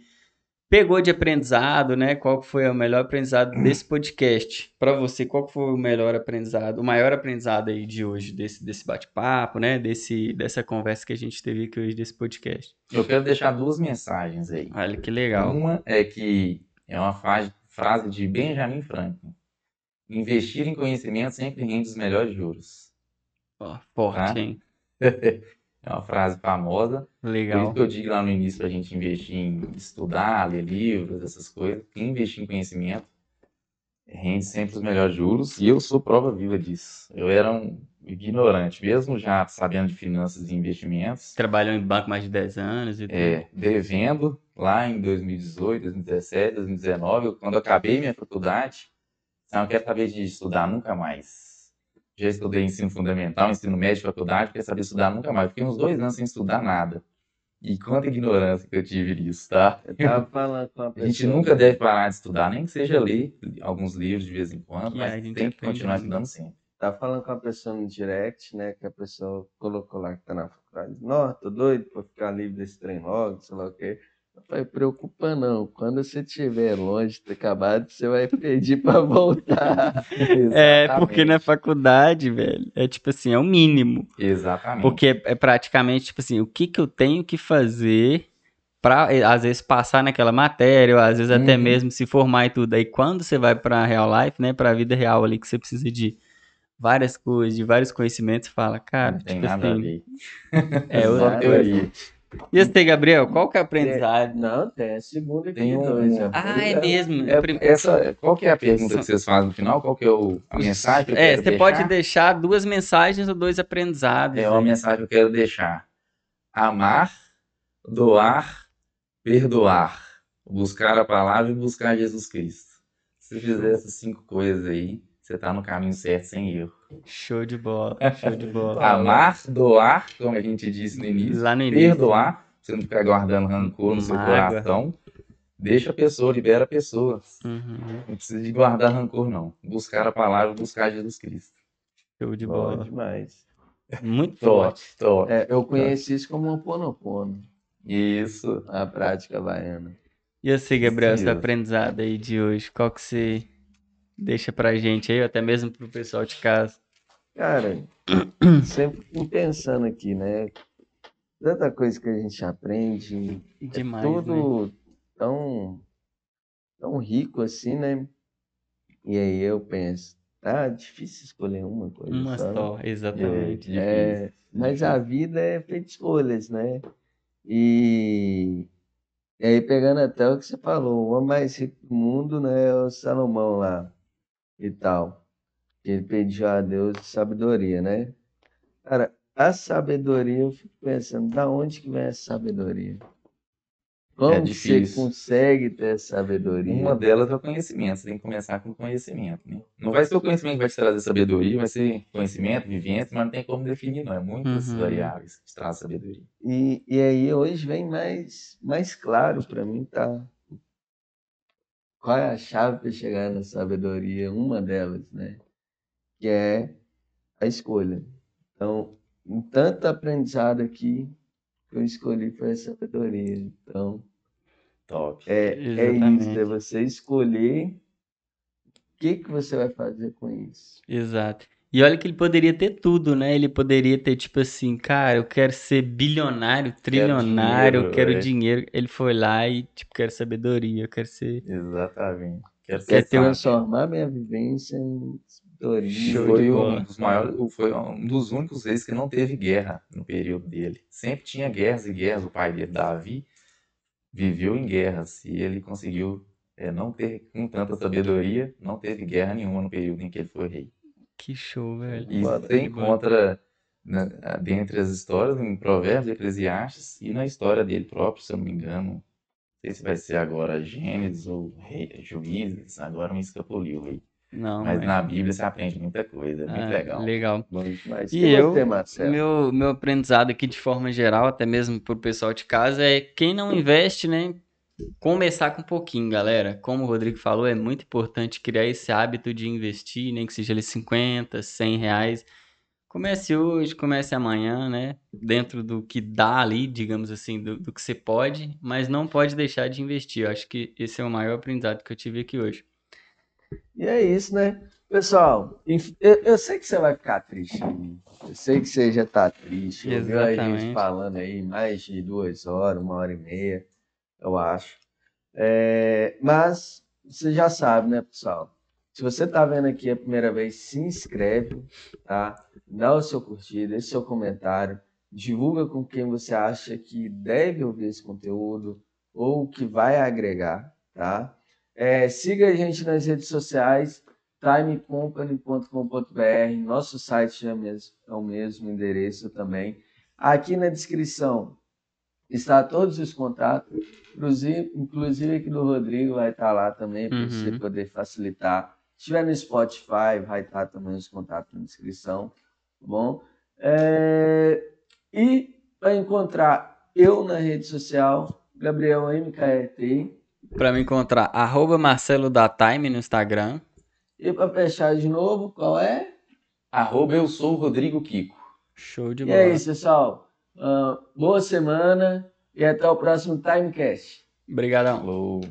pegou de aprendizado, né? Qual foi o melhor aprendizado desse podcast? Para você, qual foi o melhor aprendizado, o maior aprendizado aí de hoje desse, desse bate-papo, né? Desse, dessa conversa que a gente teve aqui hoje desse podcast?
Eu quero deixar duas mensagens aí.
Olha que legal.
Uma é que é uma frase, frase de Benjamin Franklin. Investir em conhecimento sempre rende os melhores juros.
Ó, forte,
Tá?
hein?
É uma frase famosa. Por
Legal.
isso que eu digo lá no início para a gente investir em estudar, ler livros, essas coisas. Quem investir em conhecimento rende sempre os melhores juros. E eu sou prova viva disso. Eu era um ignorante, mesmo já sabendo de finanças e investimentos.
Trabalhou em banco mais de 10 anos e tudo.
É, devendo lá em 2018, 2017, 2019, eu- quando eu acabei minha faculdade, não quero saber de estudar nunca mais. Já estudei ensino fundamental, ensino médio, faculdade, não quero saber estudar nunca mais. Fiquei uns dois anos sem estudar nada. E quanta ignorância que eu tive nisso, tá?
Eu tava falando com
A
pessoa.
gente nunca deve parar de estudar, nem que seja ler alguns livros de vez em quando,
Que
mas
a gente
tem que continuar estudando sempre.
Tava falando com a pessoa no direct, né? Que a pessoa colocou lá que tá na faculdade. Nossa, tô doido pra ficar livre desse trem logo, sei lá o quê. Eu falei, preocupa não. Quando você estiver longe de ter acabado, você vai pedir pra voltar.
É, porque na faculdade, velho, é tipo assim, é o mínimo.
Exatamente.
Porque é, é praticamente tipo assim, o que que eu tenho que fazer pra, eh, às vezes, passar naquela matéria, ou às vezes até
Uhum.
mesmo se formar e tudo. Aí quando você vai pra real life, né, pra vida real ali, que você precisa de várias coisas, de vários conhecimentos, fala, cara,
não tem
tipo
nada a
assim,
ver.
é
Só
outra
teoria.
E você, Gabriel, qual que é o aprendizado?
Não, tem a segunda aqui,
Tem um-
dois. a
Ah, é mesmo.
É,
Prim-
essa, qual que é a pergunta que vocês fazem no final? Qual que é o, a mensagem que eu
É,
quero
você
deixar?
pode deixar duas mensagens ou dois aprendizados.
É uma
aí.
mensagem que eu quero deixar. Amar, doar, perdoar. buscar a palavra e buscar Jesus Cristo. Se fizer essas cinco coisas aí, você tá no caminho certo sem erro.
Show de bola, show de bola.
Amar, doar, como a gente disse no início.
Lá no início.
Perdoar, você não ficar guardando rancor no seu coração. Deixa a pessoa, libera a pessoa.
Uhum.
Não precisa de guardar rancor, não. Buscar a palavra, buscar Jesus Cristo.
Show de bola.
demais.
Muito forte.
É, eu conheci isso como um ponopono,
Isso.
a prática baiana.
E você, Gabriel, seu aprendizado aí de hoje, qual que você deixa pra gente aí, ou até mesmo pro pessoal de casa?
Cara, sempre fico pensando aqui, né? Tanta coisa que a gente aprende,
Demais, né?
tudo tão, tão rico assim, né? E aí eu penso, tá difícil escolher uma coisa
Uma
só, né?
só, exatamente.
É, mas a vida é feita de escolhas, né? E, e aí, pegando até o que você falou, o homem mais rico do mundo, né, é o Salomão lá e tal. Ele pediu a Deus sabedoria, né? Cara, a sabedoria, eu fico pensando, da onde que vem essa sabedoria? Como que você consegue ter sabedoria?
Uma delas é o conhecimento. Você tem que começar com conhecimento, né? Não vai ser o conhecimento que vai te trazer sabedoria, vai ser conhecimento, vivência, mas não tem como definir, não. É muitas
Uhum.
variáveis que trazem sabedoria.
E, e aí hoje vem mais, mais claro para mim, tá? Qual é a chave para chegar na sabedoria? Uma delas, né? Que é a escolha. Então, em tanto aprendizado aqui, que eu escolhi foi a sabedoria. Então,
Top.
é, é isso,
Exatamente.
é você escolher o que, que você vai fazer com isso.
Exato. E olha que ele poderia ter tudo, né? Ele poderia ter, tipo assim, cara, eu quero ser bilionário, trilionário, eu
dinheiro,
quero
é.
dinheiro. Ele foi lá e, tipo, quero sabedoria, eu quero ser.
Exatamente. Quero
Quer
ser
ter um-.
Transformar minha vivência em
foi um dos maiores, foi um dos únicos reis que não teve guerra no período dele. Sempre tinha guerras e guerras. O pai dele, Davi, viveu em guerras e ele conseguiu é, não ter com tanta sabedoria, não teve guerra nenhuma no período em que ele foi rei.
Que show, velho.
E você encontra né, dentre as histórias em Provérbios, Eclesiastes e na história dele próprio, se eu não me engano. Não sei se vai ser agora Gênesis ou Juízes, agora me escapuliu aí.
Não,
Mas
mas-
na Bíblia você aprende muita coisa, é muito
Ah,
legal.
legal.
Demais.
E eu,
você,
meu, meu aprendizado aqui de forma geral, até mesmo pro pessoal de casa, é quem não investe, né? Começar com um pouquinho, galera. Como o Rodrigo falou, é muito importante criar esse hábito de investir, nem que seja ali 50, 100 reais. Comece hoje, comece amanhã, né? Dentro do que dá ali, digamos assim, do, do que você pode, mas não pode deixar de investir. Eu acho que esse é o maior aprendizado que eu tive aqui hoje.
E é isso, né? Pessoal, eu, eu sei que você vai ficar triste. Eu sei que você já tá triste. Ouviu a gente falando aí mais de duas horas, uma hora e meia, eu acho. É, mas você já sabe, né, pessoal? Se você tá vendo aqui a primeira vez, se inscreve, tá? Dá o seu curtir, deixa o seu comentário, divulga com quem você acha que deve ouvir esse conteúdo ou que vai agregar, tá? É, siga a gente nas redes sociais, timecompany.com.br, nosso site é, mesmo, é o mesmo endereço também. Aqui na descrição está todos os contatos, inclusive, aqui do Rodrigo vai estar lá também, para
Uhum.
você poder facilitar. Se estiver no Spotify, vai estar também os contatos na descrição, tá bom? É, E para encontrar eu na rede social, Gabriel MKET.
Para me encontrar, arroba Marcelo da Time no Instagram.
E para fechar de novo, qual é?
Arroba eu sou o Rodrigo Kiko.
Show de
E
bola.
é isso, pessoal. Ah, boa semana e até o próximo Timecast.
Obrigadão.
Falou.